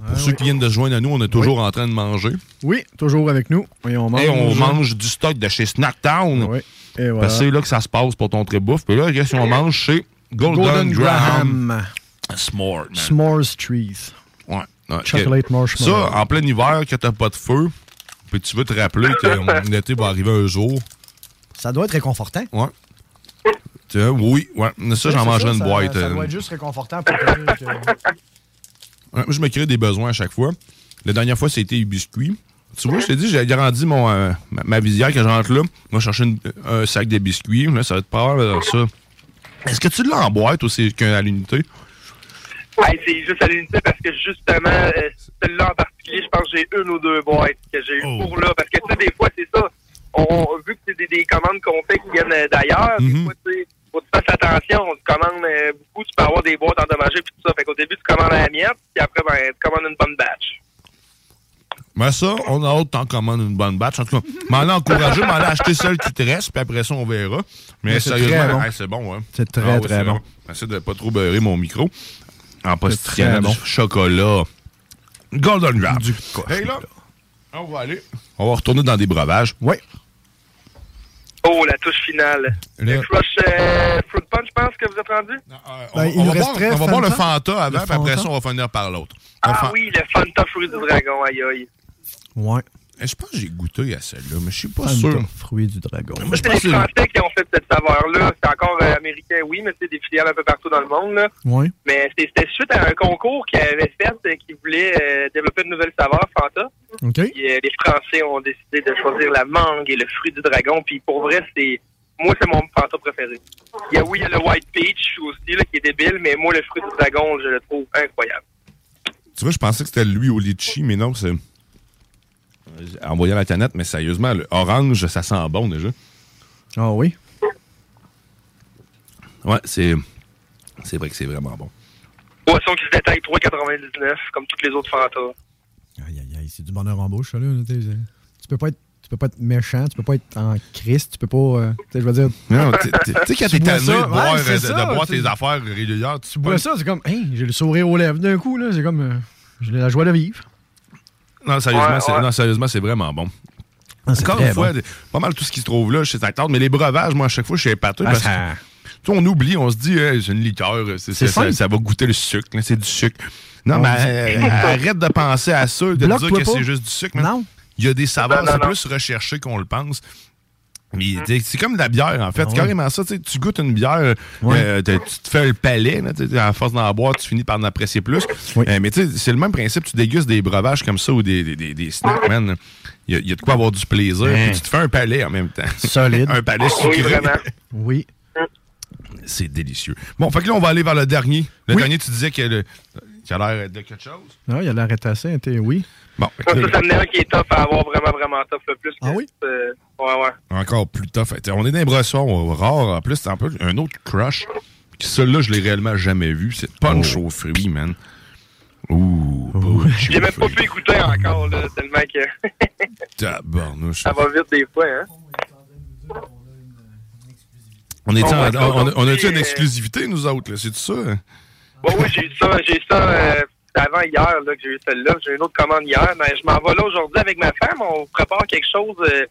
Pour ceux qui viennent de se joindre à nous, on est toujours en train de manger. Oui, toujours avec nous. Et on mange. Et on mange du stock de chez Snacktown. Oui. Et voilà. Parce que c'est là que ça se passe pour ton très bouffe. Puis là, qu'est-ce qu'on mange chez Golden, Golden Graham? Graham. S'more, man. S'mores Trees. Ouais. ouais. Chocolate marshmallow. Ça, en plein hiver, quand t'as pas de feu, puis tu veux te rappeler que l'été va arriver un jour. Ça doit être réconfortant. Ouais. Tu vois, oui, ouais. Ça, j'en mangerai une ça- boîte. Ça euh. doit être juste réconfortant pour que- Ouais, moi, je me crée des besoins à chaque fois. La dernière fois, c'était les biscuits. Tu vois, je t'ai dit, j'ai agrandi mon, euh, ma, ma visière quand je rentre là. Moi, je cherchais une- un sac de biscuits. Là, ça va être pas mal ça. Est-ce que tu l'as en boîte ou c'est qu'à l'unité? Ouais, c'est juste à l'unité parce que justement, euh, celle-là en particulier, je pense que j'ai une ou deux boîtes que j'ai eu pour là. Parce que tu sais, des fois, c'est ça. On, vu que c'est des, des commandes qu'on fait qui viennent euh, d'ailleurs, des fois, tu sais, faut que tu fasses attention. On te commande euh, beaucoup, tu peux avoir des boîtes endommagées puis tout ça. Fait qu'au début, tu commandes à la miette, puis après, ben, tu commandes une bonne batch. Mais ça, on a autre temps commande une bonne batch. En tout cas, m'en aller encourager, m'en aller acheter celle qui te reste, puis après ça, on verra. Mais, Mais c'est sérieusement, très bon. hey, c'est bon, ouais. C'est très, Ah ouais, très c'est bon. J'essaie de pas trop beurrer mon micro. En postillant du bon. chocolat. Golden. Du Hey, là, on va aller. On va retourner dans des breuvages. Oui. Oh, la touche finale. Là. Le Crush euh, Fruit Punch, je pense que vous êtes rendu? On, Ben, on va, on voir le Fanta. Avant, Le puis après Fanta. ça, on va finir par l'autre. Le Ah oui, le Fanta Fruit du Dragon, aïe aïe. Ouais. Eh, Je pense que j'ai goûté à celle-là, mais je suis pas Fanta, sûr. fruit du dragon. Moi, je C'est les Français qui ont fait cette saveur-là. C'est encore euh, américain, oui, mais c'est des filiales un peu partout dans le monde. Là. Ouais. Mais c'était suite à un concours qu'ils avaient fait, euh, qui voulait euh, développer une nouvelle saveur, Fanta. Puis, euh, les Français ont décidé de choisir la mangue et le fruit du dragon. Puis pour vrai, c'est moi, c'est mon Fanta préféré. Il y a, oui, il y a le White Peach aussi, là, qui est débile, mais moi, le fruit du dragon, je le trouve incroyable. Tu vois, je pensais que c'était lui au litchi, mais non, c'est. En voyant la canette, mais sérieusement, le orange, ça sent bon déjà. Ah oui? Ouais, c'est. C'est vrai que c'est vraiment bon. Boisson qui se détaille 3,99, comme toutes les autres Fanta. Aïe, aïe, aïe, c'est du bonheur en bouche, ça, là. Tu peux pas être. Tu peux pas être méchant, tu peux pas être en Christ, tu peux pas. euh, tu sais, je veux dire. Non, tu sais, quand t'es tanné de boire, ouais, c'est de, ça, de boire tu- tes affaires régulières, tu bois ça, c'est comme, hey, j'ai le sourire aux lèvres d'un coup, là. C'est comme. euh, j'ai la joie de vivre. Non, sérieusement, Ouais, c'est, ouais. non, sérieusement, c'est vraiment bon. Ah, c'est Encore une fois, bon. pas mal tout ce qui se trouve là chez Actard, mais les breuvages, moi, à chaque fois, je suis épateux Ah, parce ça- que. tu sais, on oublie, on se dit, Hey, c'est une liqueur, ça, ça va goûter le sucre, là, c'est du sucre. Non, On mais euh, arrête de penser à ça, de dire que c'est juste du sucre. Non. Il y a des saveurs, c'est plus recherché qu'on le pense. Mais sais, c'est comme de la bière, en fait. Ah C'est carrément ça. tu goûtes une bière, Ouais. euh, tu te fais le palais. Là, à force d'en boire, tu finis par en apprécier plus. Euh, mais c'est le même principe. Tu dégustes des breuvages comme ça ou des, des, des, des snacks, man. Il y, a- il y a de quoi avoir du plaisir. Hein. Puis tu te fais un palais en même temps. Solide. un palais Oui, sucré. vraiment. Oui. C'est délicieux. Bon, fait que là, on va aller vers le dernier. Le Oui. dernier, tu disais que le- qu'il a l'air de quelque chose. Ah, il a l'air assez, oui. Bon, Ça, ça, ça me un qui est top à avoir vraiment, vraiment top. Le plus Ah que, oui? euh, ouais, ouais. Encore plus tough. On est dans les brossons rares. En plus, c'est un peu un autre crush. Puis Celui-là, je l'ai réellement jamais vu. C'est punch aux fruits, man. Ouh, punch J'ai même pas pu écouter encore, là, tellement que Tabarnouche. ça va vite des fois, hein. On est On en- va- on, on, on a-tu euh, une exclusivité, nous autres? là? C'est ça? Bon, oui, j'ai eu ça, j'ai eu ça euh, avant hier, là, que j'ai eu celle-là. J'ai eu une autre commande hier, mais je m'en vais là aujourd'hui avec ma femme. On prépare quelque chose euh,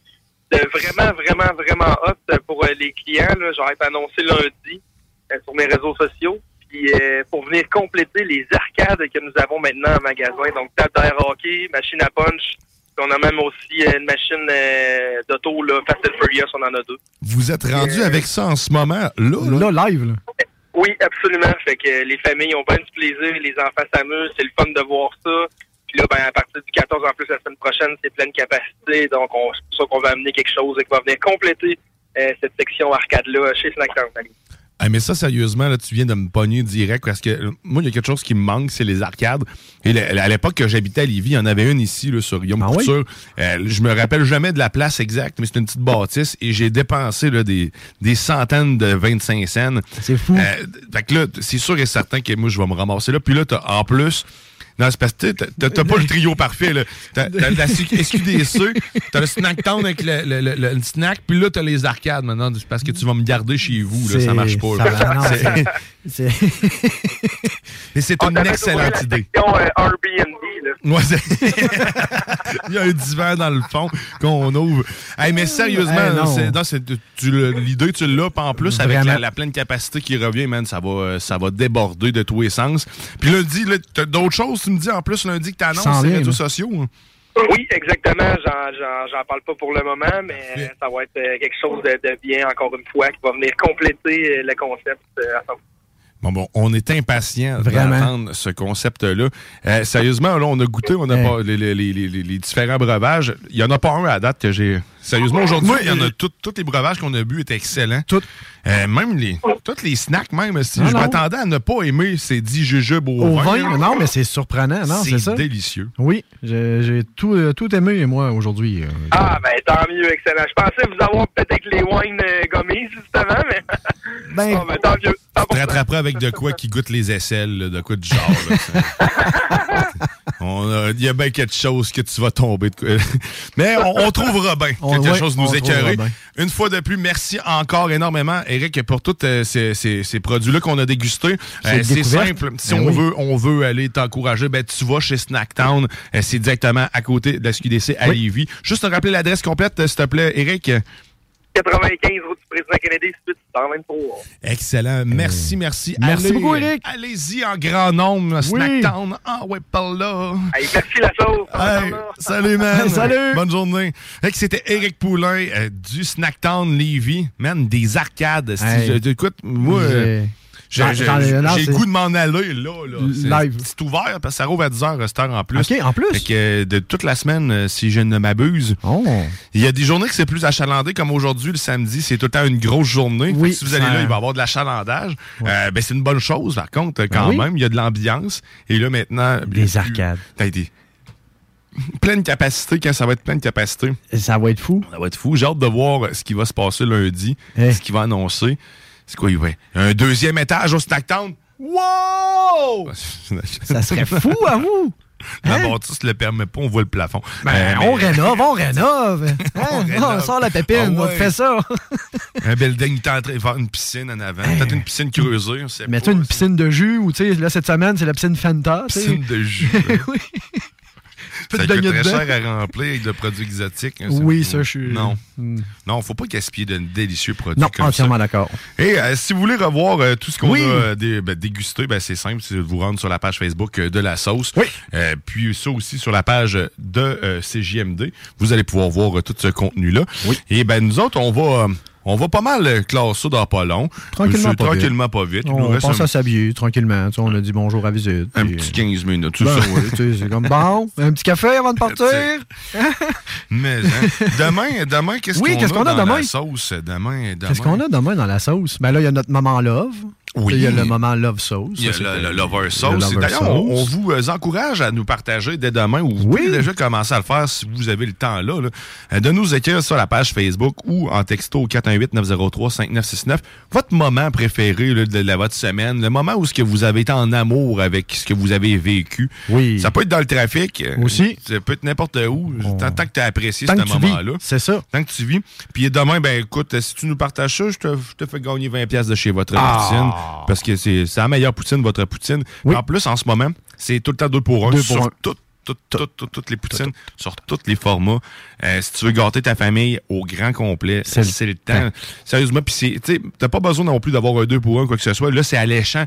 de vraiment, vraiment, vraiment hot pour euh, les clients. Là. J'aurais été annoncé lundi euh, sur mes réseaux sociaux. Puis euh, pour venir compléter les arcades que nous avons maintenant en magasin. Donc, table d'air hockey, machine à punch. Puis on a même aussi une machine euh, d'auto, là, Fast and Furious, on en a deux. Vous êtes rendu avec ça en ce moment, là? Là, live, là. Oui, absolument. Fait que euh, les familles ont bien du plaisir, les enfants s'amusent, c'est le fun de voir ça. Puis là, ben, à partir du 14, en plus, la semaine prochaine, c'est pleine capacité. Donc, on, c'est pour ça qu'on va amener quelque chose qui va venir compléter euh, cette section arcade-là chez Snacktown. Ah, mais ça, sérieusement, là, tu viens de me pogner direct parce que euh, moi, il y a quelque chose qui me manque, c'est les arcades. Et à l'époque que j'habitais à Lévis, il y en avait une ici, là, sur Guillaume Couture. Euh, je me rappelle jamais de la place exacte, mais c'est une petite bâtisse et j'ai dépensé là, des, des centaines de 25 cents. C'est fou. fait que là, c'est sûr et certain que moi, je vais me ramasser là. Puis là, t'as- en plus, non, c'est parce que t'as- pas le trio parfait. là. T'as t'as la SQDC, t'as le Snack Town avec le, le- le- le snack, puis là, t'as les arcades maintenant. C'est parce que tu vas me garder chez vous. Là, ça marche pas. ça là. va- non, C'est- c'est- Mais c'est une excellente idée. Euh, là. Ouais, Il y a un divan dans le fond qu'on ouvre. Hey, mais sérieusement, Hey, non. c'est- non, c'est- tu le- l'idée, tu l'as. En plus, avec la, la pleine capacité qui revient, man, ça va, euh, ça va déborder de tous les sens. Puis lundi, là, t'as d'autres choses, tu me dis en plus lundi que t'annonces S'en sur les réseaux sociaux. hein? Oui, exactement. J'en, parle pas pour le moment, mais ça va être euh, quelque chose de, de bien, encore une fois, qui va venir compléter euh, le concept euh, à 100%. Bon, bon, on est impatient Vraiment. d'entendre ce concept-là. Euh, sérieusement, là, on a goûté, on a Eh. pas les, les- les- les- les différents breuvages. Il y en a pas un à date que j'ai. Sérieusement, aujourd'hui, il y en a euh, tout- tous les breuvages qu'on a bu étaient excellents. Euh, même les, tous les snacks, même. Si Non, je non. m'attendais à ne pas aimer ces 10 jujubes au, Au vin. vin, non, mais c'est surprenant, non, c'est ça? délicieux. Oui, j'ai tout, euh, tout aimé, moi, aujourd'hui. euh. Ah, ben tant mieux, excellent. Je pensais vous avoir peut-être avec les wines euh, gummies, justement, mais. Ben, Ah, ben, tant mieux. Tu te rattraperas avec de quoi qui goûte les aisselles, là, de quoi du genre. là, Il y a bien quelque chose que tu vas tomber. de. Mais on, on trouvera bien quelque ouais, chose de nous écœurer. Une fois de plus, merci encore énormément, Eric, pour tous euh, ces, ces- ces produits-là qu'on a dégustés. Euh, C'est simple. Si Ben on, oui. veut, on veut aller t'encourager, ben, tu vas chez Snacktown. Euh, C'est directement à côté de la SQDC à Lévis. Juste te rappeler l'adresse complète, s'il te plaît, Eric. 95 route du président Kennedy, suite 123. Excellent. Merci, merci. Euh, Merci Allez- beaucoup, Eric. Allez-y en grand nombre, Snacktown. Ah ouais, par là. Hey, merci la sauce. Hey, salut, man. Salut. Bonne journée. C'était Eric Poulain euh, du Snacktown Levy. Man, des arcades. Si je- écoute, moi, euh, j'ai j'ai- le goût de m'en aller là. là. C'est- ouvert parce que ça rouvre à 10h cette heure en plus. OK, en plus? Fait que euh, de toute la semaine, euh, si je ne m'abuse, Oh. il y a des journées que c'est plus achalandé, comme aujourd'hui, le samedi, c'est tout le temps une grosse journée. Oui, si vous allez là, il va y avoir de l'achalandage. Euh, ben, c'est une bonne chose, par contre, quand Ben oui? même. Il y a de l'ambiance. Et là, maintenant... Des arcades. T'as été pleine capacité quand ça va être pleine capacité. Ça va être fou. Ça va être fou. J'ai hâte de voir ce qui va se passer lundi, Eh. ce qu'il va annoncer. C'est quoi, va un deuxième étage au Snacktown? Wow! Ça serait fou à vous. La bâtisse le permet pas, on voit le plafond. Ben, Euh, on mais- rénove, on rénove. Hein? On On, rénove. sort la pépine, Ah on ouais. fait ça. Un building, il est en train de faire une piscine en avant. Peut-être une piscine creusée, on sait Mets-toi une piscine de jus ou, tu sais, là, cette semaine, c'est la piscine Fanta. tu. Piscine de jus. oui. Ça Peux te baigner coûterait dedans. cher à remplir avec de produits exotiques. hein, Oui, ça, je suis- Non. Hmm. Non, faut pas gaspiller de délicieux produits Non, comme entièrement d'accord. Et euh, si vous voulez revoir euh, tout ce qu'on Oui. a euh, dé- ben, dégusté, ben, c'est simple, c'est de vous rendre sur la page Facebook de la sauce. Euh, puis ça aussi sur la page de CJMD. Vous allez pouvoir voir tout ce contenu-là. Et ben nous autres, on va, on va pas mal euh, classer ça dans pas long. Tranquillement, pas vite. tranquillement pas vite. Il nous On pense un, à s'habiller tranquillement. on a dit bonjour à visite. un puis, petit 15 minutes. Tout Ben ça. oui, c'est comme bon, un petit café avant de partir. Mais hein, demain, demain qu'est-ce Oui, qu'on a dans demain? la sauce? Demain, demain. Qu'est-ce qu'on a demain dans la sauce? Ben là, il y a notre maman Love. Oui. Il y a le moment Love Sauce. Il y a Ça, le, Lover Sauce. D'ailleurs, on, vous euh, encourage à nous partager dès demain ou vous pouvez déjà commencer à le faire si vous avez le temps là. là. Euh, de nous écrire sur la page Facebook ou en texto au 418-903-5969 votre moment préféré là, de, la votre semaine, le moment où ce que vous avez été en amour avec ce que vous avez vécu. Oui. Ça peut être dans le trafic. euh, Aussi. Ça peut être n'importe où. Tant, tant que tu as apprécié Tant ce moment-là. C'est ça. Tant que tu vis. Puis demain, ben écoute, si tu nous partages ça, je te, je te fais gagner 20$ piastres de chez votre Ah. poutine. Parce que c'est la meilleure poutine, votre poutine. En plus, en ce moment, c'est tout le temps deux pour un Deux pour sur un. tout- tout- tout- tout- toutes les poutines, sur tous les formats. Euh, si tu veux gâter ta famille au grand complet, c'est le, temps. Sérieusement, puis c'est, t'as pas besoin non plus d'avoir un deux pour un, quoi que ce soit. Là, c'est alléchant.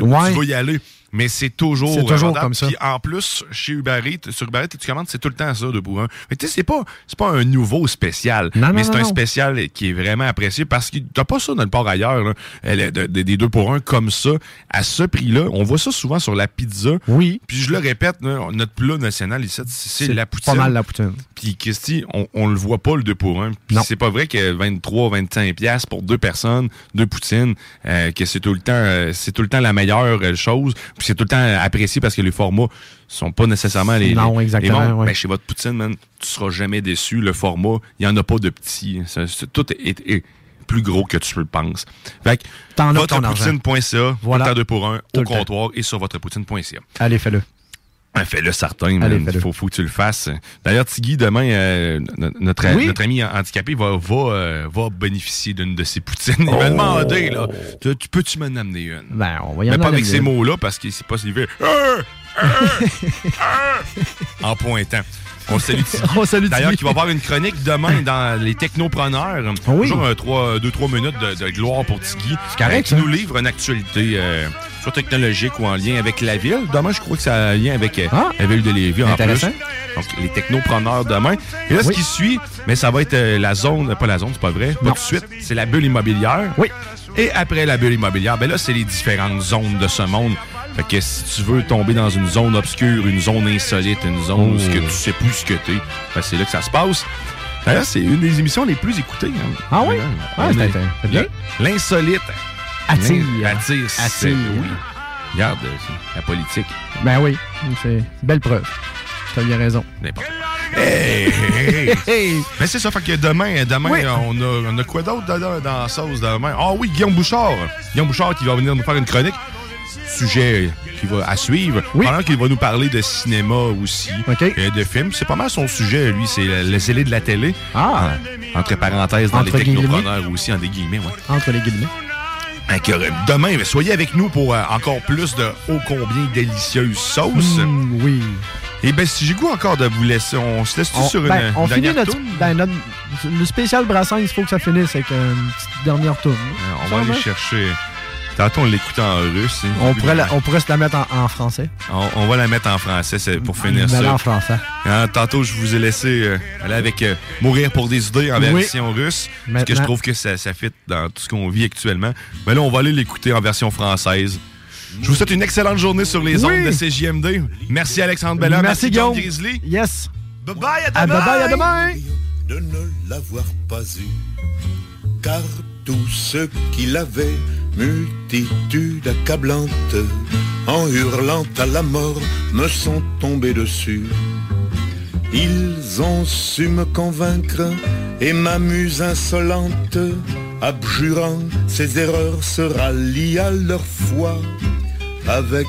Ouais. tu vas y aller. Mais c'est toujours, C'est toujours comme ça. Puis en plus, chez Uber Eats, sur Uber Eats, tu commandes, c'est tout le temps ça, deux pour un. Mais tu sais, c'est pas, c'est pas un nouveau spécial. Non, non, mais c'est un spécial qui est vraiment apprécié parce que t'as pas ça dans le port ailleurs, là. Elle est de- de- des deux pour un comme ça, à ce prix-là. On voit ça souvent sur la pizza. Oui. Puis je le répète, là, notre plat national ici, c'est C'est la poutine. pas mal la poutine. Puis Christy, on, on le voit pas le 2 pour 1. Puis c'est pas vrai que 23, 25 pièces pour deux personnes, deux poutines, euh, que c'est tout le temps euh, c'est tout le temps la meilleure euh, chose. Puis c'est tout le temps apprécié parce que les formats sont pas nécessairement les Non, les- exactement, ouais. Ben, chez votre poutine, man, tu seras jamais déçu. Le format, il y en a pas de c'est- tout est, est plus gros que tu le penses. Fait que votrepoutine.ca, Voilà. 2 pour 1 Tout au temps. comptoir et sur votrepoutine.ca. Allez, fais-le. Ah, Fais-le certain, fais-le. Faut, faut que tu le fasses. D'ailleurs, Tigui, demain, euh, no- notre, Oui. notre ami handicapé va, va, euh, va bénéficier d'une de ses poutines. Il m'a Oh. demandé, là, tu, tu peux-tu m'en amener une? Ben, on va y en Mais pas avec ces mots-là, parce qu'il sait pas s'il veut. Euh, euh, euh, en pointant. On salue. On salue D'ailleurs, qui va avoir une chronique demain dans les technopreneurs. Oui. Toujours un 2-3 minutes de, de gloire pour Tigui. C'est correct, Euh, qui ça. nous livre une actualité euh, soit technologique ou en lien avec la ville. Demain, je crois que ça a un lien avec euh, Ah. la ville de Lévis en plus. Donc, les technopreneurs demain. Et là, ce qui suit, mais ça va être euh, la zone, pas la zone, c'est pas vrai, pas Non. tout de suite, c'est la bulle immobilière. Oui. Et après la bulle immobilière, ben là, c'est les différentes zones de ce monde. Fait que si tu veux tomber dans une zone obscure, une zone insolite, une zone où que Oh. tu sais plus ce que t'es, ben c'est là que ça se passe. D'ailleurs, c'est une des émissions les plus écoutées. hein. Ah oui? Ah, c'est bien? L'insolite. Attire. Attire. Attire. Oui. Regarde, la politique. Ben oui, c'est belle preuve. T'as bien raison. N'importe Hey, hey, hey. Mais c'est ça, fait que demain, demain Oui. on, a, on a quoi d'autre dans, dans la sauce demain? Ah oui, Guillaume Bouchard. Guillaume Bouchard qui va venir nous faire une chronique. Sujet qui va à suivre. Pendant qu'il va nous parler de cinéma aussi. Et de films. C'est pas mal son sujet, lui. C'est le, zélé de la télé. Ah. En- entre parenthèses, dans Entre les guillemets. technopreneurs aussi, en des guillemets, ouais. Entre les guillemets. Euh, demain, soyez avec nous pour euh, encore plus de ô combien délicieuses sauces. Mm, oui. Et ben si j'ai goût encore de vous laisser, on se laisse On, sur une, ben, une on finit dernière notre, toune? ben, notre- Le spécial brassin, il faut que ça finisse avec une petite dernière tourne. On va aller chercher. Tantôt, on l'écoutait en russe. hein. On pourrait, la- on pourrait se la mettre en, en français. On, on va la mettre en français pour finir ça. en français. Hein, tantôt, je vous ai laissé euh, aller avec euh, Mourir pour des idées en Oui. version russe. Parce que je trouve que ça, ça fit dans tout ce qu'on vit actuellement. Mais là, on va aller l'écouter en version française. Je vous souhaite une excellente journée sur les Oui. ondes de CJMD. Merci Alexandre Bellin. Merci, John Guillaume. Grizzly. Yes. Bye bye, à Ah, demain. bye bye, à demain. de ne l'avoir pas eu, car tous ceux qui l'avaient, multitude accablante, en hurlant à la mort, me sont tombés dessus. Ils ont su me convaincre et ma muse insolente, abjurant ses erreurs, se rallie à leur foi avec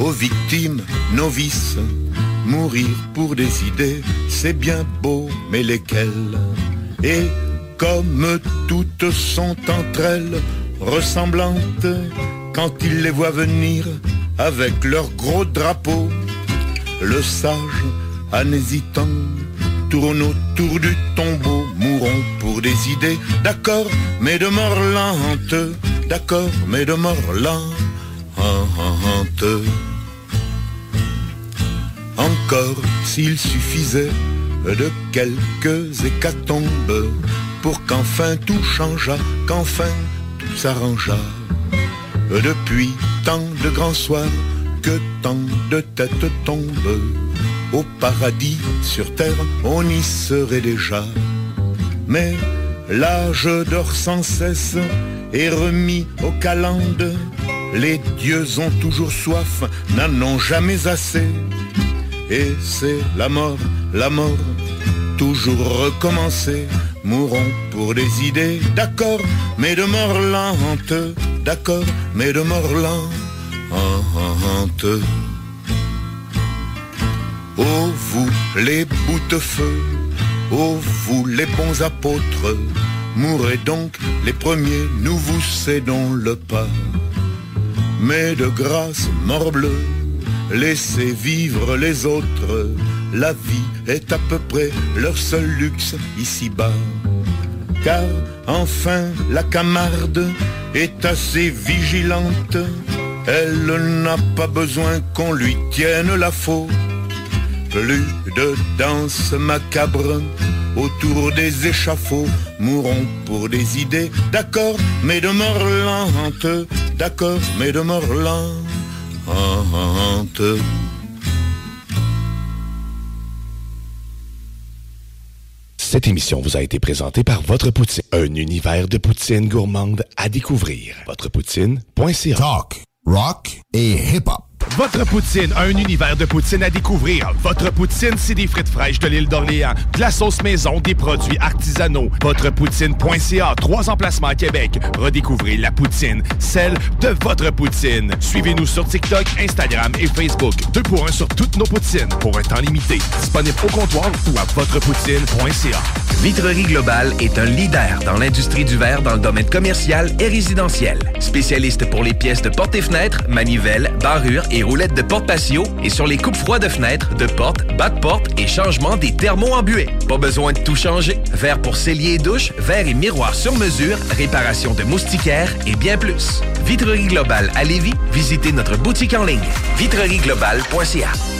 aux victimes novices. Mourir pour des idées, c'est bien beau, mais lesquelles? Et comme toutes sont entre elles ressemblantes, quand ils les voient venir avec leur gros drapeau, le sage, en hésitant, tourne autour du tombeau, mourons pour des idées, d'accord, mais de mort lente, d'accord, mais de mort lente. Encore s'il suffisait de quelques hécatombes pour qu'enfin tout changeât, qu'enfin tout s'arrangea. Depuis tant de grands soirs que tant de têtes tombent, au paradis sur terre on y serait déjà. Mais l'âge dort sans cesse et remis aux calendes, les dieux ont toujours soif n'en ont jamais assez. Et c'est la mort, la mort, toujours recommencer. Mourons pour des idées, d'accord, mais de mort lente, d'accord, mais de mort lente. Oh vous les feu, oh vous les bons apôtres, mourrez donc les premiers, nous vous cédons le pas. Mais de grâce, morbleu, laissez vivre les autres, la vie est à peu près leur seul luxe ici-bas. Car enfin la camarde est assez vigilante, elle n'a pas besoin qu'on lui tienne la faute. Plus de danse macabre autour des échafauds, mourons pour des idées, d'accord, mais de mort lente, d'accord, mais de mort lente. Cette émission vous a été présentée par Votre Poutine, un univers de poutine gourmande à découvrir. Votrepoutine.ca Talk, rock et hip-hop. Votre Poutine, un univers de poutine à découvrir. Votre Poutine, c'est des frites fraîches de l'île d'Orléans, de la sauce maison, des produits artisanaux. Votrepoutine.ca, trois emplacements à Québec. Redécouvrez la poutine, celle de votre poutine. Suivez-nous sur TikTok, Instagram et Facebook. Deux pour un sur toutes nos poutines, pour un temps limité. Disponible au comptoir ou à votrepoutine.ca. Vitrerie Globale est un leader dans l'industrie du verre dans le domaine commercial et résidentiel. Spécialiste pour les pièces de portes et fenêtres, manivelles, barrures et roulettes de porte patio et sur les coupes froides de fenêtres, de portes, bas de porte et changement des thermos en. Pas besoin de tout changer. Verre pour cellier et douche, verre et miroir sur mesure, réparation de moustiquaires et bien plus. Vitrerie Globale à Lévis, visitez notre boutique en ligne vitrerieglobale.ca.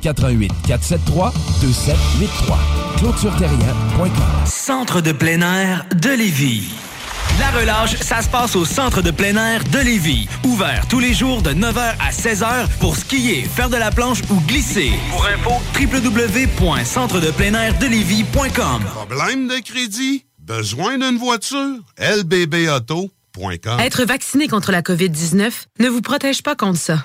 88 473 2783. ClôtureTerrien.com. Centre de plein air de Lévis. La relâche, ça se passe au centre de plein air de Lévis. Ouvert tous les jours de 9h à 16h pour skier, faire de la planche ou glisser. Pour info, www.centredepleinairdelévis.com. Problème de crédit? Besoin d'une voiture? lbbauto.com Être vacciné contre la COVID-19 ne vous protège pas contre ça.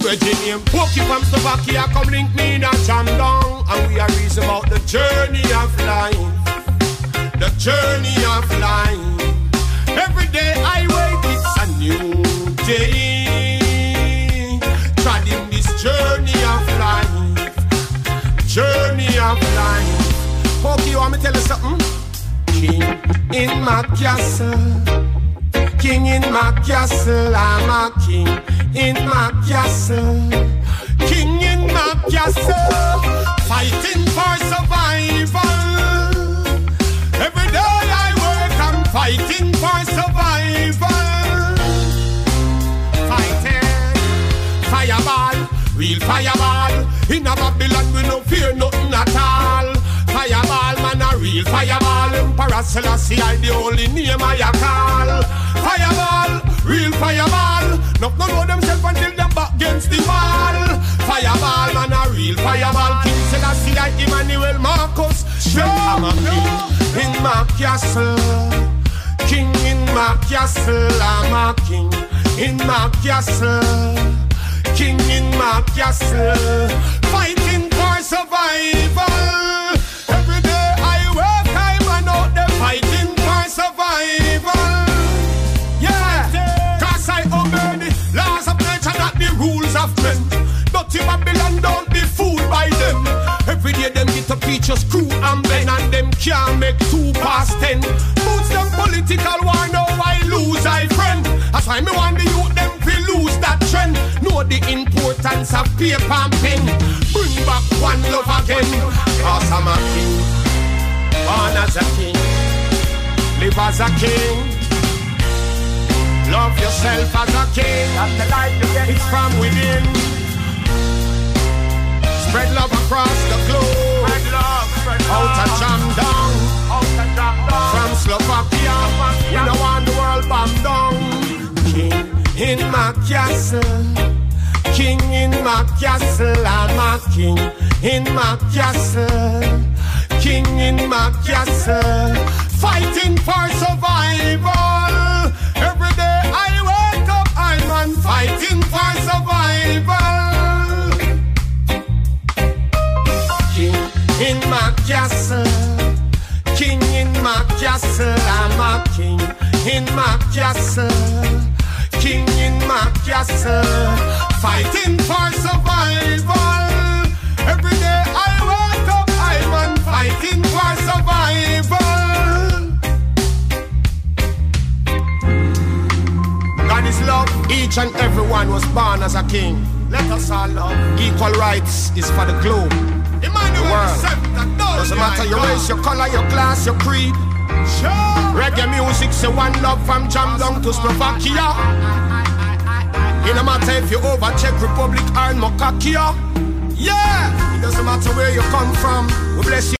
Virginia. Pokey from Slovakia come link me in a down And we are reason about the journey of life. The journey of life. Every day I wake it's a new day. Treading this journey of life. Journey of life. Pokey, you want me to tell you something? King in my castle King in my castle, I'm a king in my castle. King in my castle, fighting for survival. Every day I work, I'm fighting for survival. Fighting, fireball, real fireball. In a Babylon, we no fear nothing at all. Fireball, man, a real fireball. Emperor Selassie, I the only name I call. Fireball, real fireball. No, no know themselves until them back against the wall. Fireball, man, a real fireball. King Selassie, like Emmanuel Marcus. Sure, I'm a king in my castle. King in my castle, I'm a king in my castle. King in my castle, fighting for survival. Men. Dirty Babylon, don't be fooled by them. Every day them get a feature screw and bend and them can't make two past ten. Boots them political war, now I lose, I friend. That's why me want the youth them fi lose that trend. Know the importance of paper and pen. Bring back one love again. Cause I'm a king, born as a king, live as a king. Love yourself as a king. That's the life you get. It's from within. Spread love across the globe. Spread love, spread love. Out of jam down. Out of jam down. From Slovakia. We don't want the world bombed down. King in my castle. King in my castle. I'm a king in my castle. King in my castle. Fighting for survival. I'm fighting for survival. King in my castle. King in my castle. I'm a king in my castle. King in my castle. Fighting for survival. Every day I wake up, I'm fighting for survival. Love. Each and everyone was born as a king. Let us all love. Equal rights is for the globe. The world. Doesn't matter your race, your color, your class, your creed. Reggae music, say one love from Jam down to Slovakia. It no matter if you over Czech Republic or Mokakia. Yeah, it doesn't matter where you come from. We bless you.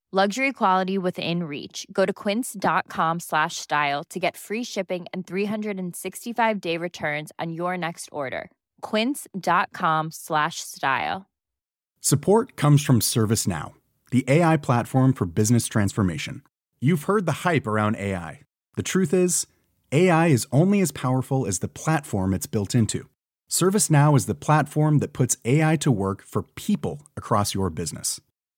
Luxury quality within reach. Go to quince.com slash style to get free shipping and 365 day returns on your next order. Quince.com slash style. Support comes from ServiceNow, the AI platform for business transformation. You've heard the hype around AI. The truth is, AI is only as powerful as the platform it's built into. ServiceNow is the platform that puts AI to work for people across your business,